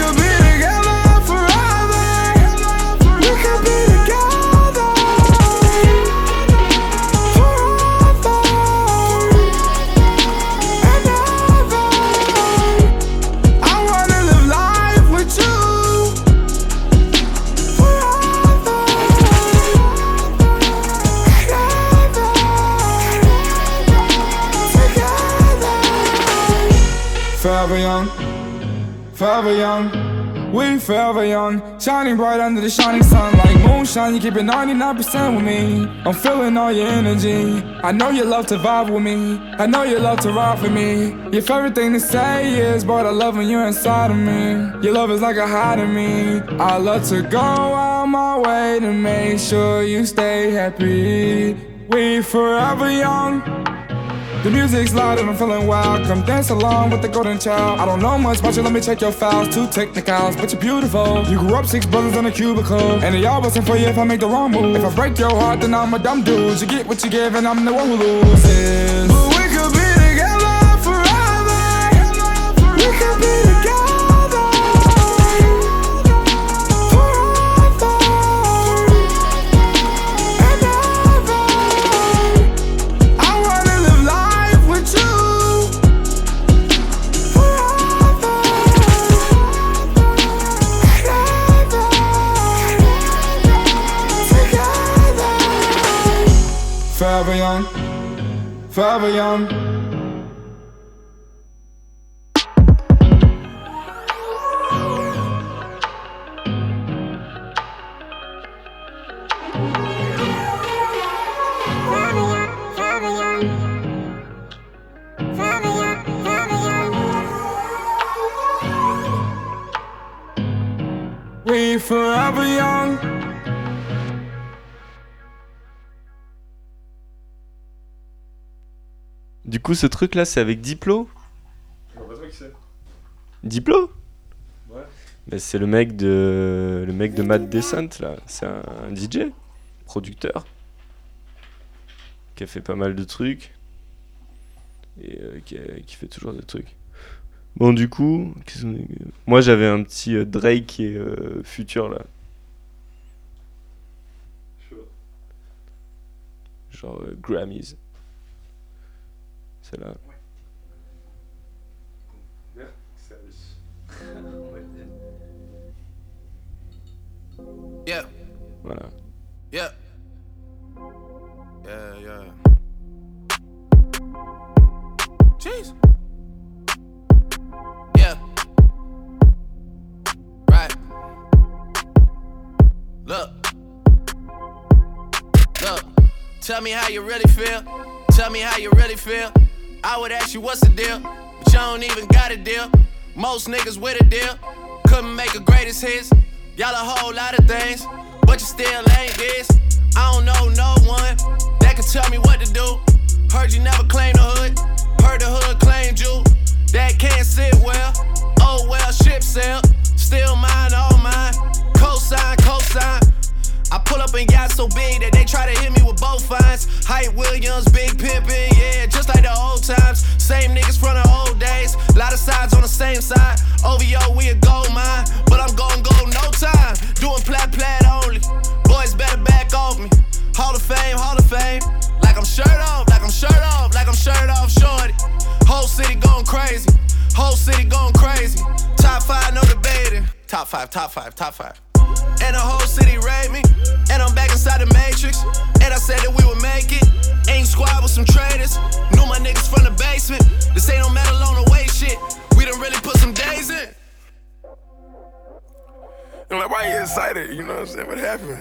Forever young, forever young, we forever young. Shining bright under the shining sun like moonshine. You keep it 99% with me. I'm feeling all your energy. I know you love to vibe with me. I know you love to ride for me. Your favorite thing to say is, boy, I love when you're inside of me. Your love is like a high to me. I love to go out my way to make sure you stay happy. We forever young. The music's loud and I'm feeling wild. Come dance along with the golden child. I don't know much about you, let me check your files. Two technicals, but you're beautiful. You grew up six brothers in a cubicle. And they all wasn't for you if I make the wrong move. If I break your heart, then I'm a dumb dude. You get what you give, and I'm the one who loses. Forever young, coup, ce truc là, c'est avec Diplo Diplo Ouais. Mais c'est le mec de le mec de Matt Descent là, c'est un, un DJ, producteur qui a fait pas mal de trucs et euh, qui, a- qui fait toujours des trucs. Bon du coup, qu'est-ce qu'on est- moi j'avais un petit euh, Drake et euh, Future là. Genre euh, Grammys. C'est là. Yeah. Voilà. Yeah. Yeah, yeah. Jeez. Yeah. Right. Look. Look. Tell me how you really feel. Tell me how you really feel. I would ask you what's the deal, but y'all don't even got a deal. Most niggas with a deal couldn't make a greatest hits. Y'all a whole lot of things, but you still ain't this. I don't know no one that can tell me what to do. Heard you never claimed the hood, heard the hood claimed you. That can't sit well. Oh well, ship sail. Still mine, all mine. Cosign, cosign. I pull up and got so big that they try to hit me with both fines. Hype Williams, big pimpin', yeah, just like the old times. Same niggas from the old days. Lot of sides on the same side. OVO, we a gold mine, but I'm gon' go no time. Doing plat plat only. Boys better back off me. Hall of Fame, Hall of Fame. Like I'm shirt off, like I'm shirt off, like I'm shirt off, shorty. Whole city going crazy. Whole city going crazy. Top five, no debating. Top five, top five, top five. And the whole city rate me. And I'm back inside the matrix. And I said that we would make it. Ain't squad with some traitors. Knew my niggas from the basement. This ain't no metal on the way shit. We done really put some days in. And like, why you excited? You know what I'm saying? What happened?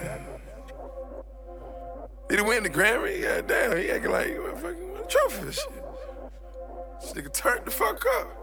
Did he win the Grammy? God damn, he acting like he fucking won a trophy and shit. This nigga turned the fuck up.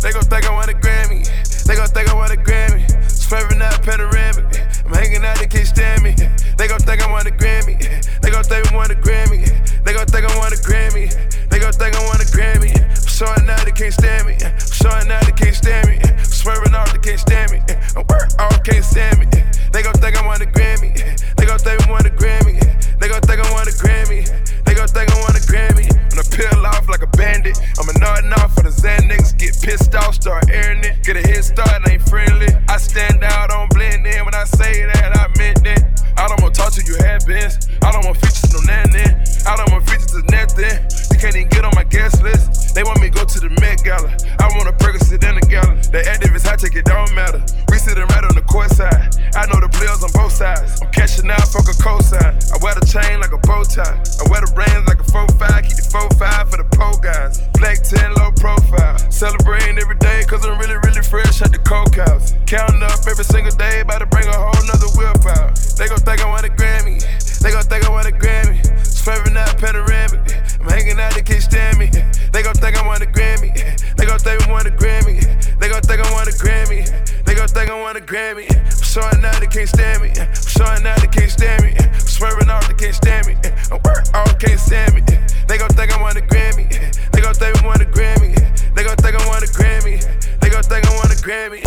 They gon' think I want a Grammy. They gon' think I want a Grammy. Swerving out panoramic. I'm hanging out, they can't stand me. They gon' think I want a Grammy. They gon' think I want a Grammy. They gon' think I want a Grammy. They gon' think I want a Grammy. I'm showing out, they can't stand me. I'm showing out, they can't stand me. I'm swerving off, they can't stand me. I'm work off, can't stand me. They gon' think I want a Grammy. They gon' think I want a Grammy. They gon' think I want a Grammy. They gon' think I want a Grammy. Going to peel off like a bandit. I'm a nodding off for the Xan niggas. Get pissed off, start airing it. Get a head start, ain't friendly. I stand out, don't blend in. When I say that, I meant it. I don't want to talk to you have been. I don't want features, no. I don't want features, is nothing. You can't even get on my guest list. They want me to go to the Met Gala. I want a Percocet in the gala. The activists, I take it, don't matter. We sitting right on the court side. I know the players on both sides. I'm cashing out, fuck a cosign. I wear the chain like a bow tie. I wear the rings like a 4-5. Keep the 4-5 for the pole guys. Black 10, low profile. Celebrating every day, cause I'm really, really fresh at the coke house. Counting up every single day, about to bring a whole nother whip out. They gon' think I want a Grammy. They gon' think I want a Grammy. Swerving out panoramic. I'm hanging out, they can't stand me. They gon' think I want a Grammy. They gon' think I want a Grammy. They gon' think I want a Grammy. They gon' think I want a Grammy. I'm showing out, they can't stand me. I'm showing out, they can't stand me. I'm swerving off, they can't stand me. I'm work off, can't stand me. They gon' think I want a Grammy. They gon' think I want a Grammy. They gon' think I want a Grammy. They gon' think I want a Grammy.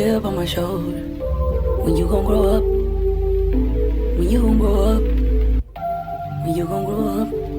Chip on my shoulder. When you gon' grow up? When you gon' grow up? When you gon' grow up?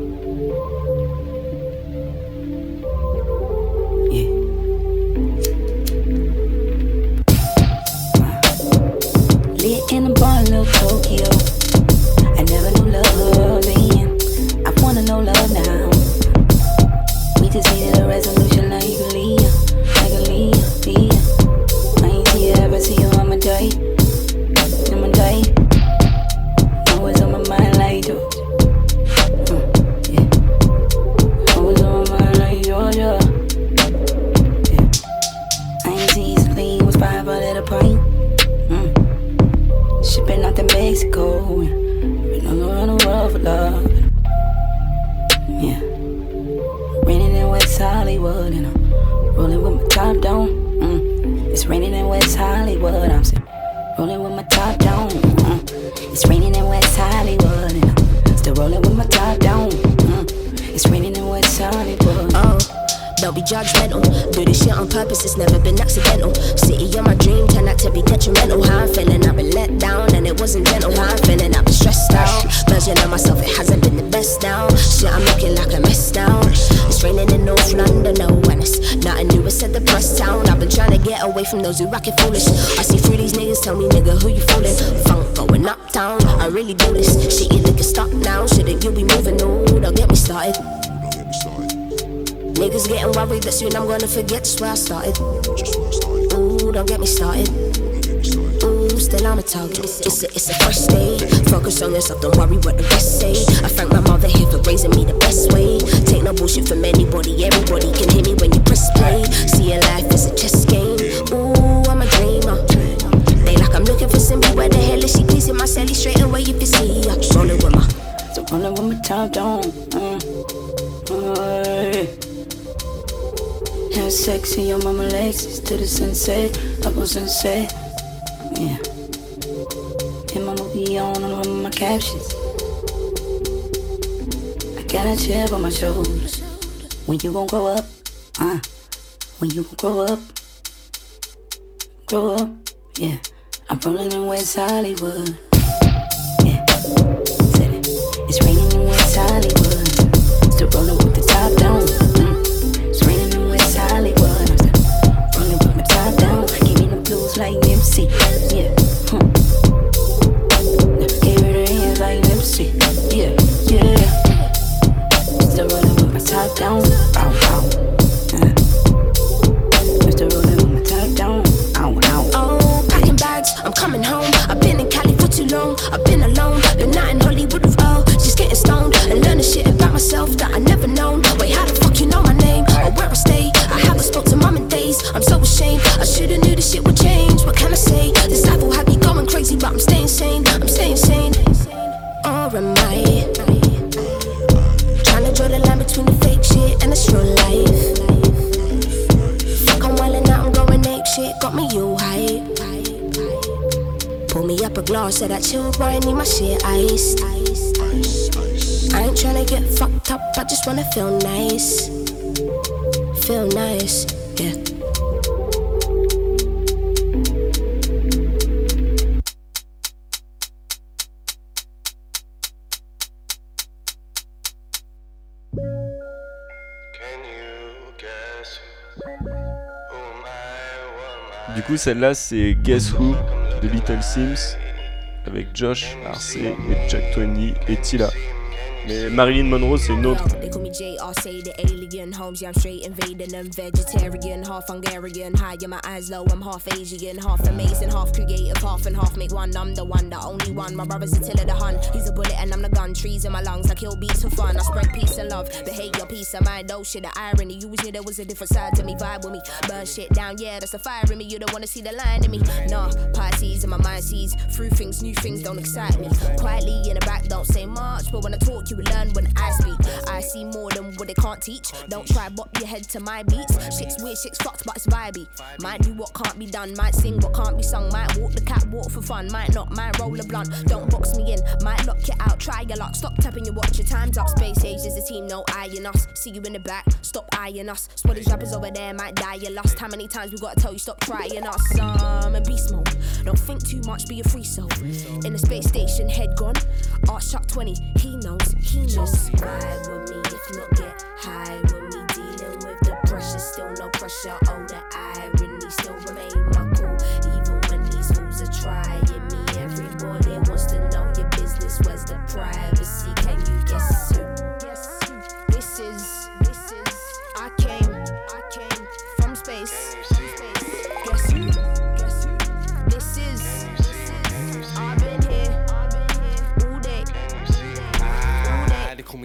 Focus on yourself, don't worry what the rest say. I thank my mother here for raising me the best way. Take no bullshit from anybody, everybody can hear me when you press play. See your life as a chess game. Ooh, I'm a dreamer. They like I'm looking for Simba, where the hell is she? Please hit my celly straight away if you see her. Rolling with my. So rolling with my top down. Mm. Have sex in your mama legs to the sunset, on sunset. I got a chip on my shoulders. When you gon' grow up? Uh. When you gon' grow up? Grow up? Yeah. I'm rolling in West Hollywood. Just wanna feel nice. Feel nice, yeah. Du coup, celle-là, c'est Guess Who de Little Sims avec Josh Arce et Jack Tony et Tila. Mais Marilyn Monroe, c'est une autre. Quietly in the back, don't say much, but when I talk, you learn when I speak. I see more than what they can't teach. Don't try bop your head to my beats. Shit's weird, shit's fucked, but it's vibey. Might do what can't be done, might sing what can't be sung, might walk the catwalk for fun, might not, might roll a blunt. Don't box me in, might lock you out, try your luck. Stop tapping your watch, your time's up. Space age is a team, no eyeing us. See you in the back, stop eyeing us. Spot these rappers over there, might die your lust. How many times we gotta tell you stop trying us? Um, and beast mode. Don't think too much, be a free soul. In the space station, head gone. Art Shark 20, he knows, he knows. Ride with me, if not get high with me. Dealing with the pressure, still no pressure. Oh, the irony still remain my cool. Even when these fools are trying me, everybody wants to know your business. Where's the privacy? Can you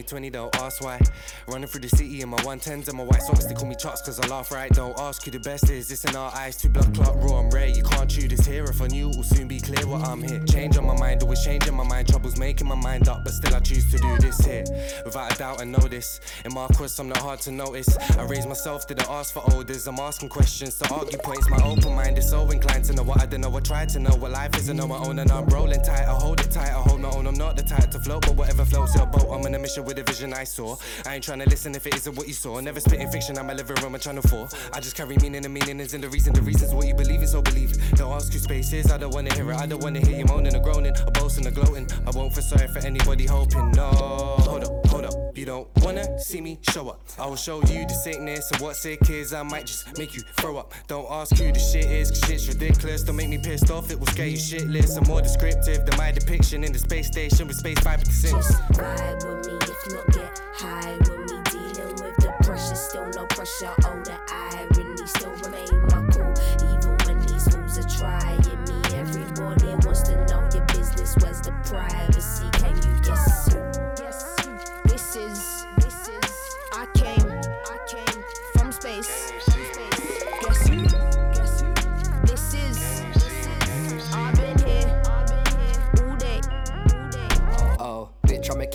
20, don't ask why. Running through the city in my 110s and my white socks, they call me Chucks cause I laugh right. Don't ask who the best is, this in our eyes. Two blood clot raw, I'm rare. You can't chew this here. If I knew, it will soon be clear what I'm here. Change on my mind, always changing my mind. Troubles making my mind up, but still I choose to do this here. Without a doubt, I know this. In my quest, I'm not hard to notice. I raise myself, didn't ask for orders. I'm asking questions to argue points. My open mind is so inclined to know what I don't know. I try to know what life is. I know my own, and I'm rolling tight. I hold it tight. I hold my own. I'm not the type to float, but whatever floats your boat. I'm in a mission with a vision I saw. I ain't trying to listen if it isn't what you saw. Never spitting fiction, I'm a living room, a channel 4. I just carry meaning, and meaning is in the reason. The reason's what you believe in, so believe. Don't ask who space is, I don't wanna hear it. I don't wanna hear you moaning or groaning, or boasting or gloating. I won't feel sorry for anybody hoping. No, hold up, don't wanna see me show up. I will show you the sickness and what sick is. I might just make you throw up. Don't ask who the shit is, cause shit's ridiculous. Don't make me pissed off, it will scare you shitless. I'm more descriptive than my depiction in the space station with space vibe sinks. Ride with me, if not get high with me. Dealing with the pressure, still no pressure. Oh,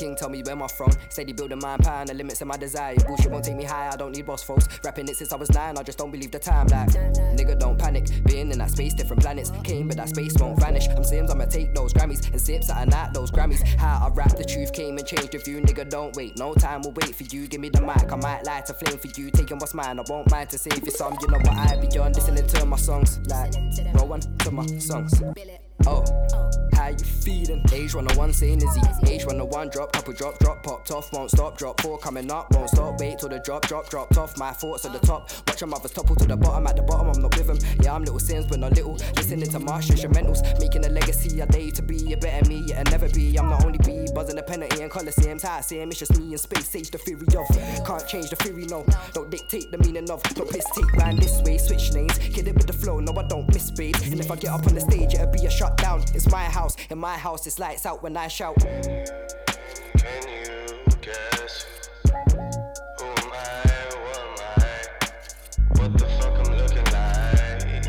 king, tell me where my throne. Steady building my empire and the limits of my desire. Bullshit won't take me high, I don't need boss folks. Rapping it since I was nine, I just don't believe the time. Like, nigga, don't panic. Being in that space, different planets. Came, but that space won't vanish. I'm Simz, I'ma take those Grammys and sips at a night, those Grammys. How I rap, the truth came and changed the view. Nigga, don't wait, no time will wait for you. Give me the mic, I might light a flame for you. Taking what's mine, I won't mind to save you some. You know what I be on, listening to my songs. Like, one to my songs. Oh, how you feeling? Age 101 saying is he? Age 101 drop, couple drop, drop, popped off, won't stop, drop four coming up, won't stop, wait till the drop, drop, dropped off. My thoughts at the top, watch them others topple to the bottom, at the bottom, I'm not with them. Yeah, I'm little Simz, but not little. Listening to Marsh instrumentals, making a legacy. I dare you to be a better me, yeah, and never be. I'm not only be buzzing the penalty and coliseums. I say it's just me in space, sage the theory of. Can't change the theory, no. Don't dictate the meaning of. Don't piss take round this way, switch lanes. Get it with the flow, no, I don't miss babe. And if I get up on the stage, it'll be a top down. It's my house, in my house, it's lights out when I shout. Can you, guess who am I? What the fuck I'm looking like?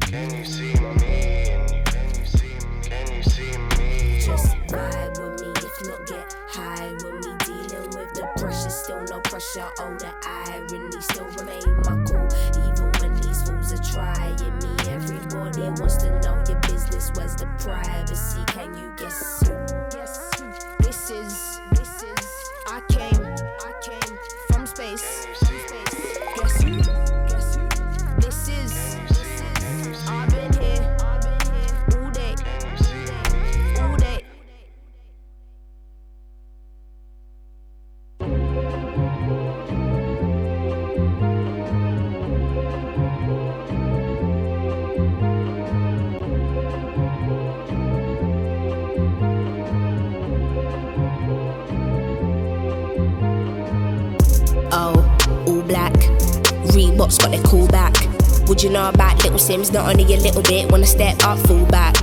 Can you see me? Just ride with me, if not get high with me. Dealing with the pressure, still no pressure. The irony still remain my cool, even when these fools are trying me. Everybody wants to privacy? Can you guess you know about little Simz? Not only a little bit, wanna step up, fall back.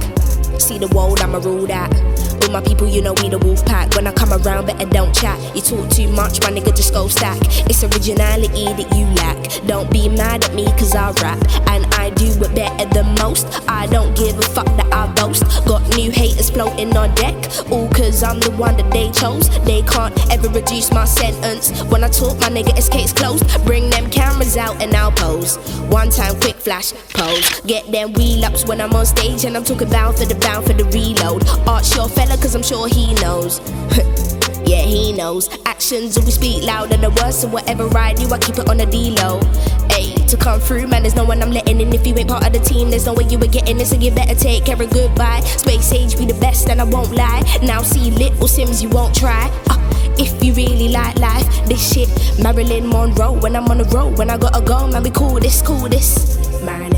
See the world, I'ma rule that. With my people, you know we the wolf pack. When I come around, better don't chat. You talk too much, my nigga just go stack. It's originality that you lack. Don't be mad at me, cause I rap. And I do it better than most. I don't give a fuck that I boast. Got new haters floating on deck. All cause I'm the one that they chose. They can't ever reduce my sentence. When I talk, my nigga, it's case closed. Bring them cameras out and I'll pose. One time, quick flash, pose. Get them wheel ups when I'm on stage and I'm talking bound for the bound for the reload. Arch your cause I'm sure he knows. Yeah, he knows. Actions always speak louder than words, so whatever I do, I keep it on the D-low. Ayy, to come through, man, there's no one I'm letting in. If you ain't part of the team, there's no way you were getting this, so you better take care of goodbye. Space age be the best, and I won't lie. Now see little Simz, you won't try. Uh, if you really like life, this shit, Marilyn Monroe. When I'm on the road, when I gotta go, man, we cool this, cool this. Marilyn,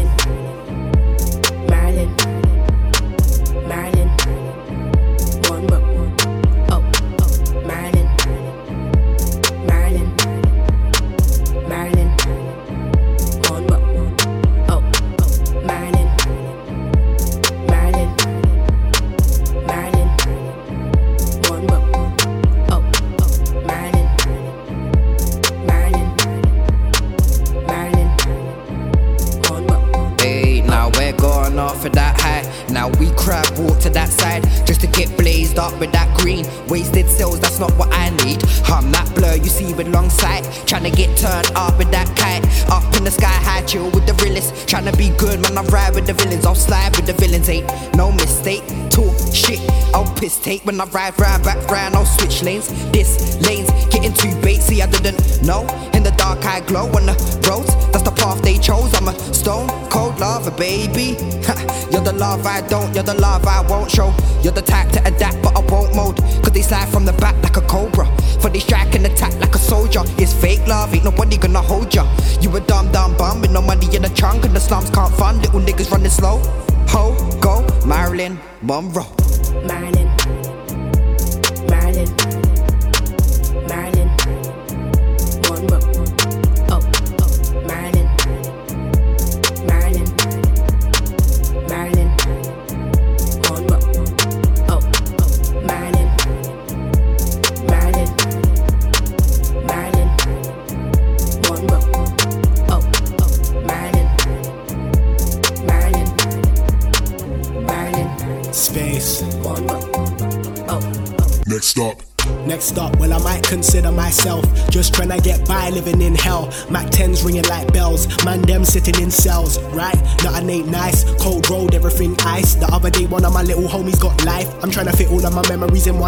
I ride round, back round, I'll switch lanes. This lane's getting too bait, see, I didn't know. In the dark, I glow on the roads. That's the path they chose. I'm a stone cold lover, baby. You're the love I don't, you're the love I won't show. You're the type to adapt, but I won't mold. Cause they slide from the back like a cobra. For they strike and attack like a soldier. It's fake love, ain't nobody gonna hold ya. You a dumb, dumb bum with no money in the trunk, and the slums can't fund. Little niggas running slow. Ho, go, Marilyn Monroe.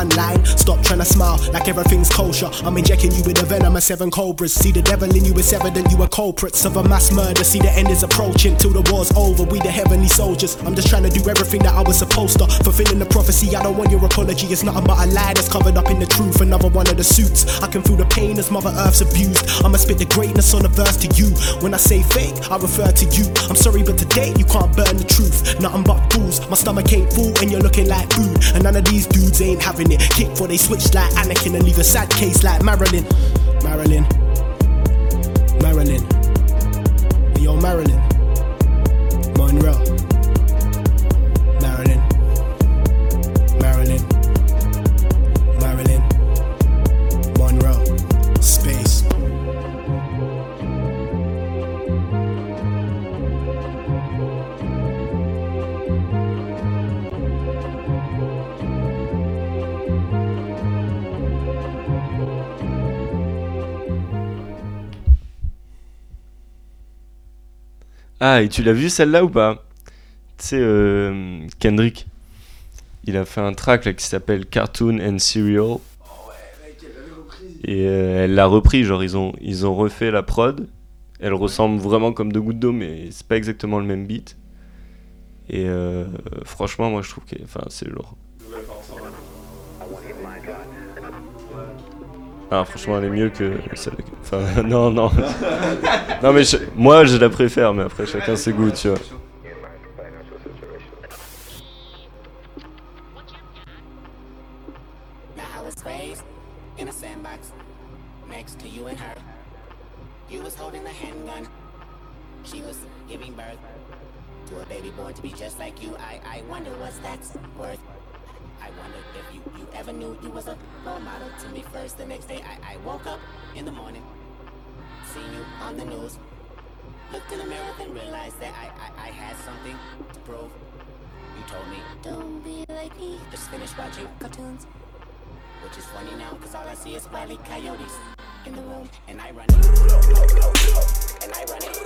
Memories in one line. Stop smile like everything's kosher. I'm injecting you with the venom of seven cobras. See the devil in you, it's evident you are culprits of a mass murder. See the end is approaching till the war's over. We the heavenly soldiers. I'm just trying to do everything that I was supposed to. Fulfilling the prophecy, I don't want your apology. It's nothing but a lie that's covered up in the truth. Another one of the suits. I can feel the pain as Mother Earth's abused. I'ma spit the greatness on a verse to you. When I say fake, I refer to you. I'm sorry, but today you can't burn the truth. Nothing but fools. My stomach ain't full, and you're looking like food. And none of these dudes ain't having it. Kick for they switch like Anakin and leave a sad case like Marilyn. Marilyn. Marilyn. Yo, Marilyn. Monroe. Ah, et tu l'as vu celle-là ou pas? Tu sais, euh, Kendrick, il a fait un track là, qui s'appelle Cartoon and Cereal. Et euh, elle l'a repris, genre ils ont, ils ont refait la prod. Elle ressemble vraiment comme deux gouttes d'eau, mais c'est pas exactement le même beat. Et euh, franchement, moi je trouve que enfin, c'est lourd. Ah, franchement, elle est mieux que celle. Enfin, non, non. non, mais moi je la préfère, mais après chacun ses goûts, tu vois. Me. Just finished watching cartoons. Which is funny now, cause all I see is wily coyotes in the room. And I run it. And I run it.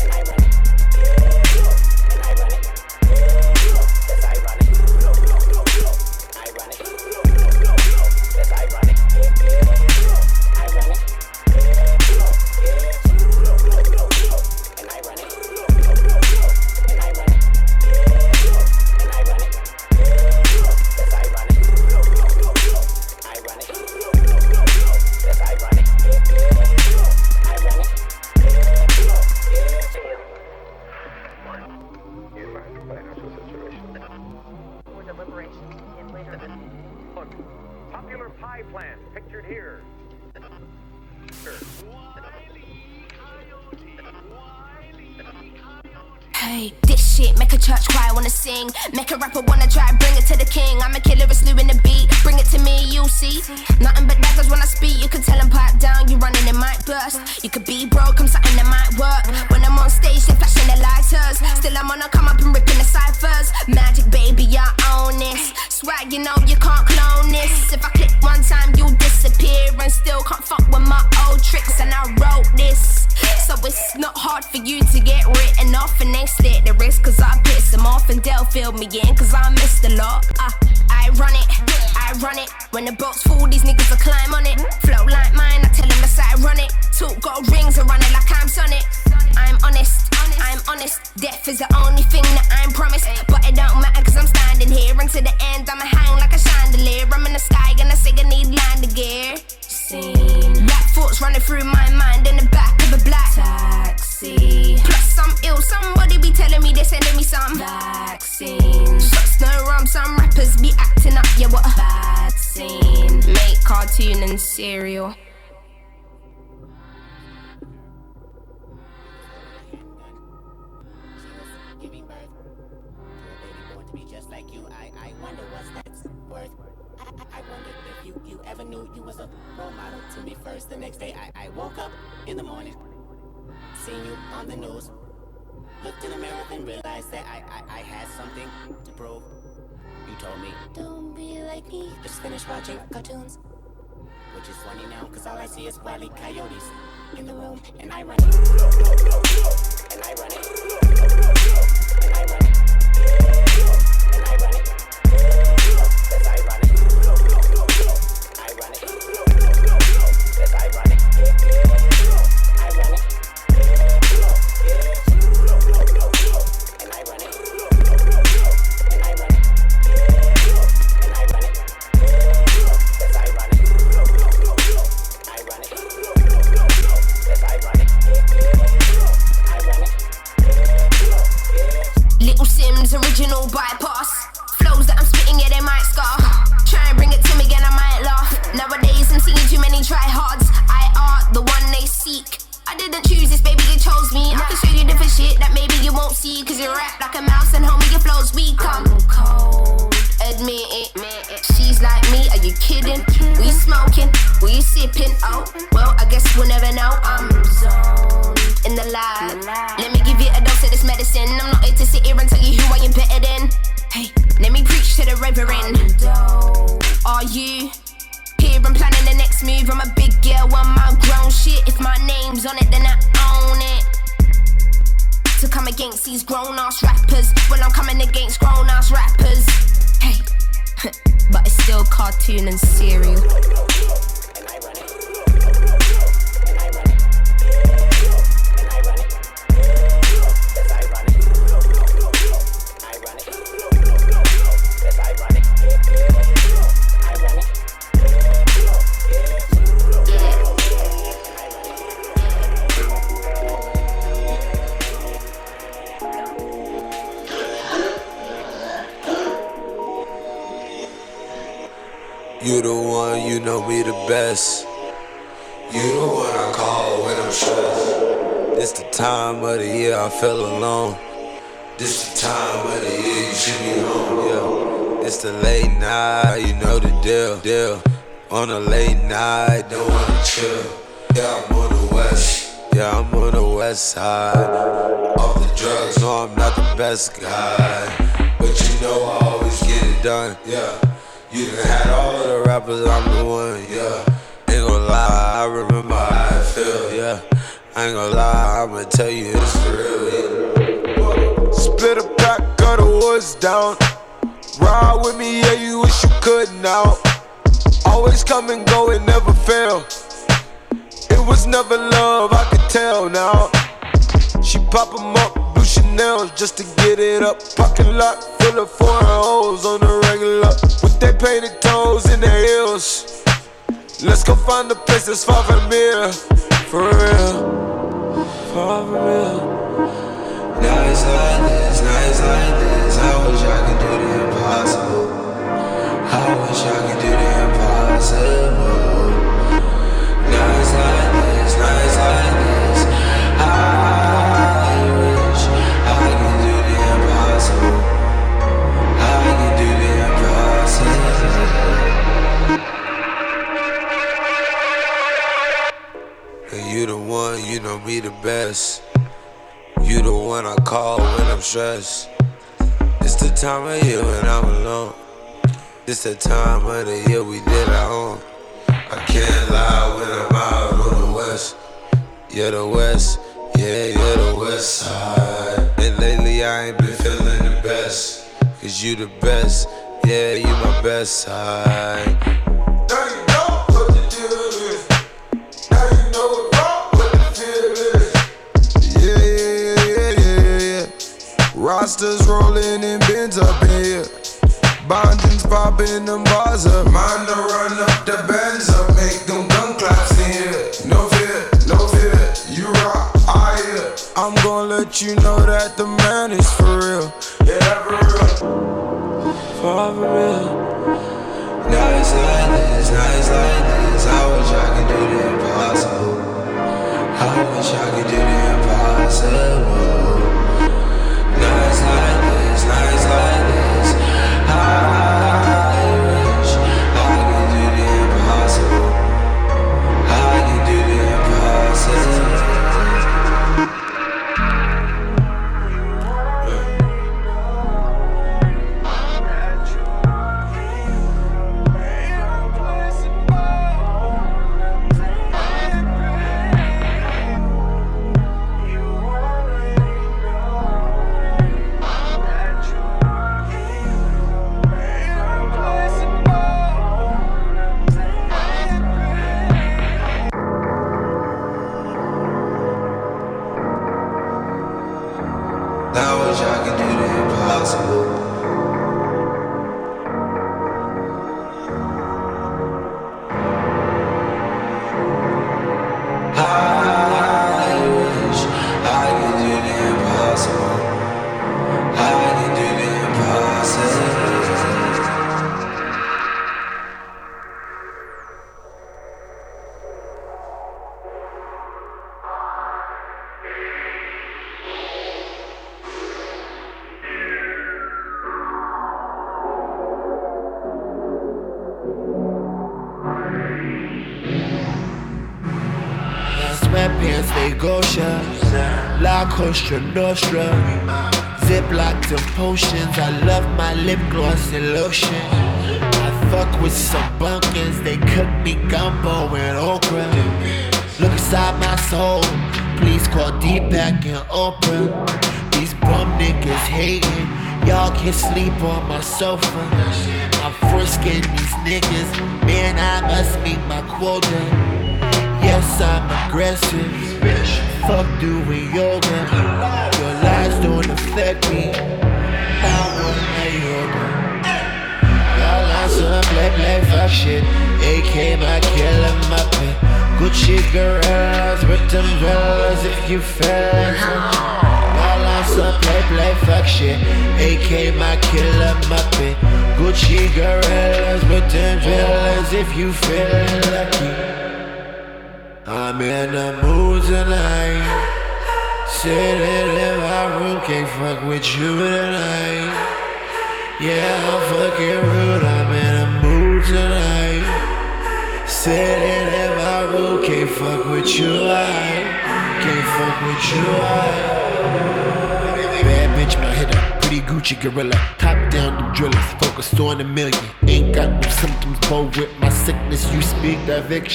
And I run it. And I run it. Hey, this shit make a church choir wanna sing. Make a rapper wanna try, bring it to the king. I'm a killer, it's Lou in the beat. Bring it to me, you see. Nothing but daggers when I speak. You can tell them pipe down, you running, it might burst. You could be broke, I'm something that might work. When I'm on stage, they flashing their lighters. Still, I'm on a come up and ripping the ciphers. Magic, baby, I own this. Swag, you know you can't clone this. If I click one time, you disappear and still can't fuck with my old tricks. And I wrote this. So it's not hard for you to get written off and they slit the wrist cause I piss them off and they'll fill me in cause I missed a lot. Uh, I run it, I run it. When the boats full, these niggas will climb on it. Flow like mine, I tell them I run it. Talk gold rings and run it like I'm Sonic. I'm honest, I'm honest. Death is the only thing that I'm promised. But it don't matter cause I'm standing here. To the end, I'ma hang like a chandelier. I'm in the sky and I say I need landing gear. Scene. Black thoughts running through my mind in the back of a black taxi. Plus, I'm ill. Somebody be telling me they're sending me some vaccine. Shots no rum. Some rappers be acting up. Yeah, what a bad scene. Make cartoon and cereal. Ever knew you was a role model to me first. The next day I, I woke up in the morning, seen you on the news. Looked in the mirror and realized that I, I, I had something to prove. You told me, don't be like me. Just finished watching cartoons. Which is funny now, cause all I see is wily coyotes in the room. And I run it. And I run it. And I run it. And I run it. Yes, I Yes, I shit that maybe you won't see. Cause you rap like a mouse and homie, your flow's weak. I'm cold. Admit it. She's like me, are you kidding? We smoking, we sipping. Oh, well, I guess we'll never know. I'm zoned in the lab. Let me give you a dose of this medicine. I'm not here to sit here and tell you who I am better than. Hey, let me preach to the reverend. Are you? Here I'm planning the next move. I'm a big girl, I'm my grown shit. If my name's on it, then I own it. To come against these grown ass rappers. When I'm coming against grown ass rappers. Hey, but it's still cartoon and cereal. You the one, you know me the best. You the one I call when I'm stressed. This the time of the year I feel alone. This the time of the year you should be home, yeah. It's the late night, you know the deal, deal. On a late night, don't wanna chill. Yeah, I'm on the west. Yeah, I'm on the west side. Off the drugs, no, I'm not the best guy. But you know I always get it done, yeah. You done had all the rappers, I'm the one, yeah. Ain't gonna lie, I remember how I feel, yeah. I ain't gonna lie, I'ma tell you it's real, yeah. Split a pack of the woods down. Ride with me, yeah, you wish you could now. Always come and go and never fail. It was never love, I could tell now. She pop 'em up, blue Chanel just to get it up. Parking lot full of foreign hoes on the regular. With their painted toes in their heels. Let's go find a place that's far from here. For real. Far from real. Nights like this, nights like this. I wish I could do the impossible. I wish I could do the impossible. You the one, you know me the best. You the one I call when I'm stressed. It's the time of year when I'm alone. It's the time of the year we did our own. I can't lie when I'm out on the west. Yeah, the west. Yeah, yeah, the west side. And lately I ain't been feeling the best. Cause you the best. Yeah, you my best side. Rosters rolling and bins up in here. Bondings popping them bars up. Mind to run up the bands up. Make them gun claps in here. No fear, no fear. You rock, I hear. I'm gonna let you know that the man is for real. Yeah, for real. For real. Nights like this, nights like this. I wish I could do the impossible. I wish I could do the impossible.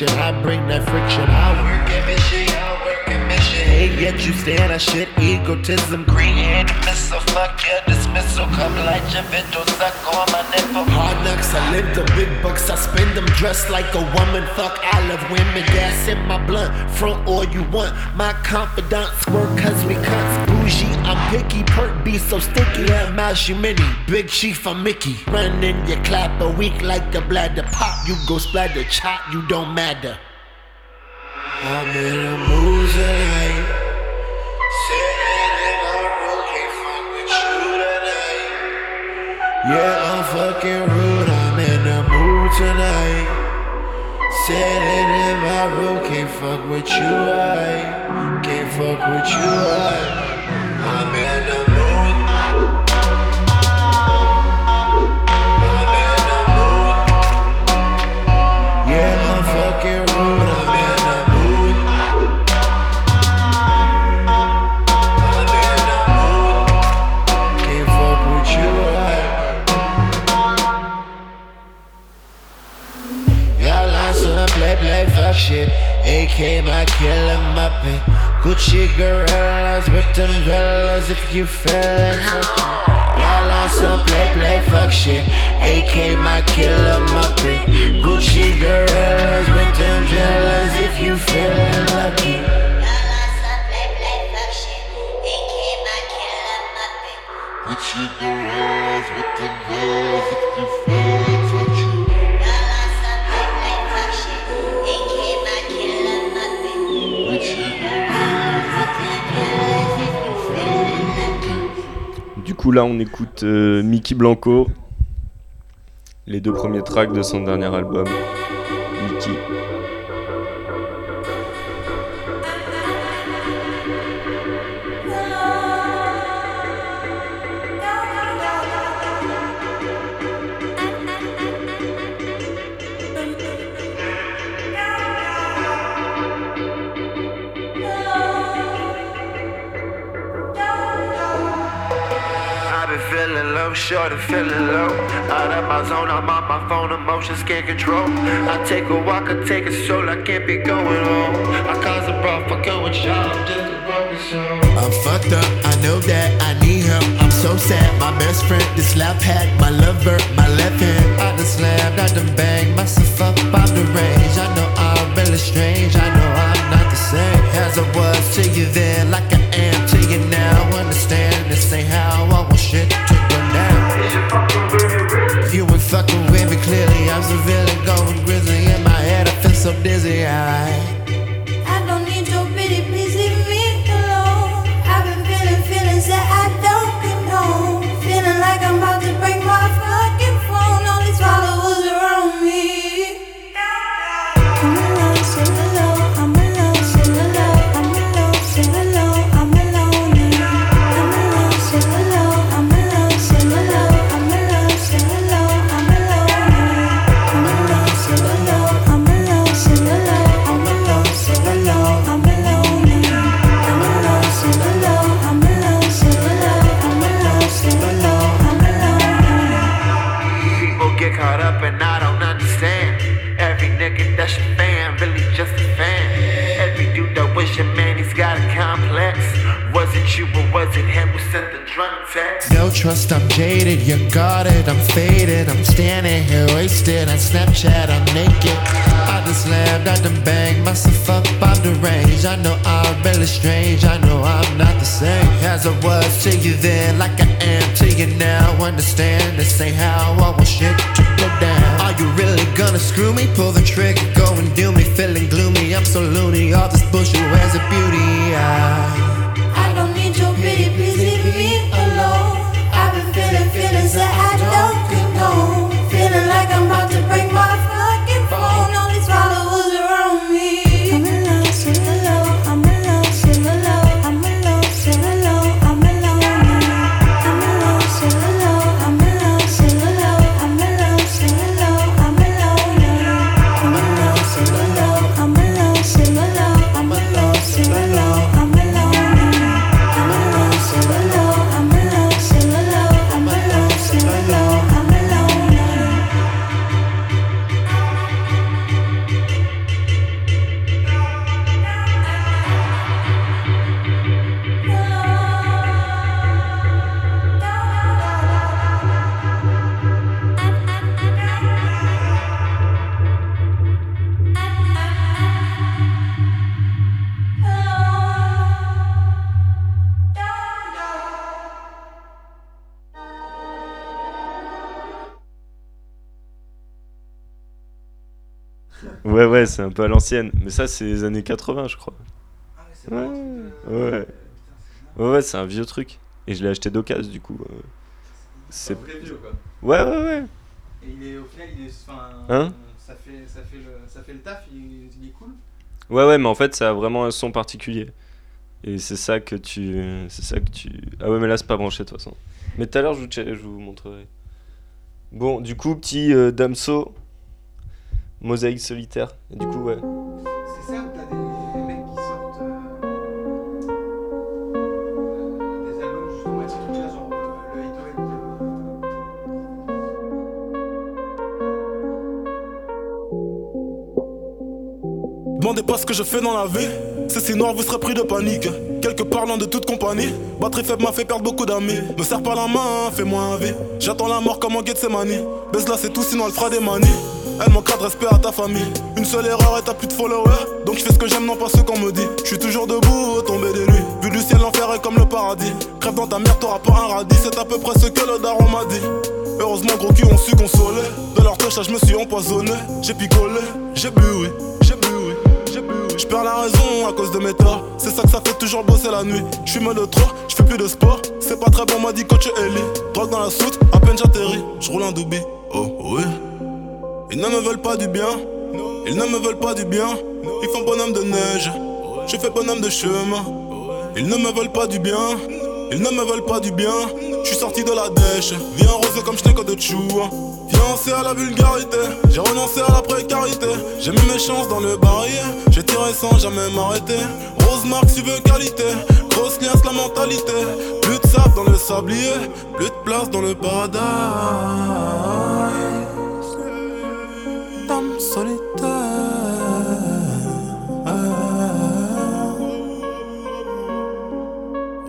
I bring that friction. I work at mission, I work at mission. Hey, yet you stand that shit, egotism, green hand missile. Fuck your dismissal, come like Javito, suck on my nipple. Hard knocks, I live the big bucks, I spend them dressed like a woman. Fuck, I love women, gas in my blunt, front all you want. My confidants work cause we cunts bougie. I'm picky, perk be so sticky. Yeah, mouse you mini, big chief, I'm Mickey. Run in your clap a week like a bladder. Pop, you go splatter, chop, you don't matter. I'm in a mood. Yeah, I'm fucking rude, I'm in a mood tonight. Sitting in my room, can't fuck with you, I can't fuck with you, I. I'm in AK, my killer, my pin. Gucci girls with them dwellers if you feelin' Y'all on some play, play, fuck shit. AK, my killer, my pin. Gucci girls with them dwellers if you feelin' lucky. Gucci girls with them dwellers if you feelin' coup, là, on écoute euh, Mickey Blanco, les deux premiers tracks de son dernier album, can't control. I take a walk, I take a stroll, I can't be going home. I cause a brawl, fucking with y'all, I'm just a broken soul. I'm fucked up, I know that I need help. I'm so sad, my best friend, this lap hat, my lover, my left hand. I done slammed, I done banged myself up out the range. I know I'm really strange, I know I'm not the same as I was to you then, like I am to you now. Understand this ain't how I want shit to go down. You ain't fucking with I'm so going grizzly in my head. I feel so dizzy. I No trust, I'm jaded, you got it, I'm faded. I'm standing here wasted on Snapchat, I'm naked. I just slammed, I done banged myself up on the range. I know I'm really strange, I know I'm not the same as I was to you then, like I am to you now. Understand this ain't how I want shit to go down. Are you really gonna screw me? Pull the trigger, go and do me, feeling gloomy. I'm so loony, all this bullshit wears a beauty. I Ouais, c'est un peu à l'ancienne. Mais ça, c'est les années 80, je crois. ouais, ouais. Ouais, ouais, c'est un vieux truc. Et je l'ai acheté d'occasion, du coup. euh, C'est. vrai vieux, quoi. Ouais, ouais, ouais. Et il est, au final, il est, enfin, Hein ça, fait, ça, fait le, ça fait le taf, il, il est cool. Ouais, ouais, mais en fait, ça a vraiment un son particulier. Et c'est ça que tu. C'est ça que tu. Ah ouais, mais là, c'est pas branché de toute façon. Mais tout à l'heure, je vous, che- je vous montrerai. Bon, du coup, petit euh, Damso. Mosaïque solitaire. Et du coup, ouais. C'est ça où t'as des, des mecs qui sortent euh, euh, des albums justement genre euh, le Hate Demandez pas ce que je fais dans la vie. C'est si noir, vous serez pris de panique. Quelque parlant de toute compagnie. Batterie faible m'a fait perdre beaucoup d'amis. Me serre pas la main, fais-moi un vie. J'attends la mort comme en Gethsemane. Baisse là, c'est tout, sinon elle fera des manies. Elle manquera de respect à ta famille. Une seule erreur et t'as plus de followers. Donc je fais ce que j'aime, non pas ce qu'on me dit. Je suis toujours debout, au tomber des nuits. Vu du ciel, l'enfer est comme le paradis. Crève dans ta mère, t'auras pas un radis. C'est à peu près ce que le daron m'a dit. Heureusement, gros cul ont su consoler. De leur touche, je me suis empoisonné. J'ai picolé, j'ai bu, oui. J'ai bu, oui. J'ai bu, oui. Je perds la raison à cause de mes torts. C'est ça que ça fait toujours bosser la nuit. Je suis de trop, je fais plus de sport. C'est pas très bon, m'a dit coach Ellie. Drogue dans la soute, à peine j'atterris. Je roule un doobie. Oh, oui. Ils ne me veulent pas du bien. Ils ne me veulent pas du bien. Ils font bonhomme de neige. Je fais bonhomme de chemin. Ils ne me veulent pas du bien. Ils ne me veulent pas du bien. Je suis sorti de la dèche. Viens rosé comme je de chou. Fiancé à la vulgarité. J'ai renoncé à la précarité. J'ai mis mes chances dans le barillet. J'ai tiré sans jamais m'arrêter. Rose marque, tu veux qualité. Grosse liasse, la mentalité. Plus de sable dans le sablier. Plus de place dans le paradis.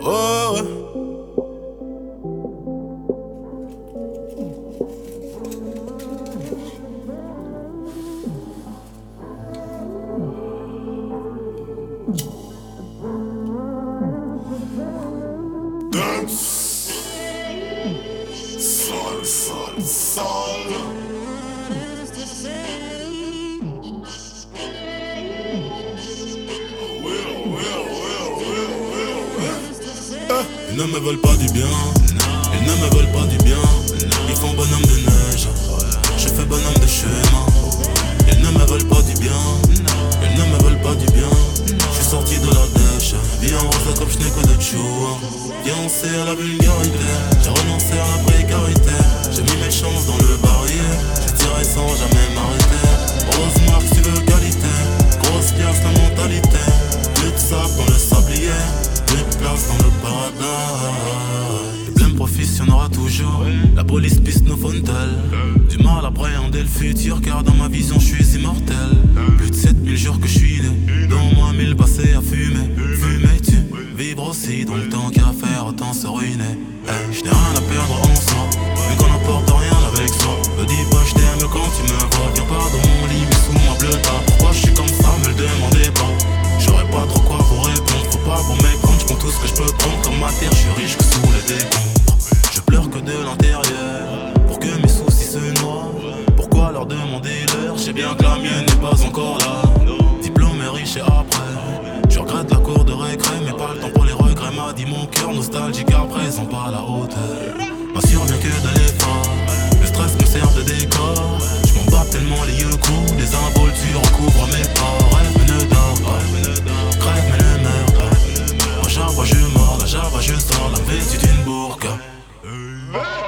Ouais, chou. Fiancé à la vulgarité, j'ai renoncé à la précarité. J'ai mis mes chances dans le barillet, je tirais sans jamais m'arrêter. Rose marque, tu veux qualité, grosse pièce, la mentalité. Plus de sable dans le sablier, plus de place dans le paradis. Les blêmes profits, y'en aura toujours. La police piste nos fontelles. Du mal à appréhender le futur, car dans ma vision, je suis immortel. Plus de 7000 jours que je suis né, dans moi, 1000 passés à fumer. Fumer, Vivre aussi dans le temps qu'à faire, autant se ruiner. Hey, je n'ai rien à perdre en soi, vu qu'on n'emporte rien avec soi. Me dis pas je t'aime quand tu me vois. Viens pas dans mon lit, mais sous ma bleue pas. Pourquoi je suis comme ça, me le demandez pas. J'aurais pas trop quoi vous répondre, faut pas vous méprendre. Je tout ce que je peux prendre. Comme ma terre, je suis riche que sous les décombres. Je pleure que de l'intérieur, pour que mes soucis se noient. Pourquoi leur demander l'heure, je sais bien que la mienne n'est pas encore là. Diplôme riche et après cœur nostalgique à présent pas la hauteur. M'assure bien que de l'effort. Le stress me sert de décor. Je m'en bats tellement les yeux courts. Les involtures recouvrent mes pas. Rêve ne dors pas. Crève mais ne meurs pas. Chaque fois je mords, chaque fois je sors la vêtue d'une bourque.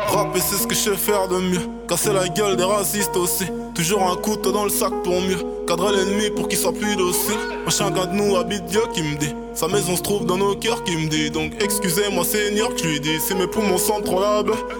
Rapper c'est ce que je sais faire de mieux Casser la gueule des racistes aussi Toujours un couteau dans le sac pour mieux Cadrer l'ennemi pour qu'il soit plus docile. Moi chacun de nous habite Dieu qui me dit. Sa maison se trouve dans nos cœurs qui me dit. Donc excusez-moi Seigneur que je lui dis. Si mes poumons sont trop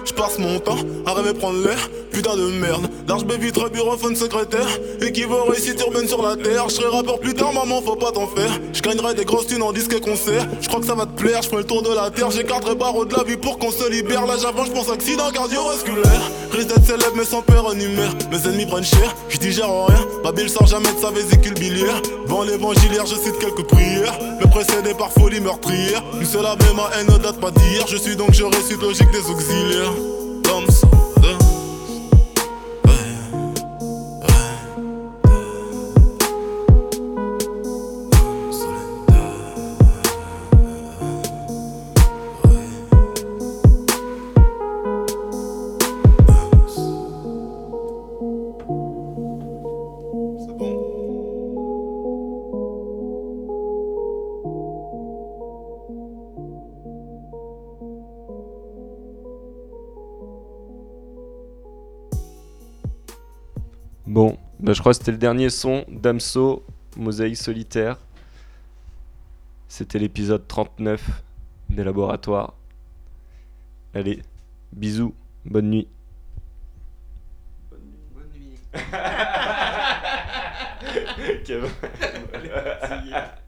Je passe mon temps à rêver prendre l'air. Putain de merde. Large très bureauphone secrétaire. Équivaut réussite urbaine sur la terre. Je serai rappeur plus tard maman faut pas t'en faire. Je gagnerai des grosses thunes en disque et concert. Je crois que ça va te plaire Je fais le tour de la terre. J'écarterai barreau de la vie pour qu'on se libère. Là j'avance je pense accident cardiovasculaire. Risque d'être célèbre mais sans peur en humeur Mes ennemis prennent Je digère rien. Babil sort jamais de sa vésicule biliaire. Devant l'évangilière je cite quelques prières. Me précédé par folie meurtrière. Une seule ma haine ne date pas d'hier. Je suis donc je récite logique des auxiliaires bah, je crois que c'était le dernier son d'Amso, Mosaïque solitaire. C'était l'épisode 39 des laboratoires. Allez, bisous, bonne nuit. Bonne nuit.